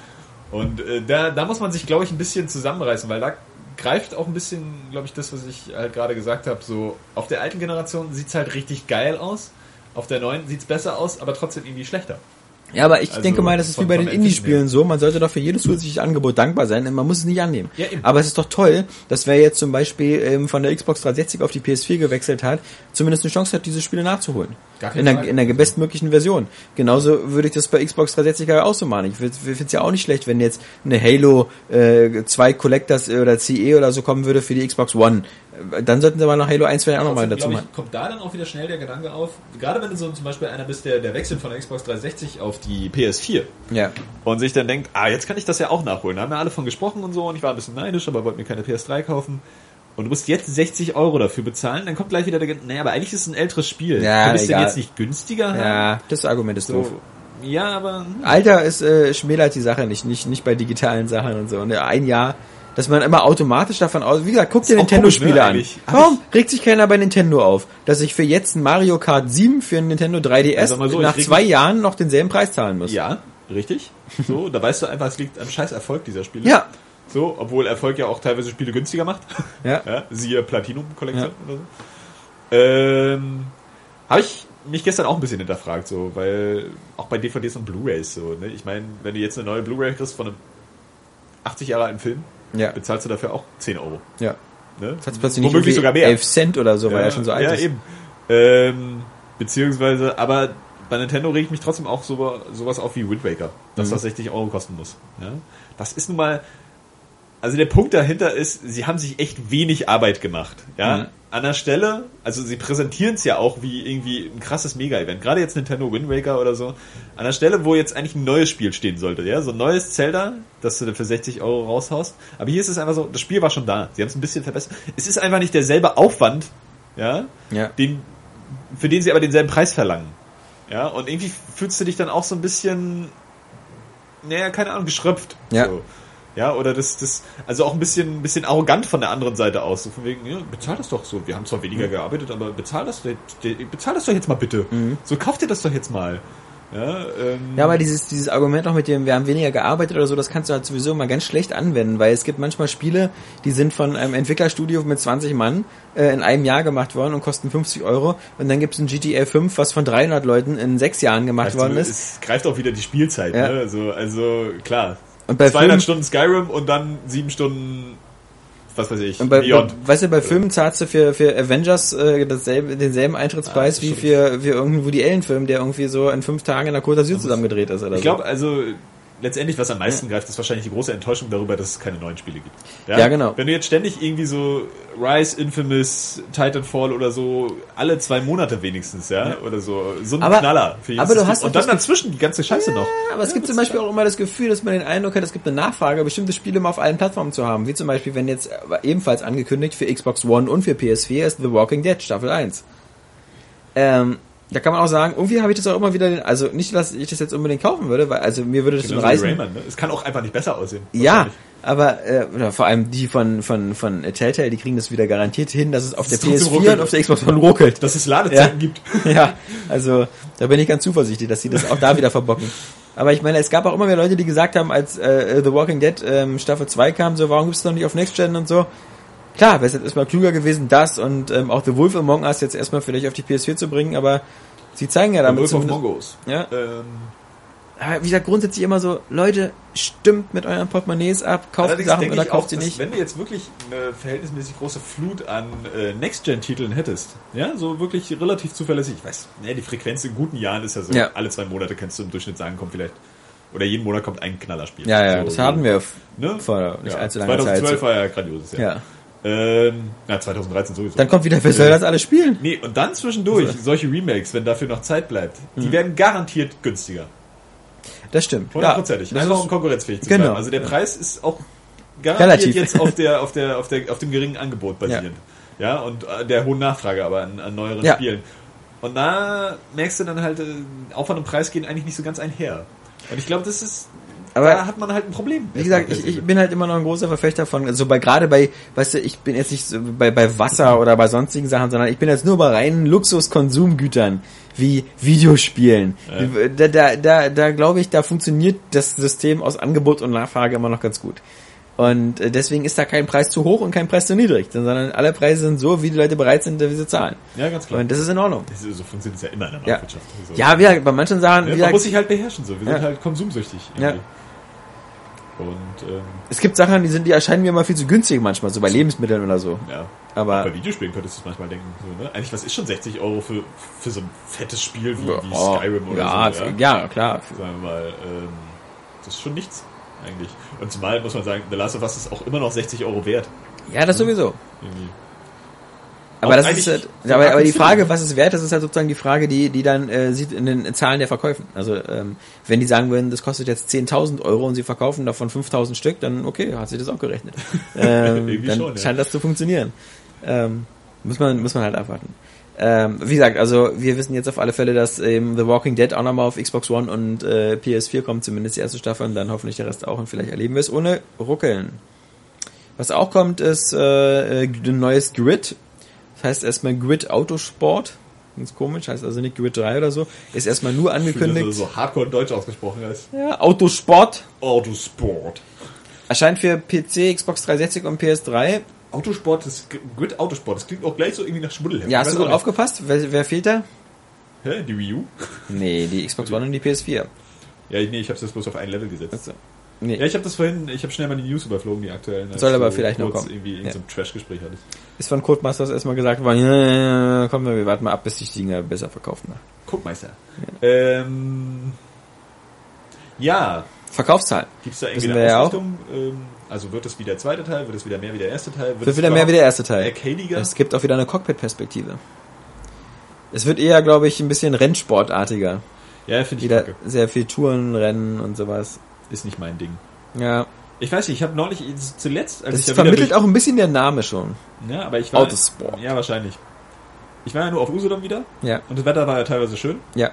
Und äh, da, da muss man sich, glaube ich, ein bisschen zusammenreißen, weil da greift auch ein bisschen, glaube ich, das, was ich halt gerade gesagt habe. So, auf der alten Generation sieht's halt richtig geil aus, auf der neuen sieht's besser aus, aber trotzdem irgendwie schlechter. Ja, aber ich also denke mal, das ist von, wie bei den Indie-Spielen so. Man sollte doch für jedes zusätzliche Angebot dankbar sein. Man muss es nicht annehmen. Ja, aber es ist doch toll, dass wer jetzt zum Beispiel ähm, von der Xbox 360 auf die PS4 gewechselt hat, zumindest eine Chance hat, diese Spiele nachzuholen. In der, in der bestmöglichen Version. Genauso würde ich das bei Xbox 360 auch so machen. Ich finde es ja auch nicht schlecht, wenn jetzt eine Halo äh, 2 Collectors oder CE oder so kommen würde für die Xbox One Dann sollten sie aber noch Halo 1 vielleicht auch nochmal dazu machen. ich, kommt da dann auch wieder schnell der Gedanke auf, gerade wenn du so zum Beispiel einer bist, der, der wechselt von der Xbox 360 auf die PS4 Ja. und sich dann denkt, ah, jetzt kann ich das ja auch nachholen. Da haben ja alle von gesprochen und so und ich war ein bisschen neidisch, aber wollte mir keine PS3 kaufen. Und du musst jetzt 60 Euro dafür bezahlen, dann kommt gleich wieder der Gedanke, naja, aber eigentlich ist es ein älteres Spiel. Ja, Könntest du den egal. jetzt nicht günstiger haben? Ja, das Argument ist doof. So, ja, aber hm. Alter ist äh, schmälert die Sache nicht, nicht, nicht bei digitalen Sachen und so. Und ein Jahr, dass man immer automatisch davon aus, wie gesagt, guck dir Nintendo-Spiele ne, an. Warum regt sich keiner bei Nintendo auf, dass ich für jetzt ein Mario Kart 7 für ein Nintendo 3DS Ja, sag mal so, nach zwei Jahren noch denselben Preis zahlen muss? ja, richtig. So, da weißt du einfach, es liegt am scheiß Erfolg dieser Spiele. Ja. So, obwohl Erfolg ja auch teilweise Spiele günstiger macht. Ja. Ja, siehe Platinum-Kollektion oder so. Ähm, Habe ich mich gestern auch ein bisschen hinterfragt, so, weil auch bei DVDs und Blu-Rays so, ne? Ich meine, wenn du jetzt eine neue Blu-Ray kriegst von einem 80 Jahre alten Film, Ja. bezahlst du dafür auch 10 Euro. Ja. Ne? Das hat plötzlich nicht Womöglich irgendwie sogar mehr. 11 Cent oder so, weil er schon so alt ja, ist. eben. Ähm, beziehungsweise, aber bei Nintendo regt mich trotzdem auch so, sowas auf wie Wind Waker, dass Mhm. das 60 Euro kosten muss. Ja? Das ist nun mal, also der Punkt dahinter ist, sie haben sich echt wenig Arbeit gemacht. Ja, Mhm. An der Stelle, also sie präsentieren es ja auch wie irgendwie ein krasses Mega-Event. Gerade jetzt Nintendo Wind Waker oder so. An der Stelle, wo jetzt eigentlich ein neues Spiel stehen sollte, ja, so ein neues Zelda, das du dann für 60 Euro raushaust. Aber hier ist es einfach so, das Spiel war schon da. Sie haben es ein bisschen verbessert. Es ist einfach nicht derselbe Aufwand, ja, Ja. den, für den sie aber denselben Preis verlangen. Ja, und irgendwie fühlst du dich dann auch so ein bisschen, naja, keine Ahnung, geschröpft. Ja. So. Ja, oder das, das, also auch ein bisschen, ein bisschen arrogant von der anderen Seite aus. So von wegen, ja, bezahl das doch so. Wir haben zwar weniger gearbeitet, aber bezahl das, bezahl das doch jetzt mal bitte. So, kauf dir das doch jetzt mal. Ja, ähm, Ja, aber dieses, dieses Argument auch mit dem, wir haben weniger gearbeitet oder so, das kannst du halt sowieso mal ganz schlecht anwenden, weil es gibt manchmal Spiele, die sind von einem Entwicklerstudio mit 20 Mann äh, in einem Jahr gemacht worden und kosten 50 Euro und dann gibt es ein GTA 5, was von 300 Leuten in sechs Jahren gemacht weißt worden du, ist. es greift auch wieder die Spielzeit. Ja. Ne? Also, also klar. Und bei 200 Filmen- Stunden Skyrim und dann sieben Stunden, was weiß ich, Und bei, bei, weißt du, bei Filmen zahlst du für, für Avengers äh, dasselbe, denselben Eintrittspreis Ah, wie für, für irgendeinen Woody Allen-Film, der irgendwie so in fünf Tagen in der Côte d'Azur zusammengedreht ist oder Ich so. glaube, also letztendlich, was am meisten greift, ist wahrscheinlich die große Enttäuschung darüber, dass es keine neuen Spiele gibt. Ja, genau. Wenn du jetzt ständig irgendwie so Rise, Infamous, Titanfall oder so alle zwei Monate wenigstens, ja, oder so, so ein Aber- Knaller für aber du hast und dann dazwischen die ganze Scheiße noch. Aber es gibt zum Beispiel auch immer das Gefühl, dass man den Eindruck hat, es gibt eine Nachfrage, bestimmte Spiele mal auf allen Plattformen zu haben. Wie zum Beispiel, wenn jetzt aber ebenfalls angekündigt für Xbox One und für PS4 ist The Walking Dead Staffel 1. Ähm, da kann man auch sagen, irgendwie habe ich das auch immer wieder, den, also nicht, dass ich das jetzt unbedingt kaufen würde, weil also mir würde das schon reißen. Rayman, ne? Es kann auch einfach nicht besser aussehen. Ja, aber äh, oder vor allem die von von von Telltale, die kriegen das wieder garantiert hin, dass es auf Das der ist trotzdem PS4 ruckelt. und auf der Xbox One ruckelt. Dass es Ladezeiten Ja. gibt. Ja, also da bin ich ganz zuversichtlich, dass sie das auch da wieder verbocken. Aber ich meine, es gab auch immer mehr Leute, die gesagt haben, als äh, The Walking Dead ähm, Staffel 2 kam, so, warum gibt's es noch nicht auf Next Gen und so. Klar, wäre es jetzt erstmal klüger gewesen, das und ähm, auch The Wolf Among Us jetzt erstmal vielleicht auf die PS4 zu bringen, aber sie zeigen ja damit Wolf of Mongos. Ja. Ähm, Aber wie gesagt, grundsätzlich immer so, Leute, stimmt mit euren Portemonnaies ab, kauft die allerdings Sachen oder kauft auch, sie nicht. Wenn du jetzt wirklich eine verhältnismäßig große Flut an äh, Next-Gen-Titeln hättest, ja, so wirklich relativ zuverlässig, ich weiß, ne, die Frequenz in guten Jahren ist ja so, Ja. alle zwei Monate kannst du im Durchschnitt sagen, kommt vielleicht, oder jeden Monat kommt ein Knallerspiel. Ja, ja, so, das so, hatten wir ne? vor nicht ja. allzu langer 2012 Zeit. so. war ja grandioses, ja. Ja. Ähm, ja, 2013 sowieso. Dann kommt wieder, wer soll das alles spielen? nee, und dann zwischendurch, Also- solche Remakes, wenn dafür noch Zeit bleibt, die Mhm. werden garantiert günstiger. Das stimmt. Hundertprozentig. Ja, Einfach ist- um konkurrenzfähig zu Genau. bleiben. Also der Ja. Preis ist auch garantiert Relativ. jetzt auf der, auf der, auf der, auf dem geringen Angebot basierend. Ja, und äh, der hohen Nachfrage aber an, an neueren Ja. Spielen. Und da merkst du dann halt, äh, Aufwand und Preis gehen eigentlich nicht so ganz einher. Und ich glaube, das ist, Aber- da hat man halt ein Problem. Wie gesagt, ich, ich bin halt immer noch ein großer Verfechter von, also bei gerade bei, weißt du, ich bin jetzt nicht so bei, bei Wasser oder bei sonstigen Sachen, sondern ich bin jetzt nur bei reinen Luxuskonsumgütern wie Videospielen. Da, da, da, da glaube ich, da funktioniert das System aus Angebot und Nachfrage immer noch ganz gut. Und äh, deswegen ist da kein Preis zu hoch und kein Preis zu niedrig, sondern alle Preise sind so, wie die Leute bereit sind, wie sie zahlen. ja, ganz klar. Und das ist in Ordnung. Ist, so funktioniert es ja immer in der Ja, Marktwirtschaft. So. ja wie bei manchen Sachen, wie man muss sich halt beherrschen, so. Wir Ja. sind halt konsumsüchtig. Ja. Und, ähm, es gibt Sachen, die sind, die erscheinen mir immer viel zu günstig manchmal, so bei Lebensmitteln oder so. ja. Aber Bei Videospielen könntest du es manchmal denken, so, ne? Eigentlich, was ist schon 60 Euro für, für so ein fettes Spiel wie, wie Oh, Skyrim oder ja, so? ja, klar. Sagen wir mal, ähm, das ist schon nichts, eigentlich. Und zumal muss man sagen, The Last of Us ist auch immer noch 60 Euro wert. Ja, das sowieso. Irgendwie. Aber das ist halt, aber, aber die Frage, was es wert ist, ist halt sozusagen die Frage, die, die dann äh, sieht in den Zahlen der Verkäufen. Also ähm, wenn die sagen würden, das kostet jetzt 10.000 Euro und sie verkaufen davon 5.000 Stück, dann okay, hat sich das auch gerechnet. ähm, dann schon, ja. scheint das zu funktionieren. Ähm, muss man muss man halt abwarten. Ähm, wie gesagt, also wir wissen jetzt auf alle Fälle, dass eben The Walking Dead auch nochmal auf Xbox One und äh, PS4 kommt, zumindest die erste Staffel und dann hoffentlich der Rest auch und vielleicht erleben wir es ohne Ruckeln. Was auch kommt, ist äh, ein neues Grid. Das heißt erstmal Grid Autosport. Ganz komisch, heißt also nicht Grid 3 oder so. Ist erstmal nur angekündigt. Dass so hardcore deutsch ausgesprochen ist. Ja, Autosport. Autosport. Erscheint für PC, Xbox 360 und PS3. Autosport, das Grid Autosport, das klingt auch gleich so irgendwie nach Schmuddel. Ja, hast du gut aufgepasst? Wer, wer, fehlt da? Hä, die Wii U? Nee, die Xbox One und die PS4. Ja, nee, ich hab's jetzt bloß auf ein Level gesetzt. Also, nee. Ja, ich habe das vorhin, ich habe schnell mal die News überflogen, die aktuellen. Soll aber vielleicht noch kommen. irgendwie in ja. so einem Trash-Gespräch hattest. Ist von Codemasters erstmal gesagt worden, ja, komm, wir warten mal ab, bis sich die Dinger besser verkaufen. Ne? Codemeister. Ja. Ähm, ja. Verkaufszahlen. Gibt's da irgendwie eine Ausrichtung? Ja ähm, also wird es wie der zweite Teil, wird es wieder mehr wie der erste Teil? Wird, wird wieder mehr wie der erste Teil. Arcadiger? Es gibt auch wieder eine Cockpit-Perspektive. Es wird eher, glaube ich, ein bisschen Rennsportartiger. Ja, finde ich wieder sehr viel Touren, Rennen und sowas. Ist nicht mein Ding. Ja. Ich weiß nicht, ich habe neulich zuletzt... Als das ich vermittelt auch ein bisschen der Name schon. Ja, aber ich war... Autosport. Ja, wahrscheinlich. Ich war ja nur auf Usedom wieder. Ja. Und das Wetter war ja teilweise schön. Ja.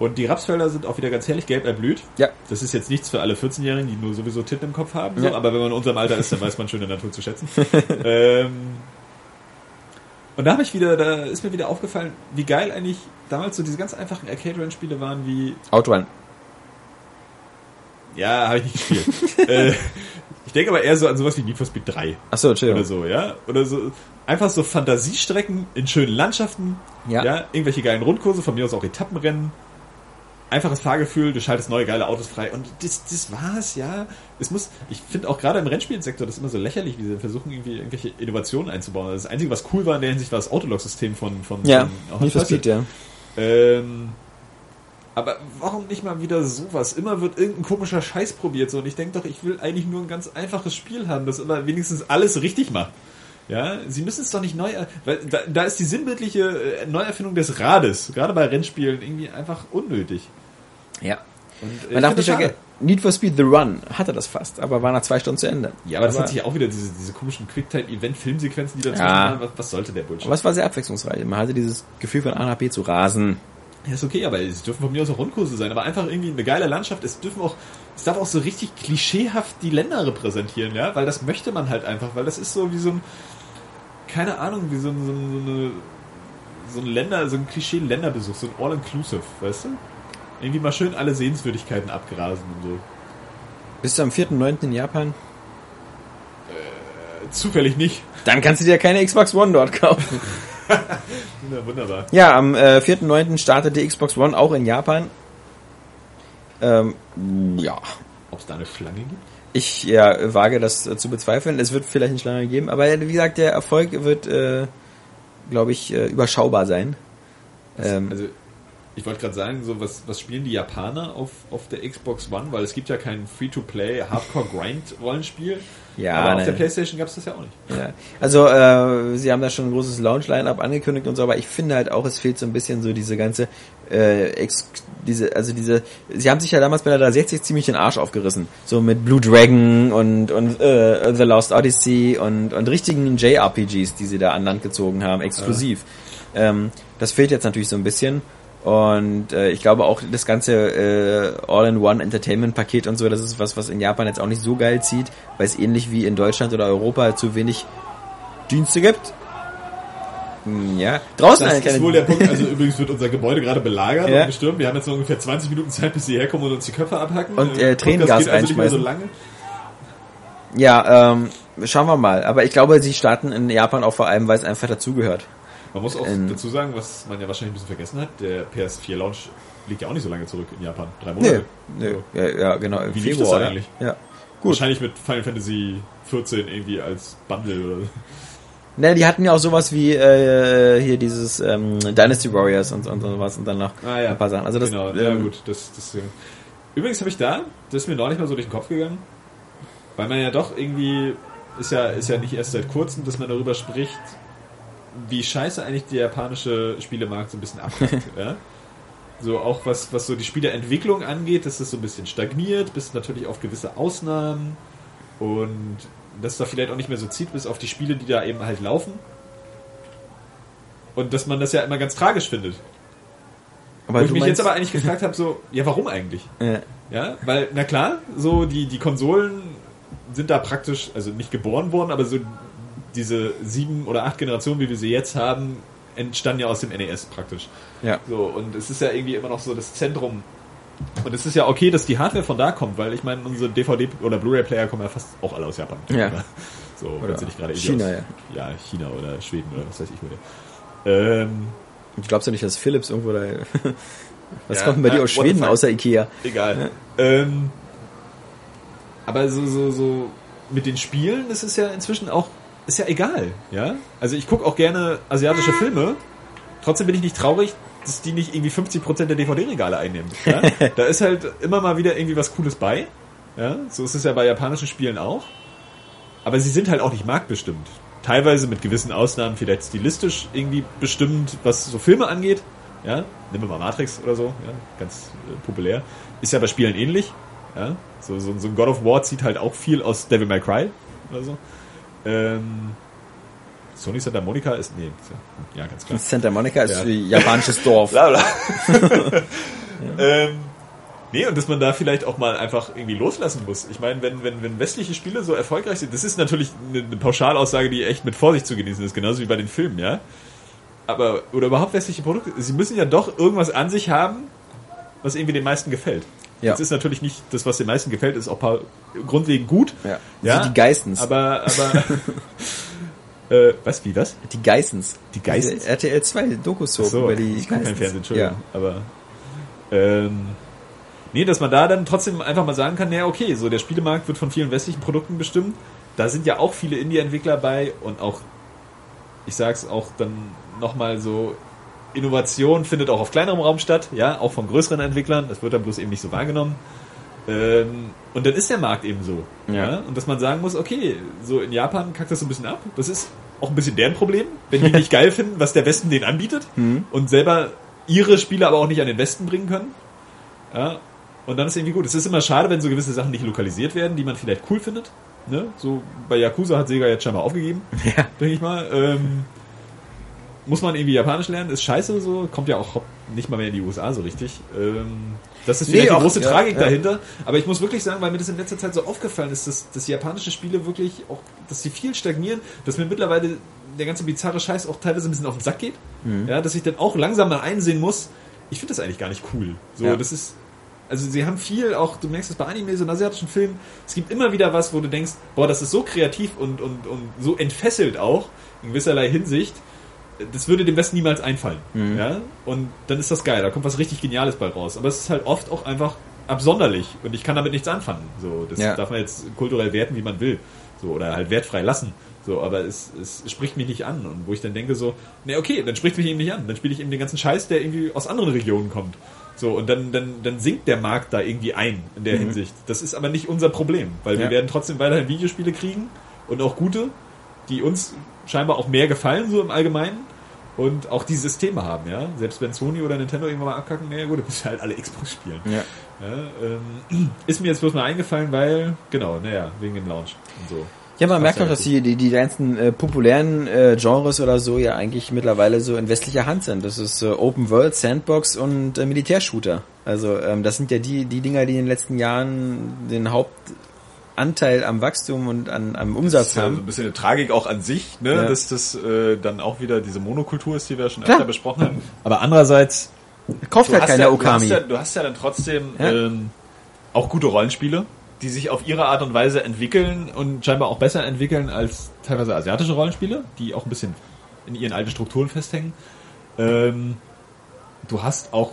Und die Rapsfelder sind auch wieder ganz herrlich gelb erblüht. Ja. Das ist jetzt nichts für alle 14-Jährigen, die nur sowieso Titten im Kopf haben. Ja. So, aber wenn man in unserem Alter ist, dann weiß man schöne Natur zu schätzen. ähm, und da habe ich wieder, da ist mir wieder aufgefallen, wie geil eigentlich damals so diese ganz einfachen Arcade-Run-Spiele waren wie. Outrun. Ja, habe ich nicht gespielt. äh, ich denke aber eher so an sowas wie Need for Speed 3. Achso, chill. Oder so, ja. Oder so. Einfach so Fantasiestrecken in schönen Landschaften. Ja. ja. Irgendwelche geilen Rundkurse, von mir aus auch Etappenrennen einfaches Fahrgefühl, du schaltest neue geile Autos frei und das, das war's, ja. Es muss, ich finde auch gerade im Rennspielsektor das immer so lächerlich, wie sie versuchen irgendwie irgendwelche Innovationen einzubauen. Das Einzige, was cool war in der Hinsicht, war das Autolog-System von, von, ja, von Need for Speed, ja. Ähm, aber warum nicht mal wieder sowas? Immer wird irgendein komischer Scheiß probiert so und ich denke doch, ich will eigentlich nur ein ganz einfaches Spiel haben, das immer wenigstens alles richtig macht. Ja, sie müssen es doch nicht neu, weil da, da ist die sinnbildliche äh, Neuerfindung des Rades, gerade bei Rennspielen, irgendwie einfach unnötig. Ja. Und, äh, Man darf nicht vergessen, Need for Speed The Run hatte das fast, aber war nach zwei Stunden zu Ende. Ja, aber, aber das hat sich auch wieder diese, diese komischen Quicktime-Event-Filmsequenzen, die dazu ja. waren. Was, was, sollte der Bullshit? Aber es war sehr abwechslungsreich. Man hatte dieses Gefühl von A nach B zu rasen. Ja, ist okay, aber es dürfen von mir aus auch Rundkurse sein, aber einfach irgendwie eine geile Landschaft. Es dürfen auch, es darf auch so richtig klischeehaft die Länder repräsentieren, ja, weil das möchte man halt einfach, weil das ist so wie so ein, keine Ahnung, wie so, ein, so, eine, so ein Länder, so ein Klischee-Länderbesuch, so ein All-Inclusive, weißt du? Irgendwie mal schön alle Sehenswürdigkeiten abgrasen und so. Bist du am 4.9. in Japan? Äh, zufällig nicht. Dann kannst du dir keine Xbox One dort kaufen. ja, wunderbar. Ja, am äh, 4.9. startet die Xbox One auch in Japan. Ähm, ja. Ob es da eine Schlange gibt? Ich ja, wage das äh, zu bezweifeln. Es wird vielleicht eine Schlange geben, aber wie gesagt, der Erfolg wird, äh, glaube ich, äh, überschaubar sein. Ähm, also ich wollte gerade sagen, so was, was spielen die Japaner auf, auf der Xbox One? Weil es gibt ja kein Free-to-Play Hardcore-Grind-Rollenspiel. Ja, aber nein. auf der Playstation gab es das ja auch nicht. Ja. Also äh, sie haben da schon ein großes Launch-Line-Up angekündigt und so, aber ich finde halt auch, es fehlt so ein bisschen so diese ganze äh, ex diese, also diese, sie haben sich ja damals bei der 360 ziemlich den Arsch aufgerissen. So mit Blue Dragon und, und äh, The Lost Odyssey und, und richtigen JRPGs, die sie da an Land gezogen haben, exklusiv. Ja. Ähm, das fehlt jetzt natürlich so ein bisschen. Und äh, ich glaube auch das ganze äh, All-in-One-Entertainment-Paket und so, das ist was, was in Japan jetzt auch nicht so geil zieht, weil es ähnlich wie in Deutschland oder Europa zu wenig Dienste gibt. Hm, ja, draußen Das ist wohl der Punkt. Also übrigens wird unser Gebäude gerade belagert ja. und gestürmt. Wir haben jetzt noch ungefähr 20 Minuten Zeit, bis sie herkommen und uns die Köpfe abhacken. Und äh, Tränengas also reinschmeißen. So ja, ähm, schauen wir mal. Aber ich glaube, sie starten in Japan auch vor allem, weil es einfach dazugehört. Man muss auch ähm, dazu sagen, was man ja wahrscheinlich ein bisschen vergessen hat, der PS4-Launch liegt ja auch nicht so lange zurück in Japan. Drei Monate. Nee, nee. Ja, ja, genau. Wie Februar, lief das eigentlich? Ja. Gut. Wahrscheinlich mit Final Fantasy 14 irgendwie als Bundle oder Ne, die hatten ja auch sowas wie äh, hier dieses ähm, Dynasty Warriors und, und sowas und dann noch ah, ja. ein paar Sachen. Also das, genau, ja ähm, gut. Das, das, Übrigens habe ich da, das ist mir noch nicht mal so durch den Kopf gegangen, weil man ja doch irgendwie ist ja ist ja nicht erst seit kurzem, dass man darüber spricht, wie scheiße eigentlich der japanische Spielemarkt so ein bisschen abkackt. ja? So auch was, was so die Spieleentwicklung angeht, dass das so ein bisschen stagniert, bis natürlich auf gewisse Ausnahmen und dass da vielleicht auch nicht mehr so zieht, bis auf die Spiele, die da eben halt laufen. Und dass man das ja immer ganz tragisch findet. Aber Wo ich mich jetzt aber eigentlich gefragt habe, so, ja, warum eigentlich? Ja. Ja, weil, na klar, so die, die Konsolen sind da praktisch, also nicht geboren worden, aber so diese sieben oder acht Generationen, wie wir sie jetzt haben, entstanden ja aus dem NES praktisch. Ja. So, und es ist ja irgendwie immer noch so das Zentrum. Und es ist ja okay, dass die Hardware von da kommt, weil ich meine, unsere DVD- oder Blu-ray-Player kommen ja fast auch alle aus Japan. Ja. So, Oder wenn sie nicht gerade China, aus, ja. ja. China oder Schweden oder was weiß ich wo. Ähm, Ich glaubst ja nicht, dass Philips irgendwo da. Was Ja, kommt denn bei na, dir aus Schweden außer Ikea? Egal. Ähm, aber so, so, so mit den Spielen, ist ja inzwischen auch, ist ja egal, ja. Also ich gucke auch gerne asiatische Filme, trotzdem bin ich nicht traurig, dass die nicht irgendwie 50% der DVD-Regale einnehmen. Ja? da ist halt immer mal wieder irgendwie was Cooles bei. Ja? So ist es ja bei japanischen Spielen auch. Aber sie sind halt auch nicht marktbestimmt. Teilweise mit gewissen Ausnahmen vielleicht stilistisch irgendwie bestimmt, was so Filme angeht. Ja, nehmen wir mal Matrix oder so, ja, ganz äh, populär. Ist ja bei Spielen ähnlich. Ja, so, so, so ein God of War zieht halt auch viel aus Devil May Cry oder so. Ähm, Sony Santa Monica ist, nee, ja, ja, ganz klar. Santa Monica ist Ja. japanisches Dorf. Bla, bla. Ähm, nee, und dass man da vielleicht auch mal einfach irgendwie loslassen muss. Ich meine, wenn, wenn, wenn westliche Spiele so erfolgreich sind, das ist natürlich eine, eine Pauschalaussage, die echt mit Vorsicht zu genießen ist, genauso wie bei den Filmen, ja. Aber, oder überhaupt westliche Produkte, sie müssen ja doch irgendwas an sich haben, was irgendwie den meisten gefällt. Ja. Das ist natürlich nicht das, was den meisten gefällt, ist auch paar, grundlegend gut. Ja. Ja, Die, Geistens. Aber, aber, äh, was, wie, was? die Geistens. Die Geistens? RTL 2 Doku-Soap Ach so, über die ich gucke kein. Fernsehen, Entschuldigung. Ja. Aber ähm, nee, dass man da dann trotzdem einfach mal sagen kann, naja, okay, so der Spielemarkt wird von vielen westlichen Produkten bestimmt. Da sind ja auch viele Indie-Entwickler bei und auch, ich sag's auch dann nochmal so, Innovation findet auch auf kleinerem Raum statt, ja, auch von größeren Entwicklern. Das wird dann bloß eben nicht so wahrgenommen. Ähm, und dann ist der Markt eben so. Ja. Ja. Und dass man sagen muss, okay, so in Japan kackt das so ein bisschen ab. Das ist auch ein bisschen deren Problem, wenn die nicht geil finden, was der Westen denen anbietet und selber ihre Spiele aber auch nicht an den Westen bringen können. Ja. Und dann ist irgendwie gut. Es ist immer schade, wenn so gewisse Sachen nicht lokalisiert werden, die man vielleicht cool findet. Ne? So bei Yakuza hat Sega jetzt scheinbar aufgegeben, Ja. denke ich mal. Ähm, muss man irgendwie Japanisch lernen, ist scheiße so, kommt ja auch nicht mal mehr in die USA so richtig. Ähm, das ist Nee, vielleicht die auch- große ja, Tragik ja. dahinter. Aber ich muss wirklich sagen, weil mir das in letzter Zeit so aufgefallen ist, dass, dass japanische Spiele wirklich auch, dass sie viel stagnieren, dass mir mittlerweile der ganze bizarre Scheiß auch teilweise ein bisschen auf den Sack geht. Mhm. Ja, dass ich dann auch langsam mal einsehen muss, ich finde das eigentlich gar nicht cool. So, Ja. das ist, also sie haben viel, auch du merkst es bei Animes und asiatischen Filmen, es gibt immer wieder was, wo du denkst, boah, das ist so kreativ und, und, und so entfesselt auch, in gewisserlei Hinsicht, das würde dem Westen niemals einfallen. Mhm. Ja? Und dann ist das geil, da kommt was richtig Geniales bei raus. Aber es ist halt oft auch einfach absonderlich und ich kann damit nichts anfangen. So, das Ja. darf man jetzt kulturell werten, wie man will. So, oder halt wertfrei lassen. So, aber es, es spricht mich nicht an. Und wo ich dann denke so, ne, okay, dann spricht mich eben nicht an. Dann spiele ich eben den ganzen Scheiß, der irgendwie aus anderen Regionen kommt. So, und dann, dann, dann sinkt der Markt da irgendwie ein in der Hinsicht. Das ist aber nicht unser Problem, weil wir Mhm. Ja. werden trotzdem weiterhin Videospiele kriegen und auch gute, die uns scheinbar auch mehr gefallen, so im Allgemeinen. Und auch die Systeme haben, ja. Selbst wenn Sony oder Nintendo irgendwann mal abkacken, naja gut, dann müssen halt alle Xbox spielen. Ja. Ja, ähm, ist mir jetzt bloß mal eingefallen, weil, genau, naja, wegen dem Launch und so. Ja, man merkt auch, dass die, die, die ganzen äh, populären äh, Genres oder so ja eigentlich mittlerweile so in westlicher Hand sind. Das ist äh, Open World, Sandbox und äh, Militärshooter. Also ähm, das sind ja die, die Dinger, die in den letzten Jahren den Hauptanteil am Wachstum und an, am Das Umsatz ist ja so ein haben. bisschen eine Tragik auch an sich, ne? Ja. dass das äh, dann auch wieder diese Monokultur ist, die wir schon Klar. öfter besprochen haben. Aber andererseits, Kauft halt keiner ja, Okami. Du hast, ja, du hast ja dann trotzdem Ja. ähm, auch gute Rollenspiele, die sich auf ihre Art und Weise entwickeln. und scheinbar auch besser entwickeln als teilweise asiatische Rollenspiele, die auch ein bisschen in ihren alten Strukturen festhängen. Ähm, du hast auch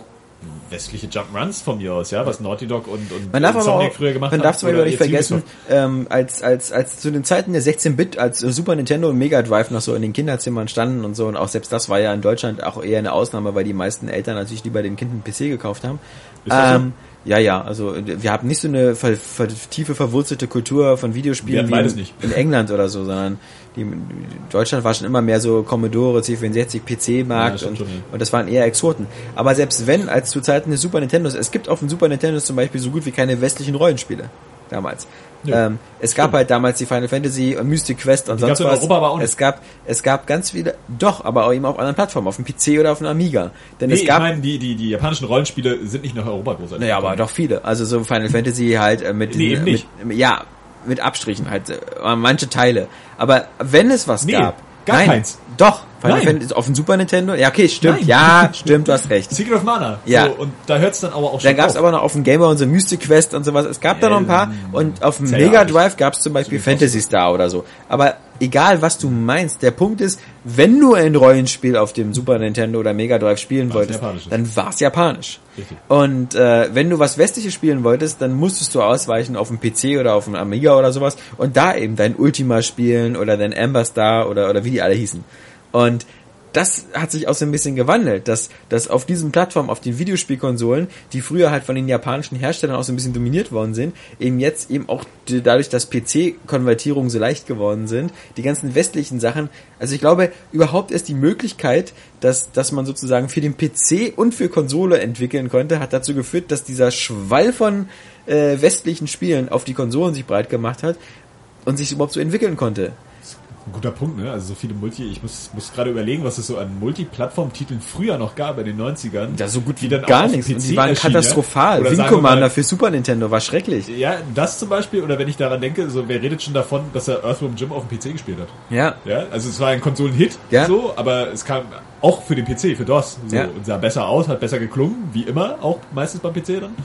westliche Jump'n'Runs von mir aus, ja, was Naughty Dog und, und Man darf aber Insomniac auch, früher gemacht man haben. darf zum Beispiel nicht jetzt vergessen, ähm, als, als, als zu den Zeiten der 16-Bit, als Super Nintendo und Mega Drive noch so in den Kinderzimmern standen und so, und auch selbst das war ja in Deutschland auch eher eine Ausnahme, weil die meisten Eltern natürlich lieber dem Kind einen PC gekauft haben. So? Ähm, Ja, ja, also wir haben nicht so eine ver, ver, tiefe verwurzelte Kultur von Videospielen wie in, in, England oder so, sondern die, Deutschland war schon immer mehr so Commodore, C64, PC-Markt ja, und, und das waren eher Exoten. Aber selbst wenn, als zu Zeiten des Super Nintendos, es gibt auf dem Super Nintendo zum Beispiel so gut wie keine westlichen Rollenspiele damals. Ja, ähm, es stimmt. gab halt damals die Final Fantasy und Mystic Quest und die sonst was. Europa aber auch nicht. Es gab, es gab ganz viele, doch, aber auch eben auf anderen Plattformen, auf dem PC oder auf dem Amiga. Denn nee, es gab, ich meine, die, die, die japanischen Rollenspiele sind nicht nach Europa großartig. Naja, aber doch viele. Also so Final Fantasy halt äh, mit, nee, diesen, mit, ja, mit Abstrichen halt, äh, manche Teile. Aber wenn es was nee, gab, gar nein, keins. Doch, Final Nein. Fantasy auf dem Super Nintendo? Ja, okay, stimmt. Nein. Ja, stimmt, du hast recht. Secret of Mana. Ja. So, und da hört's dann aber auch schon Da gab's auf. aber noch auf dem Game Boy und so Mystic Quest und sowas. Es gab da noch ein paar. Und auf dem Mega Drive gab's zum Beispiel Fantasy Star oder so. Aber egal, was du meinst, der Punkt ist, wenn du ein Rollenspiel auf dem Super Nintendo oder Mega Drive spielen war's wolltest, dann war's japanisch. Richtig. Und äh, wenn du was Westliches spielen wolltest, dann musstest du ausweichen auf dem PC oder auf dem Amiga oder sowas und da eben dein Ultima spielen oder dein Amber Star oder, oder wie die alle hießen. Und das hat sich auch so ein bisschen gewandelt, dass, dass auf diesen Plattformen, auf den Videospielkonsolen, die früher halt von den japanischen Herstellern auch so ein bisschen dominiert worden sind, eben jetzt eben auch dadurch, dass PC-Konvertierungen so leicht geworden sind, die ganzen westlichen Sachen, also ich glaube, überhaupt erst die Möglichkeit, dass, dass man sozusagen für den PC und für Konsole entwickeln konnte, hat dazu geführt, dass dieser Schwall von äh, westlichen Spielen auf die Konsolen sich breit gemacht hat und sich überhaupt so entwickeln konnte. Ein guter Punkt, ne? Also so viele Multi, ich muss, muss gerade überlegen, was es so an Multiplattform-Titeln früher noch gab in den 90ern. Ja, so gut wie dann gar nichts. Und die waren katastrophal. Wing Commander für Super Nintendo war schrecklich. Ja, das zum Beispiel, oder wenn ich daran denke, so wer redet schon davon, dass er Earthworm Jim auf dem PC gespielt hat? Ja. Ja, also es war ein Konsolenhit, ja. so, aber es kam auch für den PC, für DOS, so, ja. und sah besser aus, hat besser geklungen, wie immer, auch meistens beim PC dann.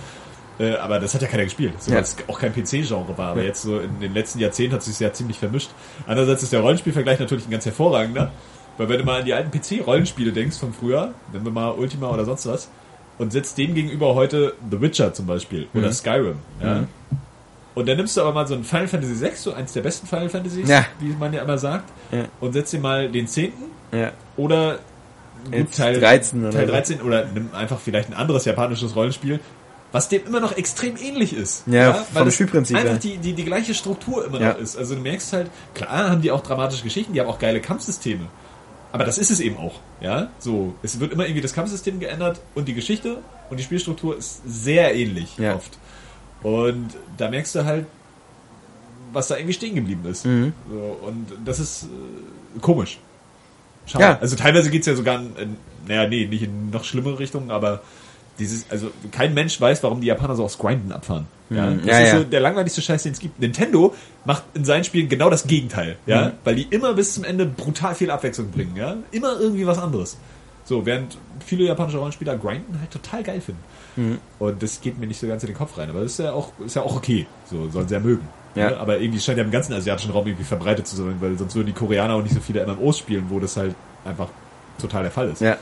Äh, aber das hat ja keiner gespielt, so, ja. weil es auch kein PC-Genre war. Aber ja. jetzt so in den letzten Jahrzehnten hat es sich ja ziemlich vermischt. Andererseits ist der Rollenspielvergleich natürlich ein ganz hervorragender, weil wenn du mal an die alten PC-Rollenspiele denkst von früher, nehmen wir mal Ultima oder sonst was, und setzt dem gegenüber heute The Witcher zum Beispiel oder mhm. Skyrim. Ja? Mhm. Und dann nimmst du aber mal so ein Final Fantasy VI, so eins der besten Final Fantasies, ja. wie man ja immer sagt, ja. und setzt dir mal den zehnten ja. oder gut, Teil 13 oder, Teil 13 oder nimm einfach vielleicht ein anderes japanisches Rollenspiel was dem immer noch extrem ähnlich ist. Ja, ja weil vom Spielprinzip. Einfach die, die, die gleiche Struktur immer ja. noch ist. Also du merkst halt, klar haben die auch dramatische Geschichten, die haben auch geile Kampfsysteme. Aber das ist es eben auch. Ja, so. Es wird immer irgendwie das Kampfsystem geändert und die Geschichte und die Spielstruktur ist sehr ähnlich ja. oft. Und da merkst du halt, was da irgendwie stehen geblieben ist. Mhm. So, und das ist äh, komisch. Schade. Ja. Also teilweise geht's ja sogar in, in, naja, nee, nicht in noch schlimmere Richtungen, aber dieses, also kein Mensch weiß, warum die Japaner so aufs Grinden abfahren. Ja, mhm. das ja, ist ja. so der langweiligste Scheiß, den es gibt. Nintendo macht in seinen Spielen genau das Gegenteil, ja, mhm. weil die immer bis zum Ende brutal viel Abwechslung bringen, ja, immer irgendwie was anderes. So, während viele japanische Rollenspieler Grinden halt total geil finden. Mhm. Und das geht mir nicht so ganz in den Kopf rein, aber das ist ja auch, ist ja auch okay. So, sollen sie ja mögen. Ja. ja. Aber irgendwie scheint ja im ganzen asiatischen Raum irgendwie verbreitet zu sein, weil sonst würden die Koreaner auch nicht so viele MMOs spielen, wo das halt einfach total der Fall ist. Ja.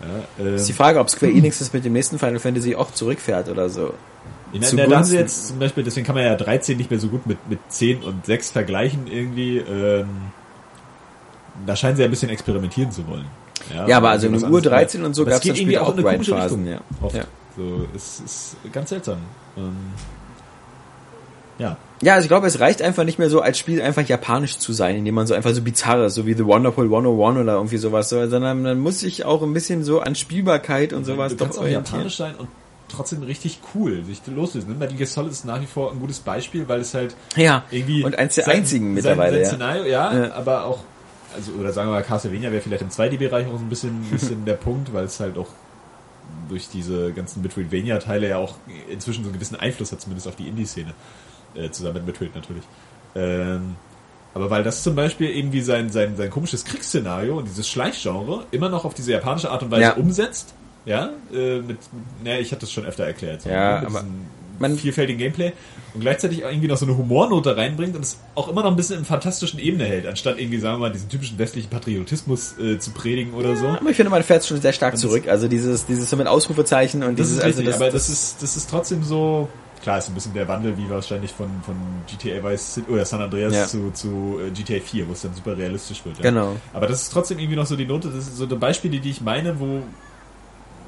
Ja, ähm, ist die Frage, ob Square Enix das mit dem nächsten Final Fantasy auch zurückfährt oder so. In, der, da haben sie jetzt zum Beispiel, deswegen kann man ja 13 nicht mehr so gut mit, mit 10 und 6 vergleichen irgendwie. Ähm, da scheinen sie ja ein bisschen experimentieren zu wollen. Ja, ja aber also in Uhr 13 und so gab es dann später auch Grindphasen. Ja. Oft. Ja. So, es ist ganz seltsam. Ähm, ja. Ja, also ich glaube, es reicht einfach nicht mehr so als Spiel einfach japanisch zu sein, indem man so einfach so bizarre, so wie The Wonderful 101 oder irgendwie sowas, so, sondern man muss sich auch ein bisschen so an Spielbarkeit und sowas du doch auch japanisch sein und trotzdem richtig cool sich loslösen. Metal Gear Solid ist nach wie vor ein gutes Beispiel, weil es halt ja, irgendwie und eins der sein, einzigen mittlerweile. Sein, sein Szenario, ja, ja, aber auch also oder sagen wir mal Castlevania wäre vielleicht im 2D-Bereich auch so ein bisschen, bisschen der Punkt, weil es halt auch durch diese ganzen Metroidvania-Teile ja auch inzwischen so einen gewissen Einfluss hat, zumindest auf die Indie-Szene. Äh, zusammen mit Metroid natürlich. Ähm, aber weil das zum Beispiel irgendwie sein, sein, sein komisches Kriegsszenario und dieses Schleichgenre immer noch auf diese japanische Art und Weise ja. umsetzt. Ja, äh, mit, naja, ich hatte das schon öfter erklärt. So, ja, ne, aber man vielfältigen Gameplay und gleichzeitig irgendwie noch so eine Humornote reinbringt und es auch immer noch ein bisschen in fantastischen Ebene hält, anstatt irgendwie, sagen wir mal, diesen typischen westlichen Patriotismus äh, zu predigen oder so. aber ich finde, man fährt schon sehr stark und zurück. Also dieses, dieses so mit Ausrufezeichen und das dieses, ist richtig, also das, aber das, das ist, das ist trotzdem so, klar ist ein bisschen der Wandel, wie wahrscheinlich von, von GTA Vice City oder San Andreas Ja. zu, zu äh, GTA 4, wo es dann super realistisch wird. Ja. Genau. Aber das ist trotzdem irgendwie noch so die Note, das ist so eine Beispiele, die ich meine, wo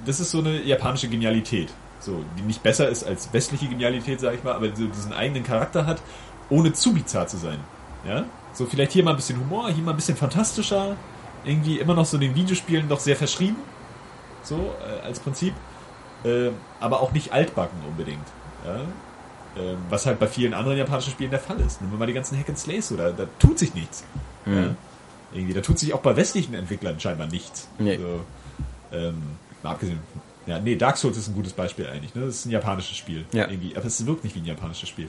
das ist so eine japanische Genialität. So, die nicht besser ist als westliche Genialität, sag ich mal, aber so diesen eigenen Charakter hat, ohne zu bizarr zu sein. Ja? So vielleicht hier mal ein bisschen Humor, hier mal ein bisschen fantastischer, irgendwie immer noch so den Videospielen doch sehr verschrieben. So, äh, als Prinzip. Äh, aber auch nicht altbacken unbedingt. Ja? Äh, was halt bei vielen anderen japanischen Spielen der Fall ist. Nehmen wir mal die ganzen Hack and Slays so, da, da tut sich nichts. Mhm. Ja? Irgendwie, da tut sich auch bei westlichen Entwicklern scheinbar nichts. Nee. So, ähm, mal abgesehen. Ja, nee, Dark Souls ist ein gutes Beispiel eigentlich. Ne? Das ist ein japanisches Spiel. Ja. Irgendwie, aber es wirkt nicht wie ein japanisches Spiel.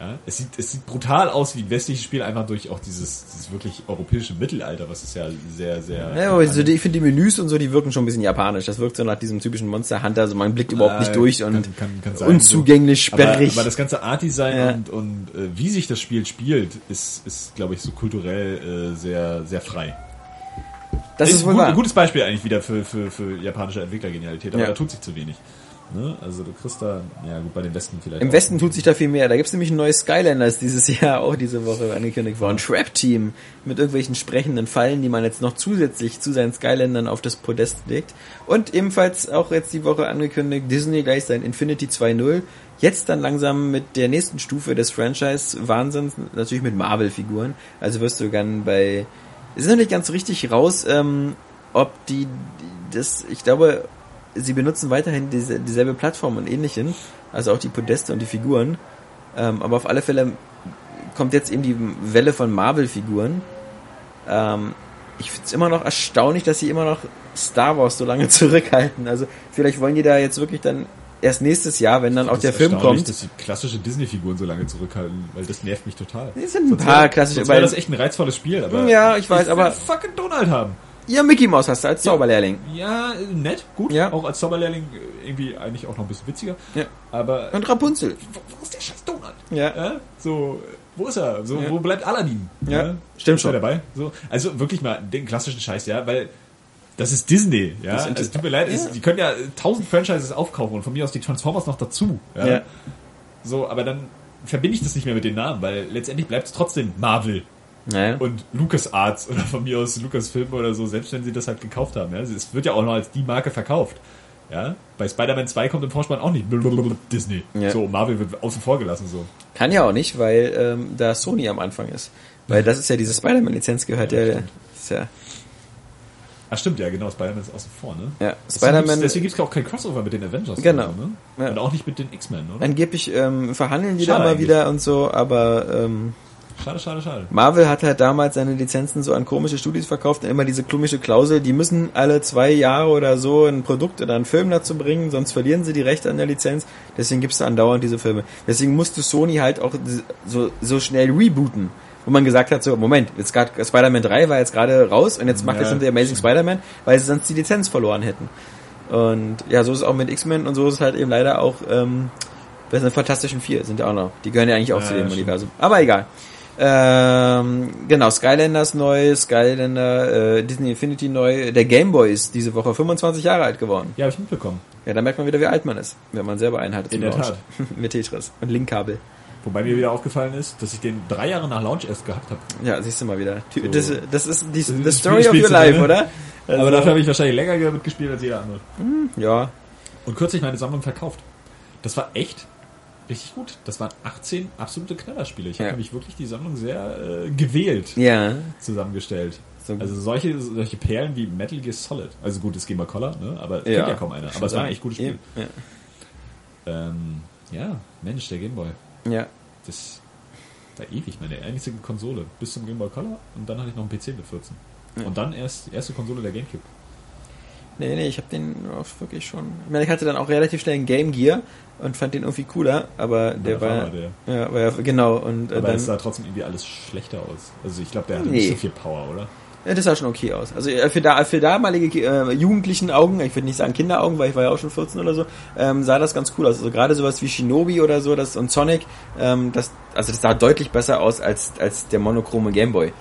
Ja, es, sieht, es sieht brutal aus wie ein westliches Spiel, einfach durch auch dieses, dieses wirklich europäische Mittelalter, was ist ja sehr, sehr. Ja, aber also ich finde die Menüs und so, die wirken schon ein bisschen japanisch. Das wirkt so nach diesem typischen Monster Hunter, also man blickt überhaupt nicht durch und kann, kann, kann unzugänglich, so. sperrig. Aber, aber, das ganze Art-Design ja. und, und äh, wie sich das Spiel spielt, ist, ist glaube ich, so kulturell äh, sehr, sehr frei. Das ist, ist wohl gut, ein gutes Beispiel eigentlich wieder für, für, für japanische Entwicklergenialität, aber ja. da tut sich zu wenig. Ne? Also du kriegst da, ja gut, bei den Westen vielleicht. Im Westen tut sich da viel mehr. Da gibt es nämlich ein neues Skylanders dieses Jahr, auch diese Woche angekündigt worden. Trap Team mit irgendwelchen sprechenden Fallen, die man jetzt noch zusätzlich zu seinen Skylandern auf das Podest legt. Und ebenfalls auch jetzt die Woche angekündigt, Disney gleich sein Infinity 2.0. Jetzt dann langsam mit der nächsten Stufe des Franchise-Wahnsinns, natürlich mit Marvel-Figuren. Also wirst du dann bei, ist noch nicht ganz richtig raus, ähm, ob die, das, ich glaube, sie benutzen weiterhin diese, dieselbe Plattform und ähnlichen, also auch die Podeste und die Figuren. Ähm, aber auf alle Fälle kommt jetzt eben die Welle von Marvel-Figuren. Ähm, ich finde es immer noch erstaunlich, dass sie immer noch Star Wars so lange zurückhalten. Also vielleicht wollen die da jetzt wirklich dann erst nächstes Jahr, wenn dann auch der Film kommt. dass die klassische Disney-Figuren so lange zurückhalten, weil das nervt mich total. Das sind ein paar klassische. Das war das echt ein reizvolles Spiel, aber. Ja, ich weiß, aber. fucking Donald haben. Ja, Mickey Mouse hast du als Zauberlehrling. Ja, nett, gut. Ja. Auch als Zauberlehrling irgendwie eigentlich auch noch ein bisschen witziger. Ja. Aber. Und Rapunzel. Wo, wo ist der scheiß Donald? Ja. ja. So, wo ist er? So, ja. wo bleibt Aladdin? Ja. ja? Stimmt schon. Ist er dabei? So, also wirklich mal den klassischen Scheiß, ja, weil das ist Disney, ja. Das also, tut mir leid, ja. die können ja tausend Franchises aufkaufen und von mir aus die Transformers noch dazu. Ja. ja. So, aber dann verbinde ich das nicht mehr mit den Namen, weil letztendlich bleibt es trotzdem Marvel. Naja. Und LucasArts oder von mir aus Lucasfilm oder so, selbst wenn sie das halt gekauft haben. Ja? Es wird ja auch noch als die Marke verkauft. Ja? Bei Spider-Man 2 kommt im Vorspann auch nicht Disney. Ja. So, Marvel wird außen vor gelassen. So. Kann ja auch nicht, weil ähm, da Sony am Anfang ist. Weil das ist ja diese Spider-Man-Lizenz gehört ja, ja, ist ja. Ach stimmt, ja genau, Spider-Man ist außen vor, ne? Ja, Spider-Man. Deswegen gibt es auch kein Crossover mit den Avengers. Genau. So, ne? ja. Und auch nicht mit den X-Men, oder? Angeblich ähm, verhandeln die Schade da mal wieder und so, aber ähm, Schade, schade, schade. Marvel hat halt damals seine Lizenzen so an komische Studios verkauft und immer diese komische Klausel, die müssen alle zwei Jahre oder so ein Produkt oder einen Film dazu bringen, sonst verlieren sie die Rechte an der Lizenz. Deswegen gibt's da andauernd diese Filme. Deswegen musste Sony halt auch so, so schnell rebooten. Wo man gesagt hat, so, Moment, jetzt gerade Spider-Man 3 war jetzt gerade raus und jetzt macht ja, jetzt schon der Amazing Spider-Man, weil sie sonst die Lizenz verloren hätten. Und ja, so ist es auch mit X-Men und so ist es halt eben leider auch, ähm, bei den Fantastischen Vier sind ja auch noch. Die gehören ja eigentlich auch ja, zu dem Universum. Aber egal. Ähm, genau, Skylanders neu, Skylander, äh, Disney Infinity neu. Der Game Boy ist diese Woche 25 Jahre alt geworden. Ja, habe ich mitbekommen. Ja, da merkt man wieder, wie alt man ist, wenn man selber einen hat. In der Tat. Mit Tetris und Linkkabel. Wobei mir wieder aufgefallen ist, dass ich den drei Jahre nach Launch erst gehabt habe. Ja, siehst du mal wieder. Das, das, ist die the Story of your life, ne? oder? Also Aber dafür habe ich wahrscheinlich länger mitgespielt als jeder andere. Hm, ja. Und kürzlich meine Sammlung verkauft. Das war echt richtig gut. Das waren 18 absolute Knallerspiele. Ich ja. habe nämlich wirklich die Sammlung sehr äh, gewählt ja. zusammengestellt. So also solche, solche Perlen wie Metal Gear Solid. Also gut, es Game Boy Color, ne? aber ja. kennt ja kaum einer. Aber es war ein echt gutes Spiel. Ja. Ähm, ja, Mensch, der Game Boy. Ja. Das war ewig meine einzige Konsole. Bis zum Game Boy Color und dann hatte ich noch einen PC mit 14. Ja. Und dann erst die erste Konsole der Gamecube. Nee, nee, ich habe den auch wirklich schon. Ich meine, ich hatte dann auch relativ schnell einen Game Gear und fand den irgendwie cooler, aber der, der war. Der. Ja, war ja, genau. Und, äh, aber dann, es sah trotzdem irgendwie alles schlechter aus. Also ich glaube, der hatte nee. nicht so viel Power, oder? Ja, das sah schon okay aus. Also äh, für, da, für damalige äh, jugendlichen Augen, ich würde nicht sagen Kinderaugen, weil ich war ja auch schon 14 oder so, ähm, sah das ganz cool aus. Also gerade sowas wie Shinobi oder so das, und Sonic, ähm, das, also das sah deutlich besser aus als, als der monochrome Gameboy.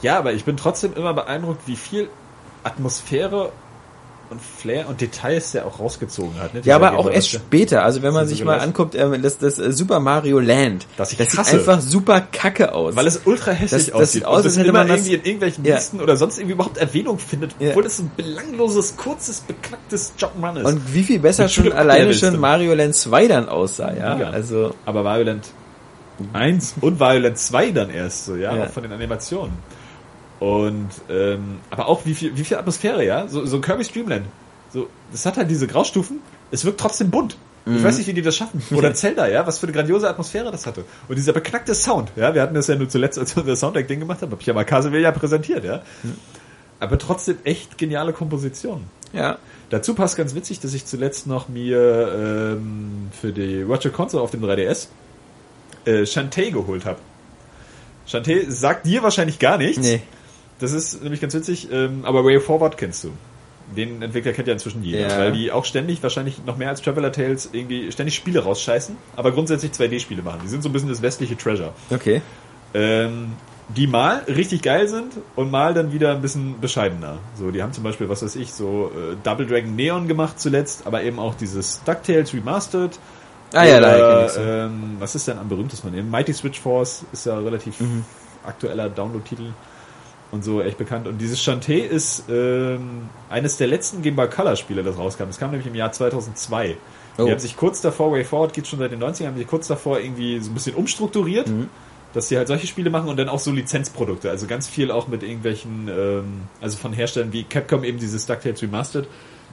Ja, aber ich bin trotzdem immer beeindruckt, wie viel Atmosphäre und Flair und Details der auch rausgezogen hat. Ne? Ja, aber auch erst später. Also wenn man sich mal anguckt, äh, das, das äh, Super Mario Land, das, das sieht einfach super kacke aus. Weil es ultra hässlich das, aussieht. Das sieht aus, als hätte man irgendwie in irgendwelchen ja. Listen oder sonst irgendwie überhaupt Erwähnung findet, Ja. obwohl das ein belangloses, kurzes, beknacktes Jump'n'Run ist. Und wie viel besser Mit schon alleine schon Mario Land 2 dann aussah, ja. Ja. Also, aber Violent 1 und Violent 2 dann erst so, ja, Ja. auch von den Animationen. Und ähm, aber auch wie viel, wie viel Atmosphäre, ja? So, so ein Kirby's Dreamland. So, das hat halt diese Graustufen, es wirkt trotzdem bunt. Ich weiß nicht, wie die das schaffen. Oder Zelda, ja, was für eine grandiose Atmosphäre das hatte. Und dieser beknackte Sound, ja, wir hatten das ja nur zuletzt, als wir das Soundtrack-Ding gemacht haben, habe ich ja mal Castlevania präsentiert, ja. Aber trotzdem echt geniale Komposition. ja. Dazu passt ganz witzig, dass ich zuletzt noch mir ähm, für die Virtual Console auf dem 3DS äh, Shantae geholt habe. Shantae sagt dir wahrscheinlich gar nichts. Nee. Das ist nämlich ganz witzig, ähm, aber Way Forward kennst du. Den Entwickler kennt ja inzwischen jeder, Ja. weil die auch ständig, wahrscheinlich noch mehr als Traveler Tales, irgendwie ständig Spiele rausscheißen, aber grundsätzlich 2D-Spiele machen. Die sind so ein bisschen das westliche Treasure. Okay. Ähm, die mal richtig geil sind und mal dann wieder ein bisschen bescheidener. So, die haben zum Beispiel, was weiß ich, so äh, Double Dragon Neon gemacht zuletzt, aber eben auch dieses DuckTales Remastered. Ah ja, da ich's. ähm, was ist denn am berühmtesten von denen? Mighty Switch Force ist ja relativ Mhm. aktueller Download-Titel und so echt bekannt. Und dieses Shantae ist ähm, eines der letzten Game Boy Color Spiele, das rauskam. Das kam nämlich im Jahr 2002. Oh. Die haben sich kurz davor, Way Forward geht schon seit den 90ern, haben sich kurz davor irgendwie so ein bisschen umstrukturiert, Mhm. dass sie halt solche Spiele machen und dann auch so Lizenzprodukte. Also ganz viel auch mit irgendwelchen, ähm, also von Herstellern wie Capcom eben dieses DuckTales Remastered.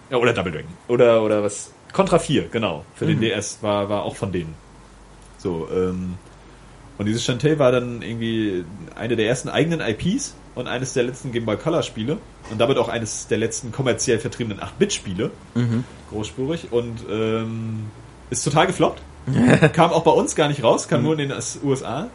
Ja, oder Double Dragon. Oder, oder was? Contra 4, genau. Für den DS war, war auch von denen. So, ähm, und dieses Shantae war dann irgendwie eine der ersten eigenen IPs und eines der letzten Game Boy Color Spiele und damit auch eines der letzten kommerziell vertriebenen 8-Bit-Spiele. Großspurig und ähm, ist total gefloppt. kam auch bei uns gar nicht raus, kam nur in den USA.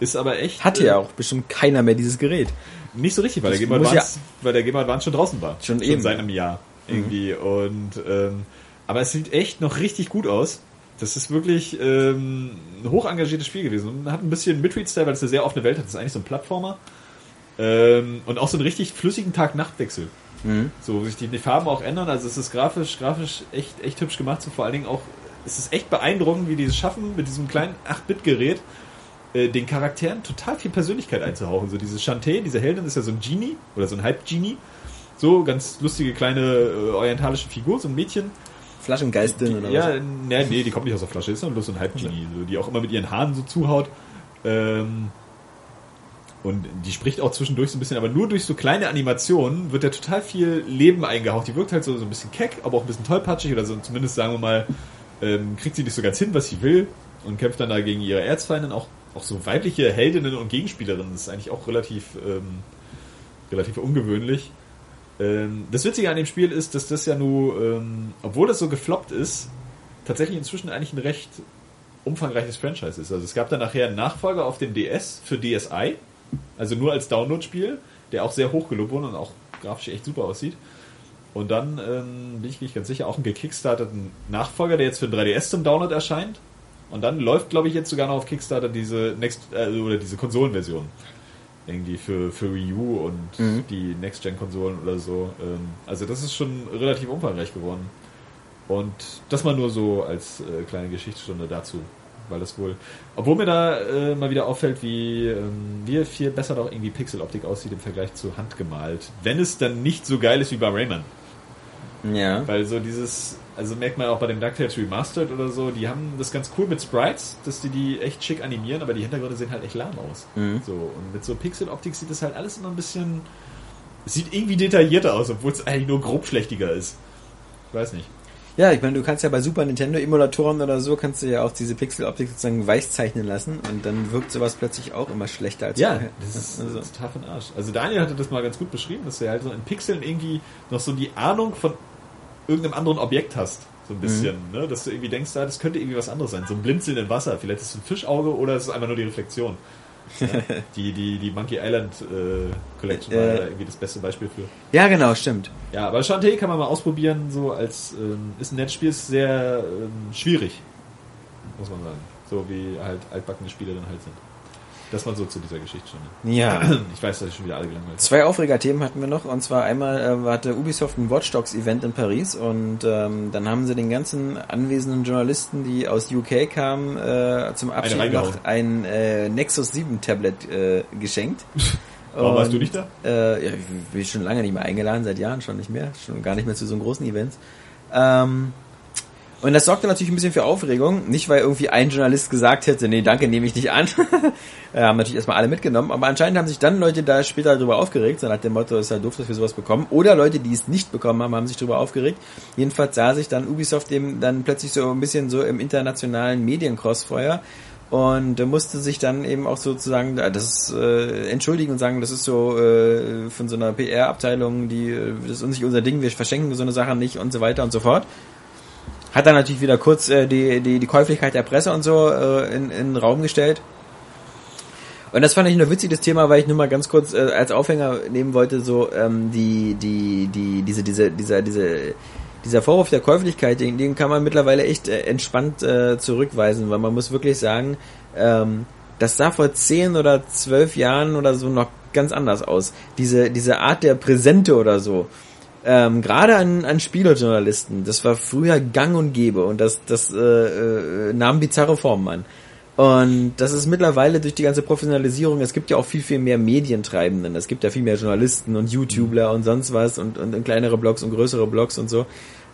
Ist aber echt Hatte äh, ja auch bestimmt keiner mehr dieses Gerät. nicht so richtig, weil der Game Boy Advance, weil der Game Boy Advance schon draußen war. Schon eben, seit ja. einem Jahr irgendwie und ähm, aber es sieht echt noch richtig gut aus. Das ist wirklich ähm, ein hoch engagiertes Spiel gewesen und hat ein bisschen Midread-Style, weil es eine sehr offene Welt hat. Das ist eigentlich so ein Plattformer ähm, und auch so einen richtig flüssigen Tag-Nacht-Wechsel. So, wo sich die, die Farben auch ändern. Also es ist grafisch, grafisch echt, echt hübsch gemacht. So vor allen Dingen auch, es ist echt beeindruckend, wie die es schaffen, mit diesem kleinen 8-Bit-Gerät äh, den Charakteren total viel Persönlichkeit einzuhauchen. So diese Shantae, diese Heldin ist ja so ein Genie oder so ein Halb-Genie. So, ganz lustige kleine äh, orientalische Figur, so ein Mädchen. Flaschengeistin oder ja, was? nee, nee, die kommt nicht aus der Flasche, ist nur bloß so ein Halb-Genie, so, die auch immer mit ihren Haaren so zuhaut. Ähm, und die spricht auch zwischendurch so ein bisschen, aber nur durch so kleine Animationen wird ja total viel Leben eingehaucht. Die wirkt halt so, so ein bisschen keck, aber auch ein bisschen tollpatschig oder so, zumindest sagen wir mal, ähm, kriegt sie nicht so ganz hin, was sie will und kämpft dann da gegen ihre Erzfeindin. Auch, auch so weibliche Heldinnen und Gegenspielerinnen, das ist eigentlich auch relativ, ähm, relativ ungewöhnlich. Ähm, das Witzige an dem Spiel ist, dass das ja nur, ähm, obwohl das so gefloppt ist, tatsächlich inzwischen eigentlich ein recht umfangreiches Franchise ist. Also es gab dann nachher einen Nachfolger auf dem DS für DSi, also nur als Download-Spiel, der auch sehr hoch gelobt wurde und auch grafisch echt super aussieht. Und dann ähm, bin ich nicht ganz sicher, auch einen gekickstarteten Nachfolger, der jetzt für den 3DS zum Download erscheint. Und dann läuft, glaube ich, jetzt sogar noch auf Kickstarter diese Next äh, oder diese Konsolenversion. Irgendwie für, für Wii U und die Next-Gen-Konsolen oder so. Ähm, also das ist schon relativ umfangreich geworden. Und das mal nur so als äh, kleine Geschichtsstunde dazu. Weil das wohl. Obwohl mir da äh, mal wieder auffällt, wie, ähm, wie viel besser doch irgendwie Pixeloptik aussieht im Vergleich zu handgemalt. Wenn es dann nicht so geil ist wie bei Rayman. Ja. Weil so dieses, also merkt man auch bei dem DuckTales Remastered oder so, die haben das ganz cool mit Sprites, dass die die echt schick animieren, aber die Hintergründe sehen halt echt lahm aus. Mhm. So, und mit so Pixeloptik sieht das halt alles immer ein bisschen, sieht irgendwie detaillierter aus, obwohl es eigentlich nur grobschlächtiger ist. Ich weiß nicht. Ja, ich meine, du kannst ja bei Super Nintendo Emulatoren oder so, kannst du ja auch diese Pixeloptik sozusagen weiß zeichnen lassen und dann wirkt sowas plötzlich auch immer schlechter als Ja, vorher. das ist, also, das ist total den Arsch. Also Daniel hatte das mal ganz gut beschrieben, dass du halt so in Pixeln irgendwie noch so die Ahnung von irgendeinem anderen Objekt hast. So ein bisschen, ne? Dass du irgendwie denkst, ah, das könnte irgendwie was anderes sein. So ein Blinzeln im Wasser. Vielleicht ist es ein Fischauge oder es ist einfach nur die Reflexion. Ja? die, die, die Monkey Island äh, Collection war Äh, irgendwie das beste Beispiel für. ja, genau, stimmt. Ja, aber Shantae kann man mal ausprobieren, so als ähm, ist ein Netzspiel, ist sehr ähm, schwierig, muss man sagen. So wie halt altbackene Spiele dann halt sind. Das war so zu dieser Geschichte schon. Ja. Ich weiß, dass ich schon wieder alle gelangweilt Zwei Aufregerthemen hatten wir noch und zwar einmal äh, hatte Ubisoft ein Watch Dogs Event in Paris und ähm, dann haben sie den ganzen anwesenden Journalisten, die aus UK kamen, äh, zum Abschied noch ein äh, Nexus 7 Tablet äh, geschenkt. Warum warst du Und, nicht da? Äh, ja, ich bin schon lange nicht mehr eingeladen, seit Jahren schon nicht mehr, schon gar nicht mehr zu so großen Events. Ähm, und das sorgte natürlich ein bisschen für Aufregung. Nicht, weil irgendwie ein Journalist gesagt hätte, nee, danke, nehme ich nicht an. äh, haben natürlich erstmal alle mitgenommen. Aber anscheinend haben sich dann Leute da später darüber aufgeregt, so nach dem Motto, ist ja doof, dass wir sowas bekommen. Oder Leute, die es nicht bekommen haben, haben sich darüber aufgeregt. Jedenfalls sah sich dann Ubisoft eben dann plötzlich so ein bisschen so im internationalen Mediencrossfeuer und musste sich dann eben auch sozusagen äh, das äh, entschuldigen und sagen, das ist so äh, von so einer PR-Abteilung, die äh, das ist nicht unser Ding, wir verschenken so eine Sache nicht und so weiter und so fort. Hat dann natürlich wieder kurz äh, die, die, die Käuflichkeit der Presse und so äh, in, in den Raum gestellt. Und das fand ich nur witzig, das Thema, weil ich nur mal ganz kurz äh, als Aufhänger nehmen wollte, so ähm, die, die, die, diese, diese, dieser, diese, dieser Vorwurf der Käuflichkeit, den, den kann man mittlerweile echt äh, entspannt äh, zurückweisen, weil man muss wirklich sagen, ähm, das sah vor zehn oder zwölf Jahren oder so noch ganz anders aus. Diese, diese Art der Präsente oder so. Ähm, Gerade an, an Spielejournalisten, das war früher gang und gäbe und das, das äh, äh, nahm bizarre Formen an. Und das ist mittlerweile durch die ganze Professionalisierung, es gibt ja auch viel, viel mehr Medientreibenden. Es gibt ja viel mehr Journalisten und YouTuber und sonst was und, und, kleinere Blogs und größere Blogs und so,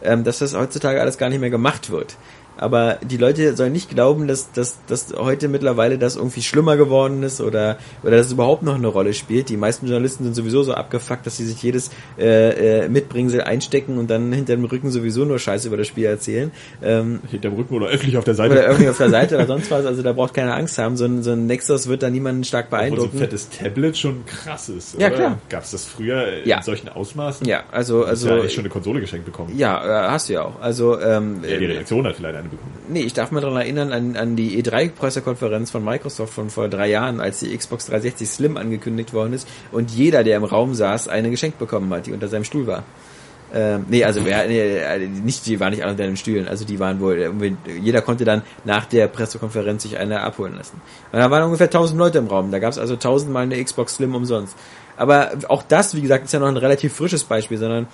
ähm, dass das heutzutage alles gar nicht mehr gemacht wird. Aber die Leute sollen nicht glauben, dass, dass, dass heute mittlerweile das irgendwie schlimmer geworden ist oder, oder dass es überhaupt noch eine Rolle spielt. Die meisten Journalisten sind sowieso so abgefuckt, dass sie sich jedes äh, äh, Mitbringsel einstecken und dann hinter dem Rücken sowieso nur Scheiße über das Spiel erzählen. Ähm, Hinterm Rücken oder öffentlich auf der Seite. oder irgendwie auf der Seite oder sonst was. Also da braucht keiner Angst haben. So ein, so ein Nexus wird da niemanden stark Obwohl so ein beeindrucken. fettes Tablet schon krass ist. Ja, oder? klar. Gab es das früher in Ja. solchen Ausmaßen? Ja, also, also, ja schon eine Konsole geschenkt bekommen. ja, äh, hast du ja auch. Also, ähm, Ja, die Redaktion hat vielleicht eine bekommen. Nee, ich darf mal daran erinnern an, an die E3-Pressekonferenz von Microsoft von vor drei Jahren, als die Xbox 360 Slim angekündigt worden ist und jeder, der im Raum saß, eine geschenkt bekommen hat, die unter seinem Stuhl war. Ähm, nee, also wer, nee, äh, nicht, die waren nicht alle unter den Stühlen, also die waren wohl, irgendwie- jeder konnte dann nach der Pressekonferenz sich eine abholen lassen. Und da waren ungefähr 1000 Leute im Raum, da gab es also tausendmal eine Xbox Slim umsonst. Aber auch das, wie gesagt, ist ja noch ein relativ frisches Beispiel, sondern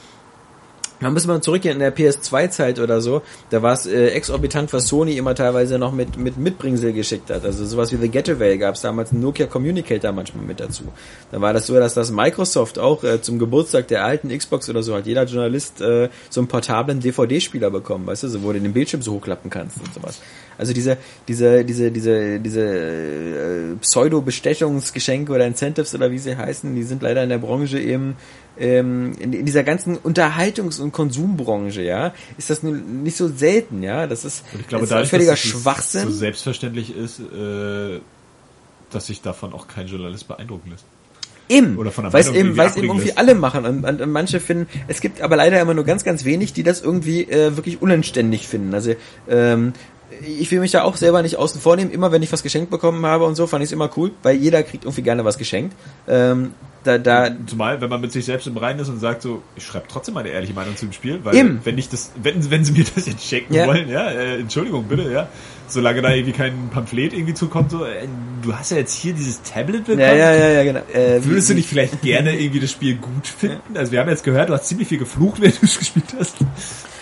man muss mal zurückgehen in der PS2-Zeit oder so, da war es äh, exorbitant, was Sony immer teilweise noch mit, mit Mitbringsel geschickt hat. Also sowas wie The Getaway gab es damals, Nokia Communicator manchmal mit dazu. Da war das so, dass das Microsoft auch äh, zum Geburtstag der alten Xbox oder so hat jeder Journalist äh, so einen portablen DVD-Spieler bekommen, weißt du, so, wo du den Bildschirm so hochklappen kannst und sowas. Also diese, diese, diese, diese, diese äh, Pseudo-Bestechungsgeschenke oder Incentives oder wie sie heißen, die sind leider in der Branche eben ähm, in, in dieser ganzen Unterhaltungs- und Konsumbranche, ja, ist das nun nicht so selten, ja. Das ist, Und ich glaube, das ist dadurch, völliger dass Schwachsinn. so selbstverständlich ist, äh, dass sich davon auch kein Journalist beeindrucken lässt. Eben, Oder von der weil eben, irgendwie weil es eben irgendwie alle machen und, und, und manche finden, es gibt aber leider immer nur ganz, ganz wenig, die das irgendwie äh, wirklich unanständig finden. Also ähm, ich will mich da auch selber nicht außen vor nehmen. Immer wenn ich was geschenkt bekommen habe und so, fand ich es immer cool, weil jeder kriegt irgendwie gerne was geschenkt. Ähm, da, da, Zumal, wenn man mit sich selbst im Reinen ist und sagt so, ich schreibe trotzdem meine ehrliche Meinung zu dem Spiel, weil Eben. wenn ich das, wenn, wenn sie mir das jetzt schenken Ja. wollen, ja, äh, Entschuldigung, bitte, ja, solange da irgendwie kein Pamphlet irgendwie zukommt, so, äh, du hast ja jetzt hier dieses Tablet bekommen. ja, ja, ja, ja, genau. Äh, Würdest wie- du nicht vielleicht gerne irgendwie das Spiel gut finden? Also wir haben jetzt gehört, du hast ziemlich viel geflucht, wenn du es gespielt hast.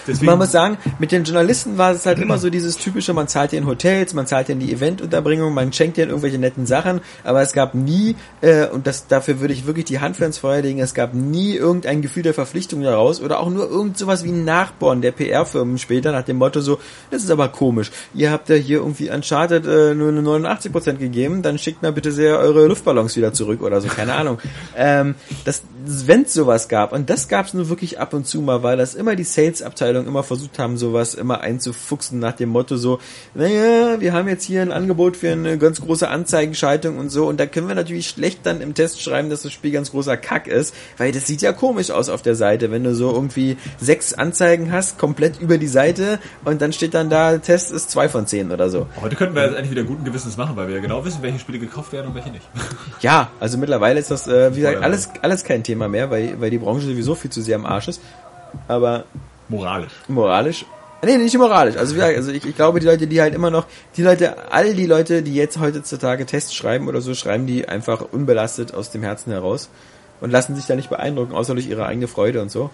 Deswegen, Man muss sagen, mit den Journalisten war es halt immer so dieses typische, man zahlt in Hotels, man zahlt in die Eventunterbringung, man schenkt denen irgendwelche netten Sachen, aber es gab nie, äh, und das dafür würde ich wirklich die Hand für ins Feuer legen, es gab nie irgendein Gefühl der Verpflichtung daraus oder auch nur irgend sowas wie ein Nachborn der PR-Firmen später nach dem Motto so, das ist aber komisch, ihr habt ja hier irgendwie Uncharted äh, nur eine 89% gegeben, dann schickt mal bitte sehr eure Luftballons wieder zurück oder so, keine Ahnung. Ähm, das, wenn es sowas gab, und das gab es nur wirklich ab und zu mal, weil das immer die Sales-Abteilung immer versucht haben, sowas immer einzufuchsen nach dem Motto so, naja, wir haben jetzt hier ein Angebot für eine ganz große Anzeigenschaltung und so, und da können wir natürlich schlecht dann im Test schreiben, dass das Spiel ganz großer Kack ist, weil das sieht ja komisch aus auf der Seite, wenn du so irgendwie sechs Anzeigen hast, komplett über die Seite, und dann steht dann da, Test ist zwei von zehn oder so. heute könnten wir das eigentlich wieder guten Gewissens machen, weil wir ja genau wissen, welche Spiele gekauft werden und welche nicht. Ja, also mittlerweile ist das, äh, wie gesagt, alles, alles kein Thema mehr, weil, weil die Branche sowieso viel zu sehr am Arsch ist. Aber Moralisch. moralisch Nee, nicht moralisch. Also, also ich, ich glaube, die Leute, die halt immer noch, die Leute, all die Leute, die jetzt heutzutage Tests schreiben oder so, schreiben die einfach unbelastet aus dem Herzen heraus und lassen sich da nicht beeindrucken, außer durch ihre eigene Freude und so.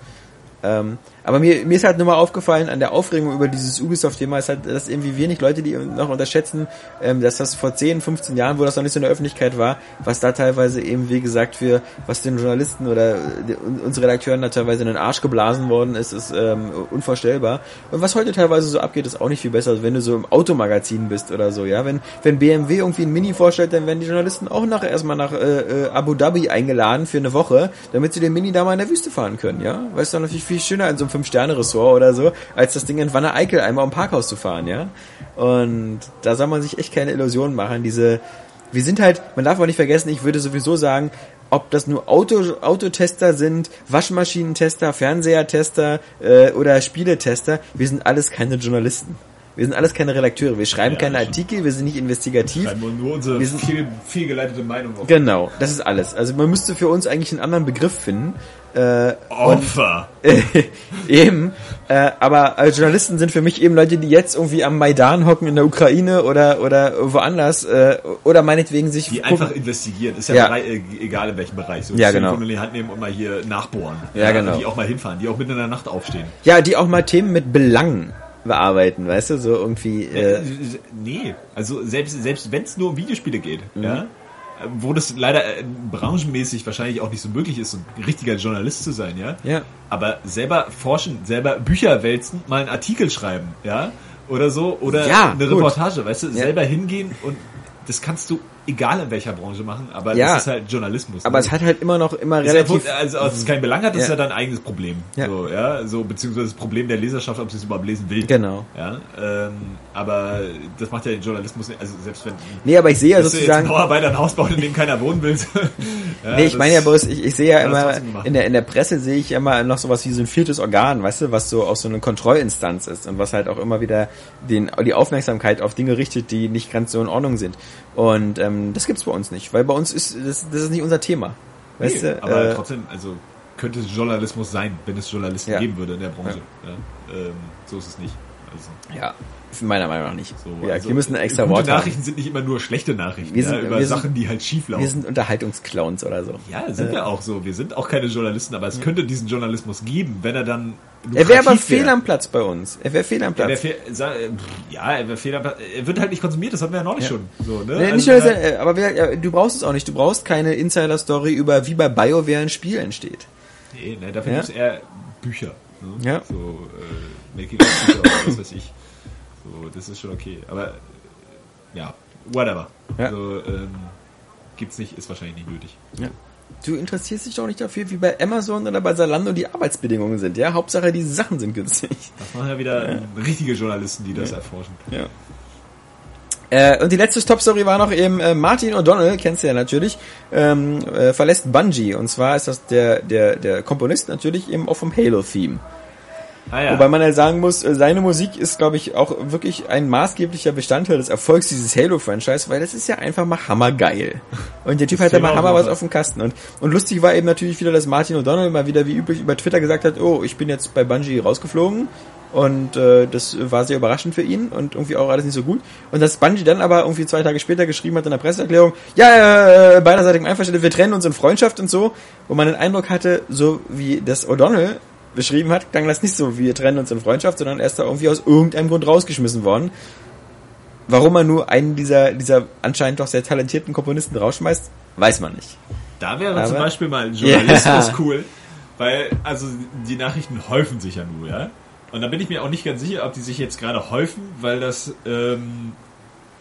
Ähm, aber mir, mir ist halt nur mal aufgefallen an der Aufregung über dieses Ubisoft-Thema, ist halt, dass irgendwie wenig Leute, die noch unterschätzen, ähm, dass das vor 10, 15 Jahren, wo das noch nicht so in der Öffentlichkeit war, was da teilweise eben, wie gesagt, für, was den Journalisten oder die, uns Redakteuren da teilweise in den Arsch geblasen worden ist, ist ähm, unvorstellbar. Und was heute teilweise so abgeht, ist auch nicht viel besser, als wenn du so im Automagazin bist oder so, ja. Wenn, wenn BMW irgendwie ein Mini vorstellt, dann werden die Journalisten auch nachher erstmal nach äh, äh, Abu Dhabi eingeladen für eine Woche, damit sie den Mini da mal in der Wüste fahren können, ja. Weißt du, natürlich viel schöner in so einem Fünf-Sterne-Ressort oder so, als das Ding in Wanne Eickel einmal um Parkhaus zu fahren, ja. Und da soll man sich echt keine Illusionen machen. Diese, wir sind halt, man darf auch nicht vergessen, ich würde sowieso sagen, ob das nur Auto, Autotester sind, Waschmaschinentester, Fernsehertester äh, oder Spieletester, wir sind alles keine Journalisten. Wir sind alles keine Redakteure. Wir schreiben ja, keine Artikel, wir sind nicht investigativ. Wir schreiben nur unsere wir sind, viel, viel geleitete Meinung. Auf. Genau, das ist alles. Also man müsste für uns eigentlich einen anderen Begriff finden. Äh, Opfer. Und, eben. Äh, aber äh, Journalisten sind für mich eben Leute, die jetzt irgendwie am Maidan hocken in der Ukraine oder oder woanders äh, oder meinetwegen sich die gucken. einfach investigieren. Ist ja, ja. Bereich, äh, egal in welchem Bereich. So ja genau. in die Hand nehmen und mal hier nachbohren. Ja, ja genau. Die auch mal hinfahren, die auch mitten in der Nacht aufstehen. Ja, die auch mal Themen mit Belangen bearbeiten, weißt du, so irgendwie. Äh nee, also selbst selbst wenn es nur um Videospiele geht, mhm. ja, wo das leider äh, branchenmäßig wahrscheinlich auch nicht so möglich ist, ein richtiger Journalist zu sein, ja. Ja. Aber selber forschen, selber Bücher wälzen, mal einen Artikel schreiben, ja, oder so, oder ja, eine gut. Reportage, weißt du, ja. selber hingehen und das kannst du egal in welcher Branche machen, aber ja, das ist halt Journalismus. Aber ne? es hat halt immer noch immer ist relativ... Ja, also, als es keinen Belang hat, ja. ist ja dein eigenes Problem. Ja. So, ja, so, beziehungsweise das Problem der Leserschaft, ob sie es überhaupt lesen will. Genau. Ja, ähm, aber das macht ja den Journalismus nicht, also selbst wenn... Nee, aber ich sehe ja sozusagen... Wenn Bauarbeiter ein Haus baut, in dem keiner wohnen will. ja, nee, ich meine ja bloß, ich, ich sehe ja immer, in der, in der Presse sehe ich immer noch sowas wie so ein viertes Organ, weißt du, was so auch so eine Kontrollinstanz ist und was halt auch immer wieder den, die Aufmerksamkeit auf Dinge richtet, die nicht ganz so in Ordnung sind. Und ähm, das gibt's bei uns nicht, weil bei uns ist das, das ist nicht unser Thema. Weißt nee, du? Aber äh, trotzdem, also könnte es Journalismus sein, wenn es Journalisten ja. geben würde in der Branche. Ja. Ja, ähm, so ist es nicht. Also. Ja, meiner Meinung nach nicht. So, ja, also, wir müssen ein extra gute Wort Nachrichten haben. sind nicht immer nur schlechte Nachrichten, wir sind, ja, über wir Sachen, die halt schief laufen. Wir sind Unterhaltungsclowns oder so. Ja, sind äh, wir auch so. Wir sind auch keine Journalisten, aber es könnte diesen Journalismus geben, wenn er dann Er wäre aber fehl am Platz bei uns. Er wäre fehl am Platz. Fehl, ja, er wäre fehl am Platz. Er wird halt nicht konsumiert, das hatten wir ja neulich ja. schon. So, ne? Nee, also, nur, äh, aber wir, du brauchst es auch nicht. Du brauchst keine Insider-Story über, wie bei BioWare ein Spiel entsteht. Nee, ne, dafür ja? gibt es eher Bücher. Ne? Ja. So, äh, Making Bücher oder was weiß ich. So, das ist schon okay. Aber ja, whatever. Ja. Also, ähm, gibt's nicht, ist wahrscheinlich nicht nötig. Ja. Du interessierst dich doch nicht dafür, wie bei Amazon oder bei Zalando die Arbeitsbedingungen sind, ja? Hauptsache, die Sachen sind günstig. Das machen ja wieder ja. richtige Journalisten, die das ja. erforschen. Ja. Äh, und die letzte Stop-Story war noch eben äh, Martin O'Donnell, kennst du ja natürlich, ähm, äh, verlässt Bungie. Und zwar ist das der, der, der Komponist natürlich eben auch vom Halo-Theme. Ah, ja. Wobei man halt sagen muss, äh, seine Musik ist, glaube ich, auch wirklich ein maßgeblicher Bestandteil des Erfolgs dieses Halo-Franchise, weil das ist ja einfach mal hammergeil. Und der Typ hat ja mal hammer was auf dem Kasten. Und, und lustig war eben natürlich wieder, dass Martin O'Donnell mal wieder wie üblich über Twitter gesagt hat, oh, ich bin jetzt bei Bungie rausgeflogen. Und äh, das war sehr überraschend für ihn und irgendwie auch alles nicht so gut. Und dass Bungie dann aber irgendwie zwei Tage später geschrieben hat in der Presseerklärung, ja, äh, beiderseitigem Einverständnis, wir trennen uns in Freundschaft und so, wo man den Eindruck hatte, so wie das O'Donnell beschrieben hat, klang das nicht so, wir trennen uns in Freundschaft, sondern er ist da irgendwie aus irgendeinem Grund rausgeschmissen worden. Warum man nur einen dieser, dieser anscheinend doch sehr talentierten Komponisten rausschmeißt, weiß man nicht. Da wäre Aber, zum Beispiel mal ein Journalismus yeah. cool, weil, also, die Nachrichten häufen sich ja nur, ja. Und da bin ich mir auch nicht ganz sicher, ob die sich jetzt gerade häufen, weil das ähm,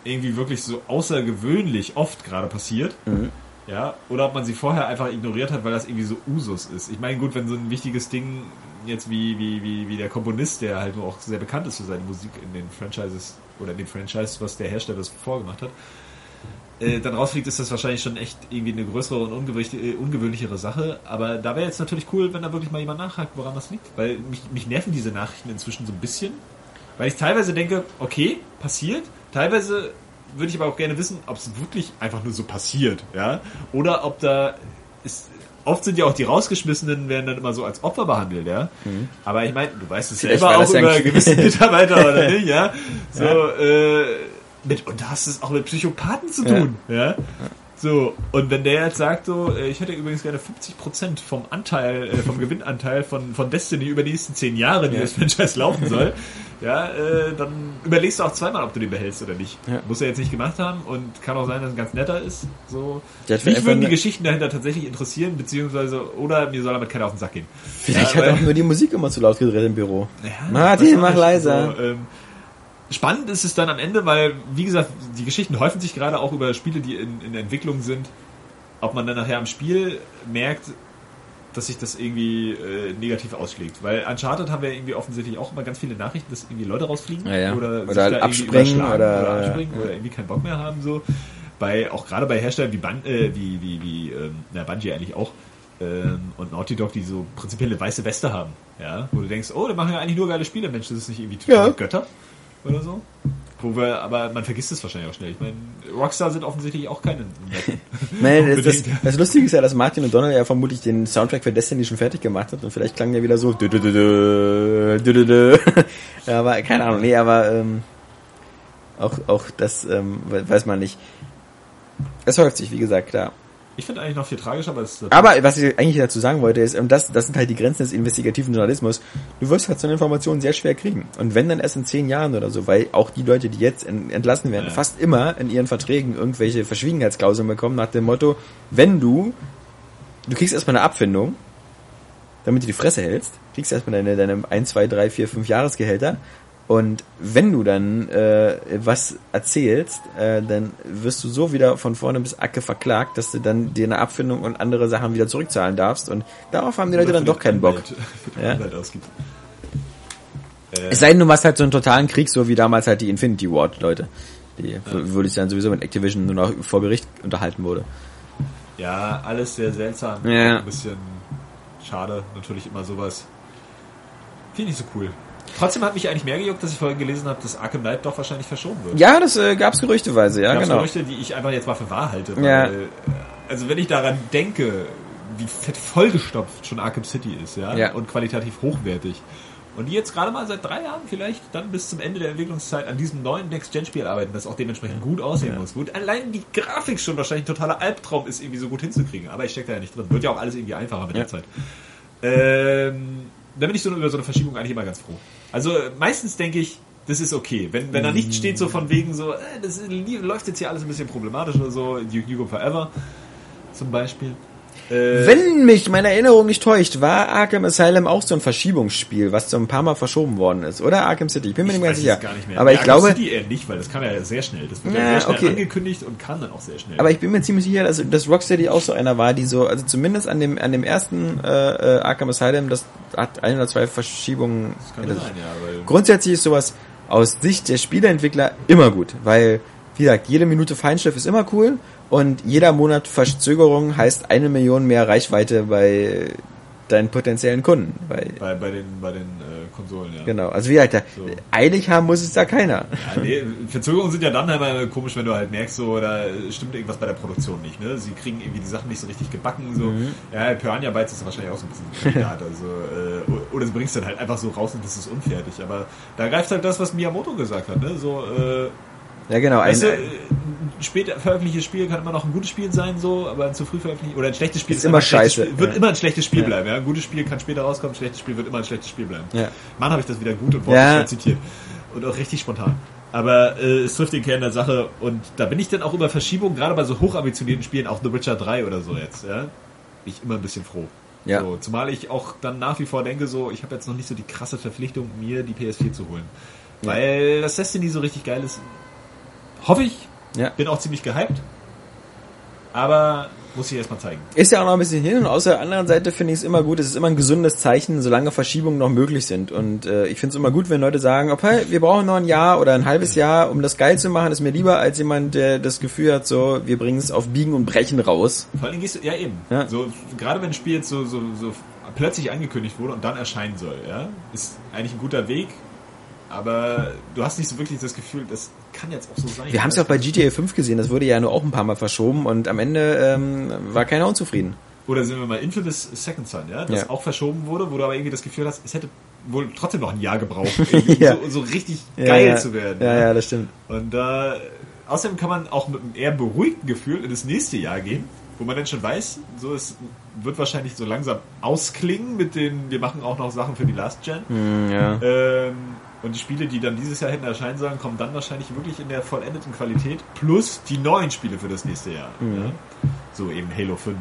irgendwie wirklich so außergewöhnlich oft gerade passiert. Mhm. Ja, oder ob man sie vorher einfach ignoriert hat, weil das irgendwie so Usus ist. Ich meine, gut, wenn so ein wichtiges Ding jetzt wie, wie, wie, wie der Komponist, der halt nur auch sehr bekannt ist für seine Musik in den Franchises oder in dem Franchise, was der Hersteller das vorgemacht hat, äh, dann rausfliegt, ist das wahrscheinlich schon echt irgendwie eine größere und äh, ungewöhnlichere Sache. Aber da wäre jetzt natürlich cool, wenn da wirklich mal jemand nachhakt, woran das liegt. Weil mich, mich nerven diese Nachrichten inzwischen so ein bisschen. Weil ich teilweise denke, okay, passiert. Teilweise würde ich aber auch gerne wissen, ob es wirklich einfach nur so passiert, ja, oder ob da ist, oft sind ja auch die rausgeschmissenen werden dann immer so als Opfer behandelt, ja. Mhm. Aber ich meine, du weißt es Vielleicht selber war auch über gewisse Mitarbeiter oder nicht, ja. So, Äh, mit, und da hast es auch mit Psychopathen zu Ja. tun, ja. So, und wenn der jetzt sagt so, äh, ich hätte übrigens gerne 50% vom Anteil, äh, vom Gewinnanteil von, von Destiny über die nächsten 10 Jahre, die Ja. das Franchise laufen soll, ja, äh, dann überlegst du auch zweimal, ob du den behältst oder nicht. Ja. Muss er jetzt nicht gemacht haben und kann auch sein, dass er ein ganz netter ist. So. Mich würden die Geschichten dahinter tatsächlich interessieren, beziehungsweise, oder mir soll damit keiner auf den Sack gehen. Vielleicht Ja, hat auch nur die Musik immer zu laut gedreht im Büro. Ja, Martin, mach nicht. leiser. So, ähm, spannend ist es dann am Ende, weil, wie gesagt, die Geschichten häufen sich gerade auch über Spiele, die in, in Entwicklung sind. Ob man dann nachher am Spiel merkt, dass sich das irgendwie äh, negativ ausschlägt. Weil Uncharted haben wir irgendwie offensichtlich auch immer ganz viele Nachrichten, dass irgendwie Leute rausfliegen Ja, ja. oder, Oder sich da irgendwie abspringen oder- oder, abspringen oder irgendwie keinen Bock mehr haben. So. Bei, auch gerade bei Herstellern wie, Bun, äh, wie, wie, wie ähm, na, Bungie eigentlich auch ähm, und Naughty Dog, die so prinzipiell eine weiße Weste haben. Ja? Wo du denkst, oh, die machen ja eigentlich nur geile Spiele, Mensch, das ist nicht irgendwie total Ja. Götter oder so. Wo wir, aber man vergisst es wahrscheinlich auch schnell. Ich meine, Rockstar sind offensichtlich auch keine. Man, das, das, das Lustige ist ja, dass Martin O'Donnell ja vermutlich den Soundtrack für Destiny schon fertig gemacht hat und vielleicht klang der wieder so. dü- dü- dü- aber keine Ahnung, nee, aber ähm, auch auch das ähm, we- weiß man nicht. Es häuft sich, wie gesagt, klar. Ich finde eigentlich noch viel tragischer, aber es ist Aber was ich eigentlich dazu sagen wollte, ist, und das, das sind halt die Grenzen des investigativen Journalismus, du wirst halt so eine Information sehr schwer kriegen. Und wenn dann erst in zehn Jahren oder so, weil auch die Leute, die jetzt en- entlassen werden, Ja. fast immer in ihren Verträgen irgendwelche Verschwiegenheitsklauseln bekommen, nach dem Motto, wenn du, du kriegst erstmal eine Abfindung, damit du die Fresse hältst, kriegst erstmal deine, deine 1, 2, 3, 4, 5 Jahresgehälter. Und wenn du dann äh, was erzählst, äh, dann wirst du so wieder von vorne bis Acke verklagt, dass du dann dir eine Abfindung und andere Sachen wieder zurückzahlen darfst. Und darauf haben die Leute dann doch keinen Bock. Ja. Es sei denn, du machst halt so einen totalen Krieg, so wie damals halt die Infinity Ward Leute. Die, wo wo sich dann sowieso mit Activision nur noch vor Gericht unterhalten wurde. ja, alles sehr seltsam. Ja. Ein bisschen schade, natürlich immer sowas. Finde ich nicht so cool. Trotzdem hat mich eigentlich mehr gejuckt, dass ich vorhin gelesen habe, dass Arkham Knight doch wahrscheinlich verschoben wird. Ja, das äh, gab's gerüchteweise, ja, Gab's genau. Gerüchte, die ich einfach jetzt mal für wahr halte. Weil, Ja. äh, Also wenn ich daran denke, wie fett vollgestopft schon Arkham City ist, ja, Ja. und qualitativ hochwertig. Und die jetzt gerade mal seit drei Jahren vielleicht dann bis zum Ende der Entwicklungszeit an diesem neuen Next-Gen-Spiel arbeiten, das auch dementsprechend gut aussehen muss. Gut, allein die Grafik schon wahrscheinlich ein totaler Albtraum ist, irgendwie so gut hinzukriegen. Aber ich stecke da ja nicht drin. Wird ja auch alles irgendwie einfacher mit Ja. der Zeit. Ähm, da bin ich so über so eine Verschiebung eigentlich immer ganz froh. Also meistens denke ich, das ist okay. Wenn, wenn da nicht steht so von wegen so, äh, das ist, läuft jetzt hier alles ein bisschen problematisch oder so, Nukem Forever zum Beispiel. Äh, Wenn mich meine Erinnerung nicht täuscht, war Arkham Asylum auch so ein Verschiebungsspiel, was so ein paar Mal verschoben worden ist, oder? Arkham City, ich bin mir ich nicht ganz sicher. gar nicht mehr. Aber Ja, ich glaube, City eher nicht, weil das kam ja sehr schnell. Das wurde ja, Ja, sehr schnell okay. angekündigt und kam dann auch sehr schnell. aber ich bin mir ziemlich sicher, dass, dass Rocksteady auch so einer war, die so, also zumindest an dem an dem ersten äh, äh, Arkham Asylum, das hat ein oder zwei Verschiebungen. das kann sein, ja, Grundsätzlich ist sowas aus Sicht der Spieleentwickler immer gut, weil, wie gesagt, jede Minute Feinschliff ist immer cool und jeder Monat Verzögerung heißt eine Million mehr Reichweite bei deinen potenziellen Kunden. Weil, bei, bei den, bei den äh, Konsolen, ja. genau, also wie gesagt, da, So. eilig haben muss es da keiner. Ja, nee, Verzögerungen sind ja dann immer komisch, wenn du halt merkst, so, da stimmt irgendwas bei der Produktion nicht. Ne? Sie kriegen irgendwie die Sachen nicht so richtig gebacken. So. Mhm. Ja, Piranha Bytes ist wahrscheinlich auch so ein bisschen Kandidat. also, äh, oder sie bringst dann halt einfach so raus und das ist unfertig. Aber da greift halt das, was Miyamoto gesagt hat. Ne? So, äh, Ja, genau, ein, weißt du, ein spät veröffentlichtes Spiel kann immer noch ein gutes Spiel sein, so, aber ein zu früh veröffentliches oder ein schlechtes Spiel Ist immer ein schlechtes scheiße, Spiel, wird ja. immer ein schlechtes Spiel Ja. bleiben. Ja? Ein gutes Spiel kann später rauskommen, ein schlechtes Spiel wird immer ein schlechtes Spiel bleiben. Ja. Mann, habe ich das wieder gut und Ja. wortlich zitiert. Und auch richtig spontan. Aber äh, es trifft den Kern der Sache und da bin ich dann auch über Verschiebungen, gerade bei so hochambitionierten Spielen, auch The Witcher 3 oder so jetzt, ja, bin ich immer ein bisschen froh. Ja. So, zumal ich auch dann nach wie vor denke, so, ich habe jetzt noch nicht so die krasse Verpflichtung, mir die PS4 zu holen. Ja. Weil das Destiny so richtig geil ist. Hoffe ich. Ja. Bin auch ziemlich gehypt. Aber muss ich erstmal zeigen. Ist ja auch noch ein bisschen hin und aus der anderen Seite finde ich es immer gut, es ist immer ein gesundes Zeichen, solange Verschiebungen noch möglich sind. Und äh, ich finde es immer gut, wenn Leute sagen, okay, wir brauchen noch ein Jahr oder ein halbes Jahr, um das geil zu machen, ist mir lieber als jemand, der das Gefühl hat, so, wir bringen es auf Biegen und Brechen raus. Vor Dingen gehst du, ja eben. Ja. So, gerade wenn ein Spiel jetzt so, so, so plötzlich angekündigt wurde und dann erscheinen soll, ja, ist eigentlich ein guter Weg. Aber du hast nicht so wirklich das Gefühl, das kann jetzt auch so sein. Wir haben es ja auch bei GTA 5 gesehen, das wurde ja nur auch ein paar Mal verschoben und am Ende ähm, war keiner unzufrieden. Oder sind wir mal Infamous Second Son, ja, das Ja. auch verschoben wurde, wo du aber irgendwie das Gefühl hast, es hätte wohl trotzdem noch ein Jahr gebraucht, Ja. so, so richtig Ja, geil zu werden. Ja, ja, das stimmt. Und äh, außerdem kann man auch mit einem eher beruhigten Gefühl in das nächste Jahr gehen, wo man dann schon weiß, so es wird wahrscheinlich so langsam ausklingen mit den, wir machen auch noch Sachen für die Last Gen. Hm, ja. Ähm, und die Spiele, die dann dieses Jahr hätten erscheinen sollen, kommen dann wahrscheinlich wirklich in der vollendeten Qualität plus die neuen Spiele für das nächste Jahr. Ja? So eben Halo 5,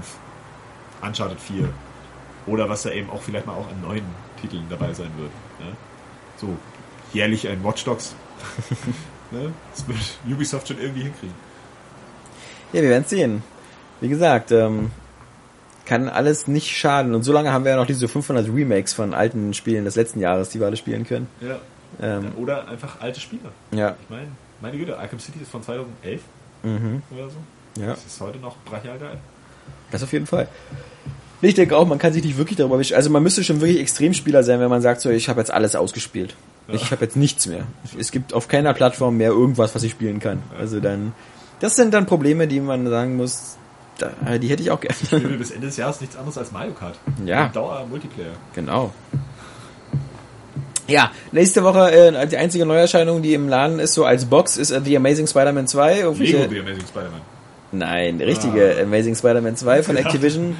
Uncharted 4 oder was da eben auch vielleicht mal auch an neuen Titeln dabei sein wird. Ja? So jährlich ein Watch Dogs. ne? Das wird Ubisoft schon irgendwie hinkriegen. Ja, wir werden sehen. Wie gesagt, ähm, kann alles nicht schaden. Und so lange haben wir ja noch diese 500 Remakes von alten Spielen des letzten Jahres, die wir alle spielen können. Ja. Ähm, Oder einfach alte Spiele. ja, Ich meine, meine Güte, Arkham City ist von 2011 mhm, oder so. ja, Das ist heute noch brachial geil. das auf jeden Fall. Ich denke auch, man kann sich nicht wirklich darüber beschweren. Also man müsste schon wirklich Extremspieler sein, wenn man sagt, so, ich habe jetzt alles ausgespielt. Ich habe jetzt nichts mehr. Es gibt auf keiner Plattform mehr irgendwas, was ich spielen kann. Also dann, das sind dann Probleme, die man sagen muss, da, die hätte ich auch Ich gerne. will bis Ende des Jahres nichts anderes als Mario Kart. Ja. Dauer-Multiplayer. Genau. Ja, nächste Woche äh, die einzige Neuerscheinung, die im Laden ist, so als Box, ist äh, The Amazing Spider-Man 2. Lego The Amazing Spider-Man. Nein, der richtige Ah. Amazing Spider-Man 2 von Activision.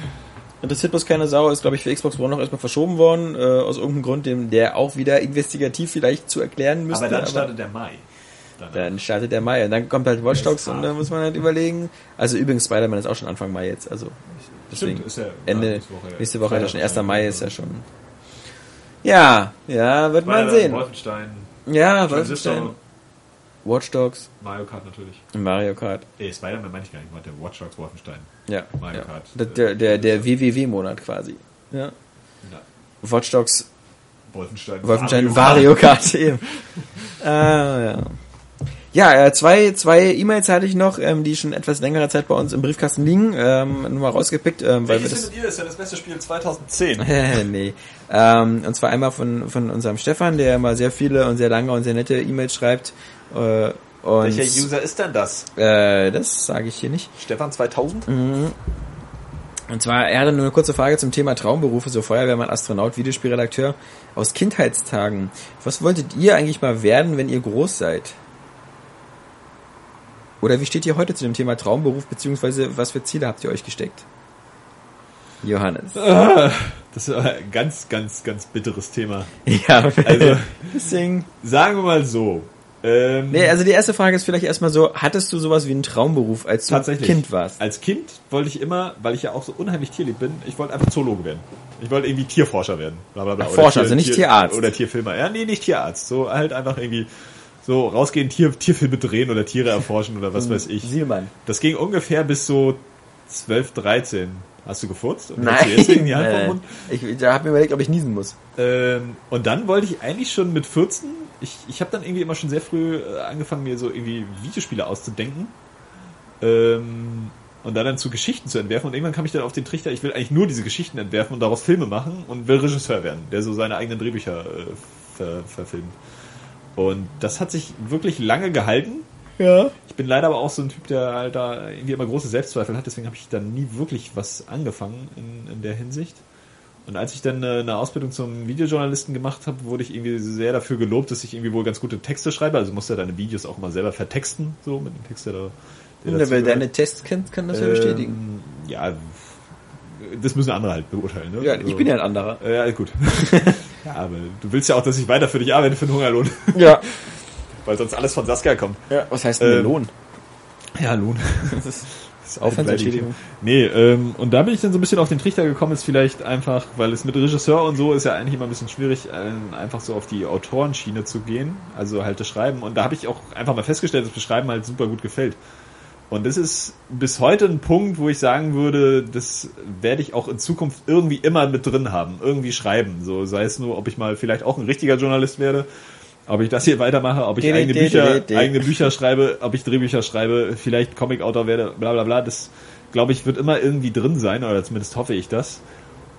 Interessiert bloß keine Sau, ist glaube ich für Xbox One noch erstmal verschoben worden, äh, aus irgendeinem Grund, dem, der auch wieder investigativ vielleicht zu erklären müsste. Aber dann startet der Mai. Danach. dann startet der Mai und dann kommt halt Watch Dogs und da muss man halt überlegen. Also übrigens Spider-Man ist auch schon Anfang Mai jetzt, also deswegen Stimmt, ist ja Ende nächste Woche, nächste Woche ist ja schon Freitag 1. Mai ist ja schon. Ja, ja, wird man sehen. Wolfenstein, Ja, Wolfenstein, Watch Dogs, Mario Kart natürlich. Mario Kart. Ey, Spider-Man meine ich gar nicht, ich meinte Watch Dogs, Wolfenstein. Ja, Mario ja. Kart. Der, der, der, der WWW-Monat quasi. Ja. Ja. Watch Dogs, Wolfenstein, Wolfenstein, Wario Kart eben. ah, ja. Ja, äh, zwei, zwei E-Mails hatte ich noch, ähm, die schon etwas längere Zeit bei uns im Briefkasten liegen, ähm, nur mal rausgepickt, ähm, weil wir Welches das... findet ihr ist ja das beste Spiel 2010? nee. Ähm, und zwar einmal von, von unserem Stefan, der immer sehr viele und sehr lange und sehr nette E-Mails schreibt. Äh, und Welcher User ist denn das? äh, das sage ich hier nicht. Stefan 2000? Und zwar, er hatte nur eine kurze Frage zum Thema Traumberufe, so Feuerwehrmann, Astronaut, Videospielredakteur aus Kindheitstagen. Was wolltet ihr eigentlich mal werden, wenn ihr groß seid? Oder wie steht ihr heute zu dem Thema Traumberuf, beziehungsweise was für Ziele habt ihr euch gesteckt? Johannes. Das ist aber ein ganz, ganz, ganz bitteres Thema. Ja, Also- deswegen. Sagen wir mal so. Ähm, Nee, also die erste Frage ist vielleicht erstmal so, hattest du sowas wie einen Traumberuf, als du Tatsächlich. Kind warst? Als Kind wollte ich immer, weil ich ja auch so unheimlich tierlieb bin, ich wollte einfach Zoologe werden. Ich wollte irgendwie Tierforscher werden. Bla, bla, bla. Ach, Forscher, also nicht Tierarzt. Oder Tierfilmer. Ja, nee, nicht Tierarzt. So halt einfach irgendwie so rausgehen, Tier, Tierfilme drehen oder Tiere erforschen oder was weiß ich. Sielmann. Das ging ungefähr bis so 12, 13. Hast du gefurzt? Und Nein, du die Hand vom nein. Mund? ich, ich habe mir überlegt, ob ich niesen muss. Ähm, und dann wollte ich eigentlich schon mit 14, ich, ich habe dann irgendwie immer schon sehr früh äh, angefangen, mir so irgendwie Videospiele auszudenken. Ähm, und dann, dann zu Geschichten zu entwerfen. Und irgendwann kam ich dann auf den Trichter, ich will eigentlich nur diese Geschichten entwerfen und daraus Filme machen und will Regisseur werden, der so seine eigenen Drehbücher äh, ver, verfilmt. Und das hat sich wirklich lange gehalten. Ja. Ich bin leider aber auch so ein Typ, der halt da irgendwie immer große Selbstzweifel hat, deswegen habe ich dann nie wirklich was angefangen in, in der Hinsicht. Und als ich dann äh, eine Ausbildung zum Videojournalisten gemacht habe, wurde ich irgendwie sehr dafür gelobt, dass ich irgendwie wohl ganz gute Texte schreibe. Also musste ja deine Videos auch mal selber vertexten, so mit dem Text, der da. Der Ja, wer deine Tests kennt, kann das ja bestätigen. Ähm, Ja, das müssen andere halt beurteilen. Ne? Ja, ich bin ja ein anderer. Ja, gut. ja, aber du willst ja auch, dass ich weiter für dich arbeite für den Hungerlohn, Ja. weil sonst alles von Saskia kommt. ja. Was heißt denn Ähm, Lohn? Ja, Lohn. Das ist Das Aufwandsentschädigung. Nee, ähm, und da bin ich dann so ein bisschen auf den Trichter gekommen, ist vielleicht einfach, weil es mit Regisseur und so ist ja eigentlich immer ein bisschen schwierig, äh, einfach so auf die Autorenschiene zu gehen, also halt das Schreiben. Und da habe ich auch einfach mal festgestellt, dass das Beschreiben halt super gut gefällt. Und das ist bis heute ein Punkt, wo ich sagen würde, das werde ich auch in Zukunft irgendwie immer mit drin haben, irgendwie schreiben. So sei es nur, ob ich mal vielleicht auch ein richtiger Journalist werde, ob ich das hier weitermache, ob ich Di- eigene di- Bücher, di- eigene Bücher schreibe, ob ich Drehbücher schreibe, vielleicht Comic-Autor werde, bla bla bla. Das, glaube ich, wird immer irgendwie drin sein, oder zumindest hoffe ich das.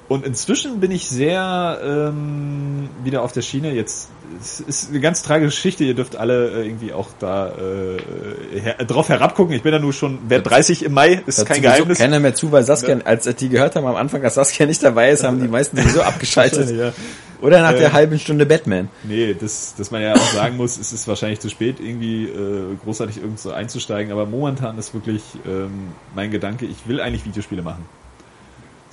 Und inzwischen bin ich sehr ähm, wieder auf der Schiene. Jetzt es ist eine ganz tragische Geschichte. Ihr dürft alle äh, irgendwie auch da äh, her drauf herabgucken. Ich bin ja nur schon, wer 30 im Mai, ist kein Geheimnis. keiner mehr zu, weil Saskia, ja. als die gehört haben am Anfang, dass Saskia nicht dabei ist, haben die meisten sowieso abgeschaltet. ja. Oder nach äh, der halben Stunde Batman. Nee, das, das man ja auch sagen muss, es ist wahrscheinlich zu spät, irgendwie äh, großartig irgendwo einzusteigen, aber momentan ist wirklich ähm, mein Gedanke, ich will eigentlich Videospiele machen.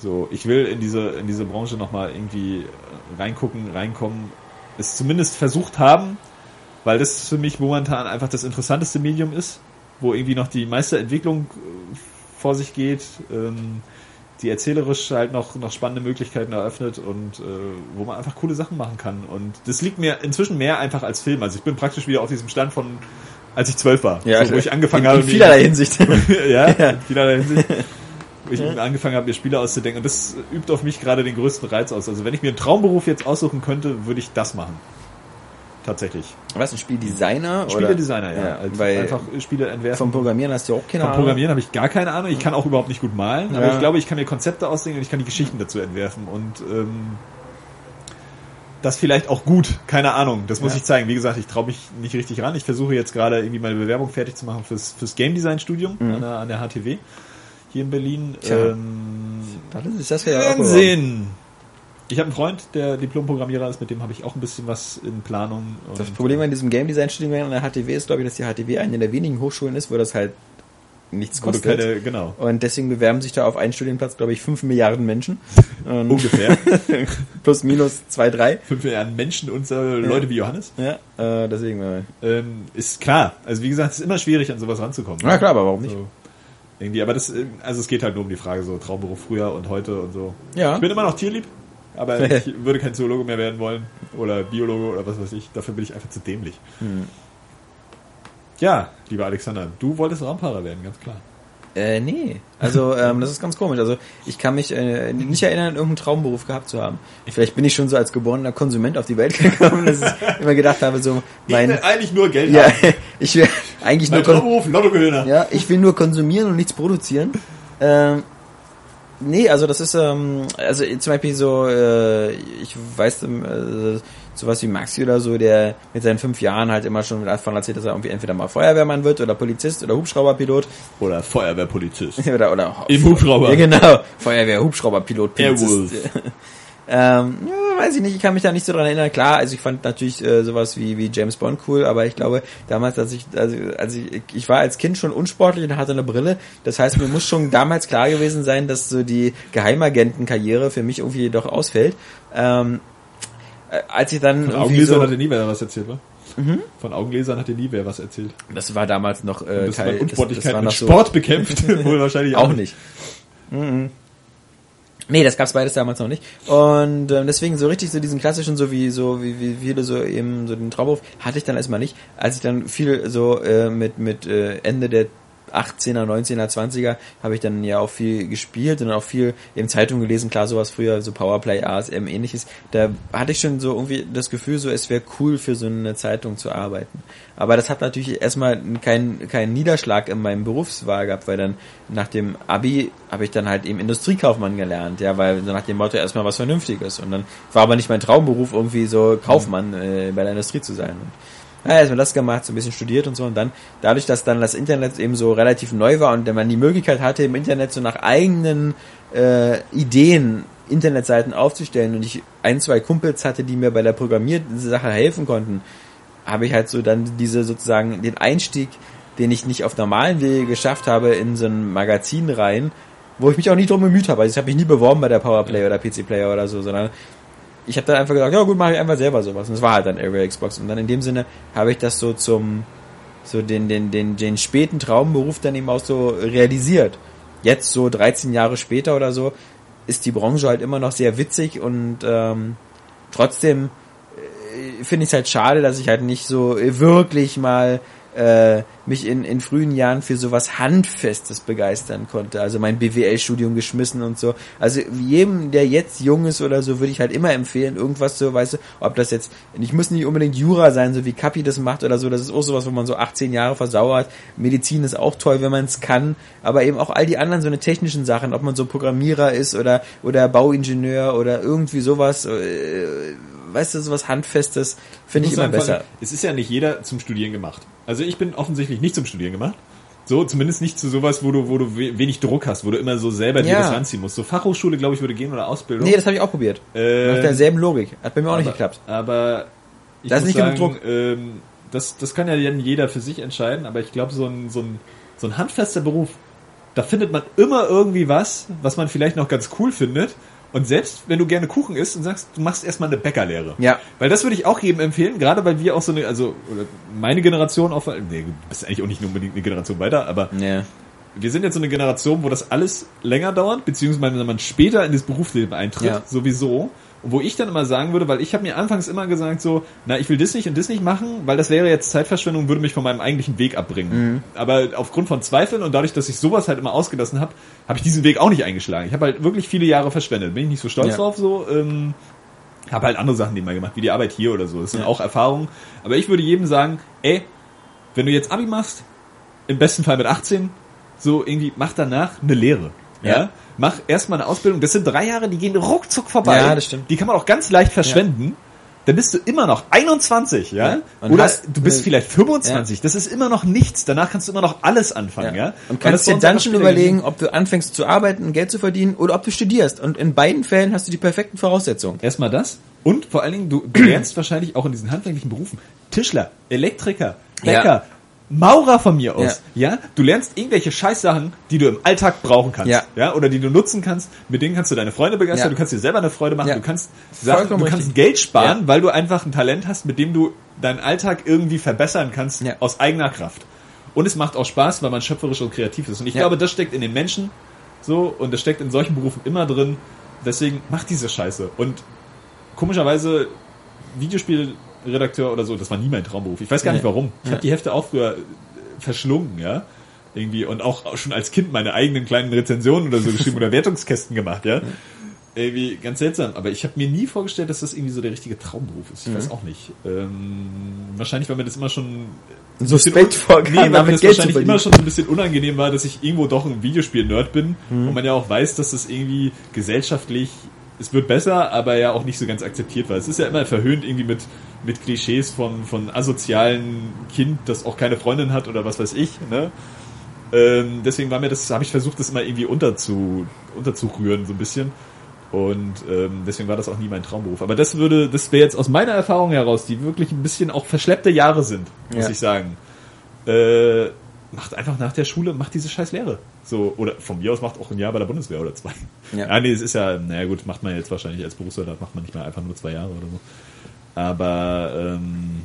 So, ich will in diese, in diese Branche nochmal irgendwie äh, reingucken, reinkommen, es zumindest versucht haben, weil das für mich momentan einfach das interessanteste Medium ist, wo irgendwie noch die meiste Entwicklung äh, vor sich geht. Ähm, die erzählerisch halt noch, noch spannende Möglichkeiten eröffnet und äh, wo man einfach coole Sachen machen kann. Und das liegt mir inzwischen mehr einfach als Film. Also ich bin praktisch wieder auf diesem Stand von, als ich zwölf war, ja, so, wo ich angefangen in, habe. In vielerlei Hinsicht. ja, ja, in vielerlei Hinsicht. Wo ich ja. angefangen habe, mir Spiele auszudenken. Und das übt auf mich gerade den größten Reiz aus. Also wenn ich mir einen Traumberuf jetzt aussuchen könnte, würde ich das machen tatsächlich. Was, ein Spieldesigner? Spieledesigner, ja. ja als weil einfach Spiele entwerfen. Vom Programmieren hast du auch keine Ahnung. Vom Programmieren habe ich gar keine Ahnung. Ich kann auch überhaupt nicht gut malen, ja. aber ich glaube, ich kann mir Konzepte ausdenken und ich kann die Geschichten dazu entwerfen und ähm, das vielleicht auch gut, keine Ahnung. Das muss ja. ich zeigen. Wie gesagt, ich traue mich nicht richtig ran. Ich versuche jetzt gerade irgendwie meine Bewerbung fertig zu machen fürs, fürs Game Design Studium mhm. an, der, an der HTW hier in Berlin. Ähm, ist das ja auch sehen. Ich habe einen Freund, der Diplom-Programmierer ist, mit dem habe ich auch ein bisschen was in Planung. das Problem an diesem Game Design Studium an der HTW ist, glaube ich, dass die HTW eine der wenigen Hochschulen ist, wo das halt nichts kostet. Keine, genau. Und deswegen bewerben sich da auf einen Studienplatz, glaube ich, fünf Milliarden Menschen. Ungefähr. plus, minus zwei, drei. Fünf Milliarden Menschen und äh, Leute wie Johannes. Ja, äh, deswegen. Äh, ähm, ist klar. Also wie gesagt, es ist immer schwierig, an sowas ranzukommen. Ja klar, aber warum nicht? So. Irgendwie, aber das, äh, also es geht halt nur um die Frage so Traumberuf früher und heute und so. Ja. Ich bin immer noch tierlieb. Aber ich würde kein Zoologe mehr werden wollen oder Biologe oder was weiß ich. Dafür bin ich einfach zu dämlich. Hm. Ja, lieber Alexander, du wolltest Raumpara werden, ganz klar. Äh, nee. Also, ähm, das ist ganz komisch. Also, ich kann mich äh, nicht erinnern, irgendeinen Traumberuf gehabt zu haben. Vielleicht bin ich schon so als geborener Konsument auf die Welt gekommen, dass ich immer gedacht habe, so, mein... Ich will eigentlich nur Geld ja, haben. ich will eigentlich mein nur... Traumberuf, Lottogewinner. Ja, ich will nur konsumieren und nichts produzieren. Ähm, Nee, also das ist, ähm, also zum Beispiel so, äh, ich weiß, äh, sowas wie Maxi oder so, der mit seinen fünf Jahren halt immer schon davon erzählt, dass er irgendwie entweder mal Feuerwehrmann wird oder Polizist oder Hubschrauberpilot. Oder Feuerwehrpolizist. oder, oder Im Hubschrauber. Ja, genau. Feuerwehr, Hubschrauberpilot, Polizist. Ähm, ja, weiß ich nicht, ich kann mich da nicht so dran erinnern. Klar, also ich fand natürlich äh, sowas wie, wie James Bond cool, aber ich glaube, damals, als ich, also, also ich, ich war als Kind schon unsportlich und hatte eine Brille. Das heißt, mir muss schon damals klar gewesen sein, dass so die Geheimagentenkarriere für mich irgendwie doch ausfällt. Ähm, äh, als ich dann. Von Augenlesern so, hatte nie wer was erzählt, wa? Mhm. Von Augenlesern hatte nie wer was erzählt. Das war damals noch äh, das Teil, Unsportlichkeit das, das mit Sport so, bekämpft, wohl wahrscheinlich auch, auch nicht. Mhm. Nee, das gab's beides damals noch nicht. Und ähm, deswegen so richtig so diesen klassischen, so wie so wie, wie viele so eben so den Traumberuf hatte ich dann erstmal nicht. Als ich dann viel so äh, mit mit äh, Ende der 18er, 19er, 20er habe ich dann ja auch viel gespielt und auch viel in Zeitungen gelesen, klar sowas früher, so Powerplay, ASM, ähnliches. Da hatte ich schon so irgendwie das Gefühl, so es wäre cool für so eine Zeitung zu arbeiten. Aber das hat natürlich erstmal keinen keinen Niederschlag in meinem Berufswahl gehabt, weil dann nach dem Abi habe ich dann halt eben Industriekaufmann gelernt, ja, weil so nach dem Motto erstmal was Vernünftiges. Und dann war aber nicht mein Traumberuf, irgendwie so Kaufmann äh, bei der Industrie zu sein. Und ja, erstmal das gemacht, so ein bisschen studiert und so und dann, dadurch, dass dann das Internet eben so relativ neu war und man die Möglichkeit hatte, im Internet so nach eigenen äh, Ideen Internetseiten aufzustellen und ich ein, zwei Kumpels hatte, die mir bei der Programmiersache helfen konnten, habe ich halt so dann diese sozusagen den Einstieg, den ich nicht auf normalen Wege geschafft habe, in so ein Magazin rein, wo ich mich auch nicht drum bemüht habe. Also ich habe mich nie beworben bei der Powerplay oder PC Player oder so, sondern ich habe dann einfach gesagt, ja gut, mache ich einfach selber sowas. Und es war halt dann Area Xbox. Und dann in dem Sinne habe ich das so zum, so den, den, den, den späten Traumberuf dann eben auch so realisiert. Jetzt so 13 Jahre später oder so ist die Branche halt immer noch sehr witzig und ähm, trotzdem äh, finde ich es halt schade, dass ich halt nicht so wirklich mal äh, mich in, in frühen Jahren für sowas Handfestes begeistern konnte. Also mein BWL-Studium geschmissen und so. Also jedem, der jetzt jung ist oder so, würde ich halt immer empfehlen, irgendwas so, weißt du, ob das jetzt, ich muss nicht unbedingt Jura sein, so wie Kapi das macht oder so, das ist auch sowas, wo man so 18 Jahre versauert. Medizin ist auch toll, wenn man es kann, aber eben auch all die anderen so eine technischen Sachen, ob man so Programmierer ist oder, oder Bauingenieur oder irgendwie sowas, äh, weißt du, sowas Handfestes finde ich, immer sagen, besser. Es ist ja nicht jeder zum Studieren gemacht. Also ich bin offensichtlich nicht zum Studieren gemacht. So, zumindest nicht zu sowas, wo du, wo du we- wenig Druck hast, wo du immer so selber dir Ja. das ranziehen musst. So Fachhochschule, glaube ich, würde gehen oder Ausbildung. Nee, das habe ich auch probiert. Ähm, Nach derselben Logik. Hat bei mir auch nicht aber, geklappt. Aber ich Da ist nicht sagen, genug Druck. Ähm, das, das kann ja jeder für sich entscheiden, aber ich glaube, so ein, so, ein, so ein handfester Beruf, da findet man immer irgendwie was, was man vielleicht noch ganz cool findet. Und selbst wenn du gerne Kuchen isst und sagst, du machst erstmal eine Bäckerlehre. Ja. Weil das würde ich auch jedem empfehlen, gerade weil wir auch so eine, also oder meine Generation auch, nee, du bist eigentlich auch nicht unbedingt eine Generation weiter, aber Ja. wir sind jetzt so eine Generation, wo das alles länger dauert, beziehungsweise wenn man später in das Berufsleben eintritt, Ja. sowieso. Wo ich dann immer sagen würde, weil ich habe mir anfangs immer gesagt so, na, ich will das nicht und das nicht machen, weil das wäre jetzt Zeitverschwendung, würde mich von meinem eigentlichen Weg abbringen. Mhm. Aber aufgrund von Zweifeln und dadurch, dass ich sowas halt immer ausgelassen habe, habe ich diesen Weg auch nicht eingeschlagen. Ich habe halt wirklich viele Jahre verschwendet. Bin ich nicht so stolz Ja. drauf so. Ähm, habe halt andere Sachen nebenbei gemacht, wie die Arbeit hier oder so. Das sind Ja. auch Erfahrungen. Aber ich würde jedem sagen, ey, wenn du jetzt Abi machst, im besten Fall mit 18, so irgendwie mach danach eine Lehre. Ja. Ja. Mach erstmal eine Ausbildung. Das sind drei Jahre, die gehen ruckzuck vorbei. Ja, das stimmt. Die kann man auch ganz leicht verschwenden. Dann bist du immer noch 21, ja? Ja. Oder hast du bist eine- vielleicht 25. Das ist immer noch nichts. Danach kannst du immer noch alles anfangen, ja? Und kannst dir dann schon überlegen, ob du anfängst zu arbeiten Geld zu verdienen oder ob du studierst. Und in beiden Fällen hast du die perfekten Voraussetzungen. Erstmal das. Und vor allen Dingen, du, lernst wahrscheinlich auch in diesen handwerklichen Berufen Tischler, Elektriker, Bäcker, Ja. Maurer von mir aus. Ja. Du lernst irgendwelche Scheißsachen, die du im Alltag brauchen kannst. Ja. ja. Oder die du nutzen kannst. Mit denen kannst du deine Freunde begeistern. Ja. Du kannst dir selber eine Freude machen. Ja. Du kannst Sachen, du kannst. Geld sparen, Ja. weil du einfach ein Talent hast, mit dem du deinen Alltag irgendwie verbessern kannst Ja. aus eigener Kraft. Und es macht auch Spaß, weil man schöpferisch und kreativ ist. Und ich Ja. glaube, das steckt in den Menschen so und das steckt in solchen Berufen immer drin. Deswegen macht diese Scheiße. Und komischerweise Videospielredakteur oder so, das war nie mein Traumberuf. Ich weiß gar Nee. nicht warum. Ich Ja. habe die Hefte auch früher äh, verschlungen, ja. Irgendwie und auch schon als Kind meine eigenen kleinen Rezensionen oder so geschrieben oder Wertungskästen gemacht, ja. Irgendwie ganz seltsam, aber ich habe mir nie vorgestellt, dass das irgendwie so der richtige Traumberuf ist. Ich Mhm. weiß auch nicht. Ähm, wahrscheinlich, weil mir das immer schon Suspekt vorkam, Nee, weil mir das Geld wahrscheinlich immer schon so ein bisschen unangenehm war, dass ich irgendwo doch ein Videospiel-Nerd bin Mhm. und man ja auch weiß, dass das irgendwie gesellschaftlich, es wird besser, aber ja auch nicht so ganz akzeptiert war. Es ist ja immer verhöhnt irgendwie mit, mit Klischees von, von asozialen Kind, das auch keine Freundin hat oder was weiß ich, ne? Ähm, deswegen war mir das, habe ich versucht, das immer irgendwie unterzu, unterzurühren, so ein bisschen. Und ähm, deswegen war das auch nie mein Traumberuf. Aber das würde, das wäre jetzt aus meiner Erfahrung heraus, die wirklich ein bisschen auch verschleppte Jahre sind, muss Ja. ich sagen. Äh, macht einfach nach der Schule, macht diese scheiß Lehre. So, oder von mir aus macht auch ein Jahr bei der Bundeswehr oder zwei. Ja. Ja, nee, es ist ja, naja gut, macht man jetzt wahrscheinlich als Berufssoldat, macht man nicht mehr einfach nur zwei Jahre oder so. Aber ähm,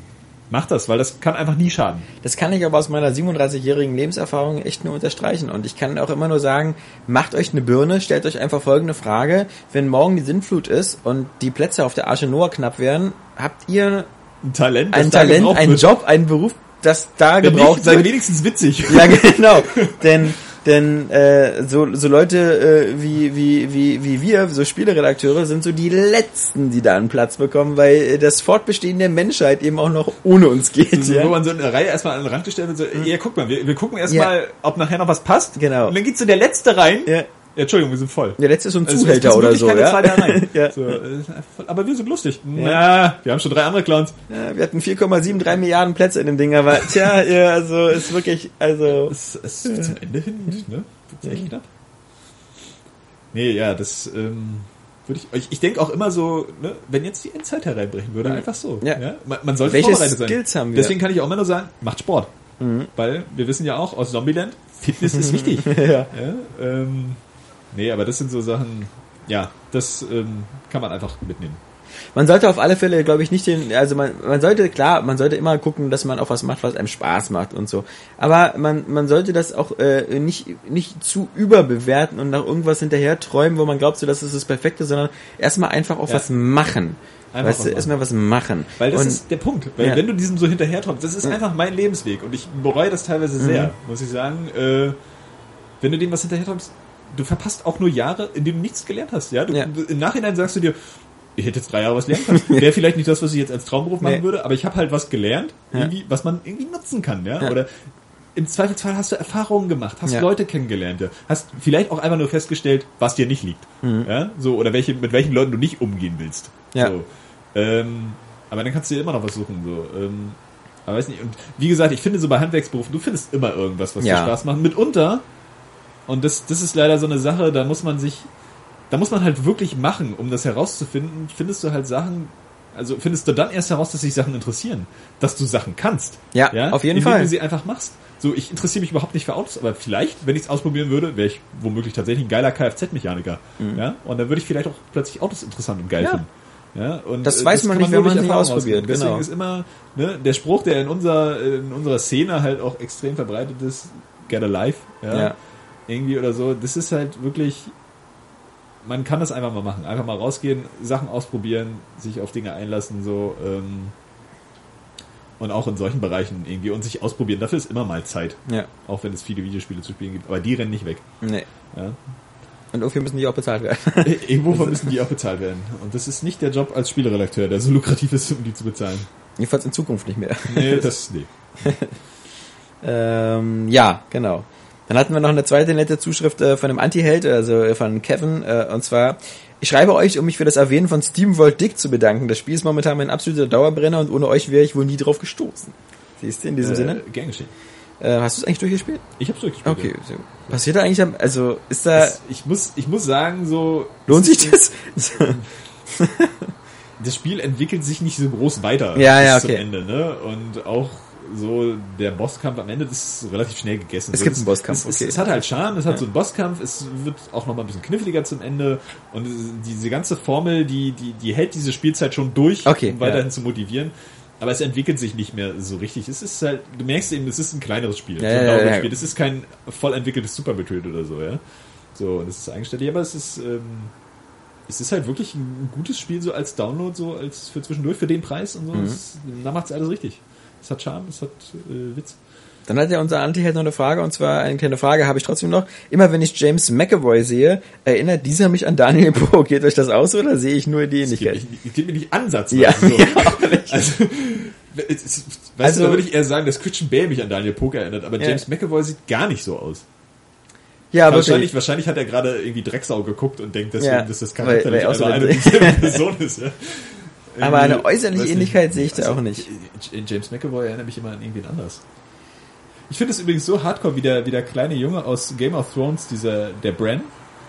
macht das, weil das kann einfach nie schaden. Das kann ich aber aus meiner 37-jährigen Lebenserfahrung echt nur unterstreichen. Und ich kann auch immer nur sagen, macht euch eine Birne, stellt euch einfach folgende Frage. Wenn morgen die Sintflut ist und die Plätze auf der Arche Noah knapp werden, habt ihr Ein Talent, ein Talent, einen wird. Job, einen Beruf, das da Wenn gebraucht nicht, sei wird? wenigstens witzig. Ja, genau. denn denn äh, so, so Leute äh, wie, wie, wie, wie wir, so Spieleredakteure, sind so die Letzten, die da einen Platz bekommen, weil äh, das Fortbestehen der Menschheit eben auch noch ohne uns geht. So, Ja? Wo man so eine Reihe erstmal an den Rand gestellt wird, so, ja, guck mal, wir, wir gucken erstmal, ob nachher noch was passt. Genau. Und dann geht so der Letzte rein. Ja. Ja, Entschuldigung, wir sind voll. Der letzte ist so ein Also, Zuhälter oder so, ja? ja. So, äh, aber wir sind lustig. Ja, wir haben schon drei andere Clowns. ja. Wir hatten 4,73 Milliarden Plätze in dem Ding, aber tja, ja, also ist wirklich, also Es, es wird zum Ende hin, ne? Wird's echt knapp. Nee, ja, das ähm, würde ich. Ich, ich denke auch immer so, ne, wenn jetzt die Endzeit hereinbrechen würde, einfach so. Ja. Man, man sollte Welche vorbereitet sein. Skills haben wir? Deswegen kann ich auch immer nur sagen, macht Sport. Weil wir wissen ja auch aus Zombieland, Fitness ist wichtig. ja. ja, ähm, nee, aber das sind so Sachen, ja, das ähm, kann man einfach mitnehmen. Man sollte auf alle Fälle, glaube ich, nicht den, also man, man sollte, klar, man sollte immer gucken, dass man auch was macht, was einem Spaß macht und so. Aber man, man sollte das auch äh, nicht, nicht zu überbewerten und nach irgendwas hinterher träumen, wo man glaubt, so, das ist das Perfekte, sondern erstmal einfach auch Ja. was machen. Einfach weißt du, erstmal was machen. Weil das und, ist der Punkt. Weil Ja. wenn du diesem so hinterherträumst, das ist einfach mein Lebensweg und ich bereue das teilweise sehr, muss ich sagen. Äh, wenn du dem was hinterherträumst, du verpasst auch nur Jahre, in denen du nichts gelernt hast. Ja, du, Ja. im Nachhinein sagst du dir, ich hätte jetzt drei Jahre was lernen können. Wäre vielleicht nicht das, was ich jetzt als Traumberuf machen Nee. würde, aber ich habe halt was gelernt, Ja. was man irgendwie nutzen kann, ja. Ja. Oder im Zweifelsfall hast du Erfahrungen gemacht, hast Ja. Leute kennengelernt, hast vielleicht auch einfach nur festgestellt, was dir nicht liegt, ja, so oder welche mit welchen Leuten du nicht umgehen willst. Mhm. Ja. So. Ähm, aber dann kannst du dir immer noch was suchen. So. Ähm, aber weiß nicht. Und wie gesagt, ich finde so bei Handwerksberufen, du findest immer irgendwas, was dir Spaß macht. Mitunter, und das, das ist leider so eine Sache, da muss man sich, da muss man halt wirklich machen, um das herauszufinden, findest du halt Sachen, also findest du dann erst heraus, dass sich Sachen interessieren, dass du Sachen kannst. Ja, auf jeden indem Fall. du sie einfach machst. So, ich interessiere mich überhaupt nicht für Autos, aber vielleicht, wenn ich es ausprobieren würde, wäre ich womöglich tatsächlich ein geiler Kfz-Mechaniker. Ja, und dann würde ich vielleicht auch plötzlich Autos interessant und geil Mhm. Ja. finden. Ja, und Das äh, weiß man kann nicht, wenn nur man es nicht ausprobiert, rausfinden. Deswegen genau. ist immer ne, der Spruch, der in unserer in unserer Szene halt auch extrem verbreitet ist, get a life, ja, Ja. Irgendwie oder so. Das ist halt wirklich, man kann das einfach mal machen, einfach mal rausgehen, Sachen ausprobieren, sich auf Dinge einlassen, so ähm, und auch in solchen Bereichen irgendwie und sich ausprobieren. Dafür ist immer mal Zeit, Ja. auch wenn es viele Videospiele zu spielen gibt. Aber die rennen nicht weg. Nee. Ja. Und irgendwie müssen die auch bezahlt werden. Irgendwo müssen die auch bezahlt werden. Und das ist nicht der Job als Spieleredakteur, der so lukrativ ist, um die zu bezahlen. Jedenfalls in Zukunft nicht mehr. Nee, das, nee. Ähm, ja, genau. Dann hatten wir noch eine zweite nette Zuschrift äh, von einem Anti-Held, also äh, von Kevin, äh, und zwar, ich schreibe euch, um mich für das Erwähnen von SteamWorld Dick zu bedanken. Das Spiel ist momentan mein absoluter Dauerbrenner und ohne euch wäre ich wohl nie drauf gestoßen. Siehst du, in diesem Sinne? Äh, gern geschehen. Äh, hast du es eigentlich durchgespielt? Ich hab's durchgespielt. Okay. So. Passiert da eigentlich, am- also ist da, Das, ich muss, ich muss sagen, so. lohnt sich das? Das Spiel entwickelt sich nicht so groß weiter. Ja, bis ja, Zum okay. Ende, ne? Und auch so der Bosskampf am Ende, das ist relativ schnell gegessen. Es gibt einen Bosskampf, Es, okay. es hat halt Charme, es hat so einen Bosskampf, es wird auch noch mal ein bisschen kniffliger zum Ende und es- diese ganze Formel, die, die, die hält diese Spielzeit schon durch, Okay, um weiterhin ja. zu motivieren. Aber es entwickelt sich nicht mehr so richtig. Es ist halt, du merkst eben, es ist ein kleineres Spiel. Ja, ein ja, ja, ja. Es ist kein voll entwickeltes Super Metroid oder so, ja. So, und es ist eigenständig, aber es ist, ähm, es ist halt wirklich ein gutes Spiel so als Download, so als für zwischendurch, für den Preis und so. Mhm. Es, da macht's alles richtig. Es hat Charme, es hat äh, Witz. Dann hat ja unser Anti-Held noch eine Frage, und zwar eine kleine Frage habe ich trotzdem noch. Immer wenn ich James McAvoy sehe, erinnert dieser mich an Daniel Poe. Geht euch das aus oder sehe ich nur die Ähnlichkeit? es gibt mir nicht Ansatz. Ja, so. ja, nicht. Also, es, es, weißt Also- du, da würde ich eher sagen, dass Christian Bale mich an Daniel Poker erinnert, aber Ja. James McAvoy sieht gar nicht so aus. Ja, wahrscheinlich, wirklich. wahrscheinlich hat er gerade irgendwie Drecksau geguckt und denkt deswegen, Ja, dass das weil- Charakter weil nicht er einfach aussieht- eine Person ist. Ja. Aber eine äußerliche. Ähnlichkeit sehe ich da Also, auch nicht. James McAvoy erinnert mich immer an irgendwen anders. Ich finde es übrigens so hardcore, wie der, wie der kleine Junge aus Game of Thrones, dieser, der Bran.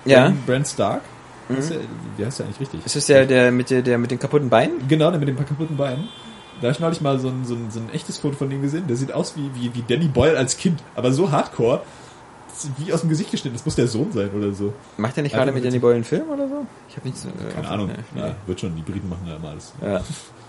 Ja. Mhm. Bran, Stark. Heißt der, wie heißt der eigentlich richtig? Ist das der, der mit der, der mit den kaputten Beinen? Genau, der mit den paar kaputten Beinen. Da habe ich neulich mal so ein, so, ein, so ein echtes Foto von dem gesehen. Der sieht aus wie, wie, wie Danny Boyle als Kind, aber so hardcore, wie aus dem Gesicht geschnitten. Das muss der Sohn sein oder so. Macht er nicht gerade mit Danny Boyle einen Film oder so? Ich habe nichts. äh, Keine Ahnung. nee, Ja, wird schon. Die Briten machen ja immer alles. Ja.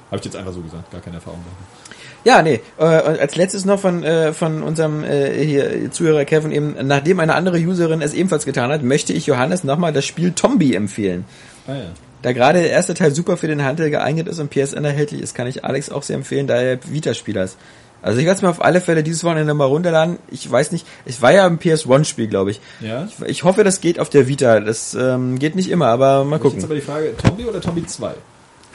Habe ich jetzt einfach so gesagt. Gar keine Erfahrung damit. Ja, nee. Äh, und als letztes noch von, äh, von unserem äh, hier Zuhörer Kevin eben, nachdem eine andere Userin es ebenfalls getan hat, möchte ich Johannes nochmal das Spiel Tombi empfehlen. Ah ja. Da gerade der erste Teil super für den Handel geeignet ist und PSN erhältlich ist, kann ich Alex auch sehr empfehlen, da er Vita-Spieler ist. Also ich werde es mir auf alle Fälle dieses Wochenende mal runterladen. Ich weiß nicht, es war ja ein PS1-Spiel, glaube ich. Ja. ich. Ich hoffe, das geht auf der Vita. Das ähm, geht nicht immer, aber mal Jetzt gucken. aber die Frage, Tombi oder Tombi 2?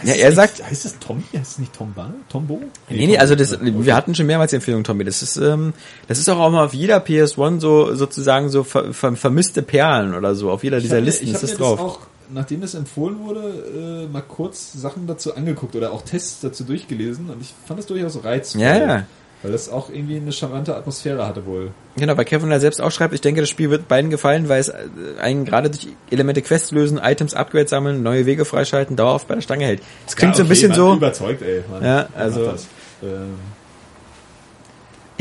Ja, er sagt, Heißt das Tombi? Heißt es nicht Tomba? Tombo? Nee, nee, also das, wir hatten schon mehrmals die Empfehlung, Tommy. Das ist, ähm, das ist auch, auch mal auf jeder PS1 so sozusagen so ver, ver, vermisste Perlen oder so. Auf jeder dieser hab Listen ich ist das drauf. auch, nachdem das empfohlen wurde, äh, mal kurz Sachen dazu angeguckt oder auch Tests dazu durchgelesen und ich fand das durchaus reizvoll. Ja, ja. Weil das auch irgendwie eine charmante Atmosphäre hatte wohl. Genau, weil Kevin da selbst auch schreibt, ich denke, das Spiel wird beiden gefallen, weil es äh, einen gerade durch Elemente Quests lösen, Items, Upgrades sammeln, neue Wege freischalten, dauerhaft bei der Stange hält. Das klingt Ja, so ein okay, bisschen so. Überzeugt, ey. Man, Ja, also- das. Ähm,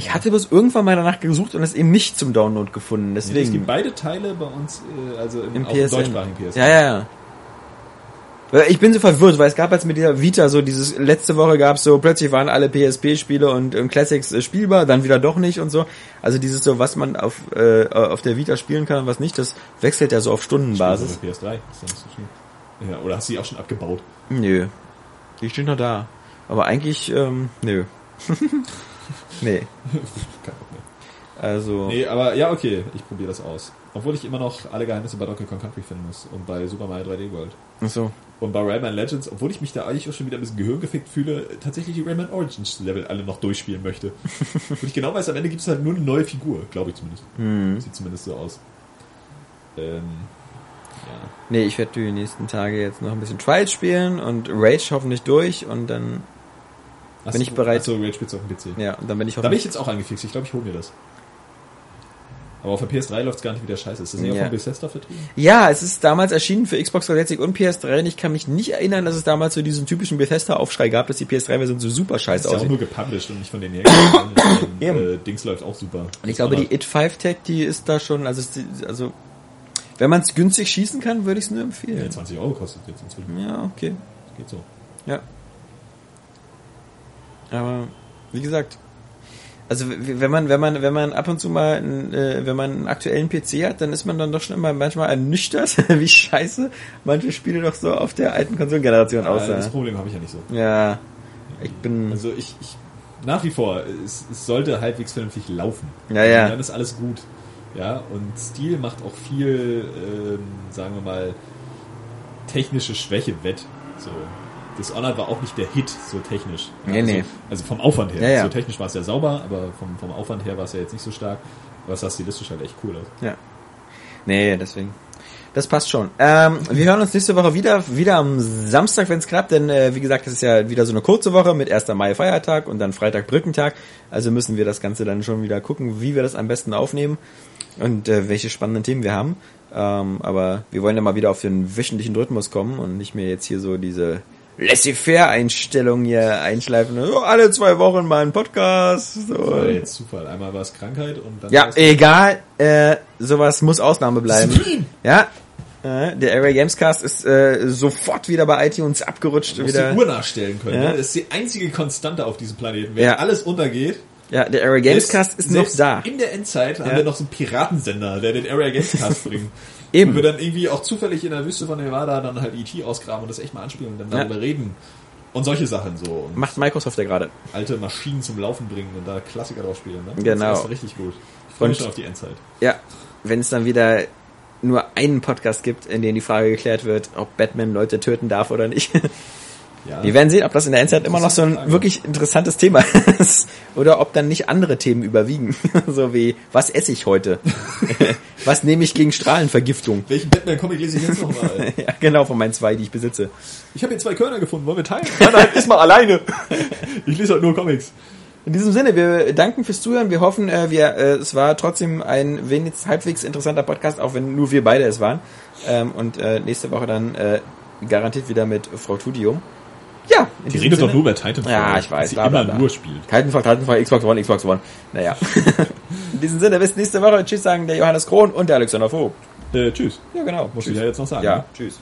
Ich hatte bloß irgendwann mal danach gesucht und es eben nicht zum Download gefunden. es Deswegen. gibt beide Teile bei uns, äh, also im, Im im PSN. deutschsprachigen PSN. Ja, ja, ja. Ich bin so verwirrt, weil es gab jetzt mit dieser Vita so dieses, letzte Woche gab es so, plötzlich waren alle PSP-Spiele und, und Classics äh, spielbar, dann wieder doch nicht und so. Also dieses so, was man auf, äh, auf der Vita spielen kann und was nicht, das wechselt ja so auf Stundenbasis. Also PS3, ist ja nicht so schlimm. Ja, oder hast du die auch schon abgebaut? Nö. Die steht noch da. Aber eigentlich, ähm, nö. nee. Kein mehr. Also. Nee, aber ja, okay, ich probiere das aus. Obwohl ich immer noch alle Geheimnisse bei Donkey Kong Country finden muss und bei Super Mario 3D World. So. Und bei Rayman Legends, obwohl ich mich da eigentlich auch schon wieder ein bisschen Gehirn gefickt fühle, tatsächlich die Rayman Origins Level alle noch durchspielen möchte. Und ich genau weiß, am Ende gibt es halt nur eine neue Figur, glaube ich zumindest. Hm. Sieht zumindest so aus. Ähm, Nee, ich werde die nächsten Tage jetzt noch ein bisschen Trials spielen und Rage hoffentlich durch und dann Ach bin ich bereit. ach so, Rage spielst du auf dem PC. Ja, dann bin ich Da bin ich jetzt auch angefixt. Ich glaube, ich hole mir das. Aber auf der PS3 läuft es gar nicht wieder scheiße. Ist das nicht Ja. auch von Bethesda vertrieben? Ja, es ist damals erschienen für Xbox 360 und PS3 und ich kann mich nicht erinnern, dass es damals so diesen typischen Bethesda-Aufschrei gab, dass die PS3-Version so super scheiße Ist ja auch aussieht. nur gepublished und nicht von denen hergestellt. Eben. äh, Dings läuft auch super. Und ich glaube, die It 5 Tech, die ist da schon, also, also wenn man es günstig schießen kann, würde ich es nur Ja, empfehlen. 20 Euro kostet jetzt inzwischen. Ja, okay. Geht so. Ja. Aber wie gesagt, also wenn man wenn man wenn man ab und zu mal einen, äh, wenn man einen aktuellen PC hat, dann ist man dann doch schon immer manchmal ernüchtert, wie scheiße manche Spiele doch so auf der alten Konsolengeneration Äh, das aussahen. Problem habe ich ja nicht so. Ja, ich bin Also ich, ich nach wie vor, es, es sollte halbwegs vernünftig laufen. Ja, ja. Und dann ist alles gut. Ja, und Stil macht auch viel, ähm, sagen wir mal, technische Schwäche wett. So. Dishonored war auch nicht der Hit, so technisch. Ja, Nee, also, nee. Also vom Aufwand her. Ja, ja. So technisch war es ja sauber, aber vom, vom Aufwand her war es ja jetzt nicht so stark. Aber es sah stilistisch halt echt cool aus. ja. Nee, deswegen. Das passt schon. Ähm, wir hören uns nächste Woche wieder, wieder am Samstag, wenn es klappt, denn äh, wie gesagt, das ist ja wieder so eine kurze Woche mit 1. Mai Feiertag und dann Freitag Brückentag. Also müssen wir das Ganze dann schon wieder gucken, wie wir das am besten aufnehmen und äh, welche spannenden Themen wir haben. Ähm, aber wir wollen ja mal wieder auf den wöchentlichen Rhythmus kommen und nicht mehr jetzt hier so diese Laissez-faire-Einstellung hier einschleifen. So, alle zwei Wochen mal ein Podcast. Das So. war ja jetzt Zufall. Einmal war es Krankheit und dann Ja, egal. Äh, sowas muss Ausnahme bleiben. Ja. Äh, der Area Gamescast ist äh, sofort wieder bei iTunes abgerutscht. Du musst Wieder. die Uhr nachstellen können. Ja. Ne? Das ist die einzige Konstante auf diesem Planeten. Wenn Ja. alles untergeht, Ja, der Area Gamescast ist noch selbst da. In der Endzeit haben Ja. wir noch so einen Piratensender, der den Area Gamescast bringt. Eben. Wo wir dann irgendwie auch zufällig in der Wüste von Nevada dann halt E.T. ausgraben und das echt mal anspielen und dann Ja. darüber reden. Und solche Sachen so. Und Macht Microsoft ja gerade. alte Maschinen zum Laufen bringen und da Klassiker drauf spielen. Ne? Genau. Das ist richtig gut. Ich freue mich Und- schon auf die Endzeit. Ja. Wenn es dann wieder nur einen Podcast gibt, in dem die Frage geklärt wird, ob Batman Leute töten darf oder nicht. Ja. Wir werden sehen, ob das in der Endzeit immer noch so ein Frage. wirklich interessantes Thema ist. Oder ob dann nicht andere Themen überwiegen. so wie, was esse ich heute? was nehme ich gegen Strahlenvergiftung? Welchen Batman-Comic lese ich jetzt nochmal? ja, genau, von meinen zwei, die ich besitze. ich habe hier zwei Körner gefunden, wollen wir teilen? Nein, nein, ist mal alleine. Ich lese halt nur Comics. In diesem Sinne, wir danken fürs Zuhören. Wir hoffen, äh, wir, äh, es war trotzdem ein wenigstens halbwegs interessanter Podcast, auch wenn nur wir beide es waren. Ähm, und äh, nächste Woche dann garantiert wieder mit Frau Tudium. Ja, Die redet Sinne- doch nur über Titanfall. Ja, ich weiß, Sie bla, bla, immer bla. nur spielt. Titanfall, Titanfall, Xbox One, Xbox One. Naja. in diesem Sinne, bis nächste Woche. Tschüss sagen der Johannes Krohn und der Alexander Vogt. Äh, tschüss. Ja, genau. Muss ich ja jetzt noch sagen. Ja, ne? tschüss.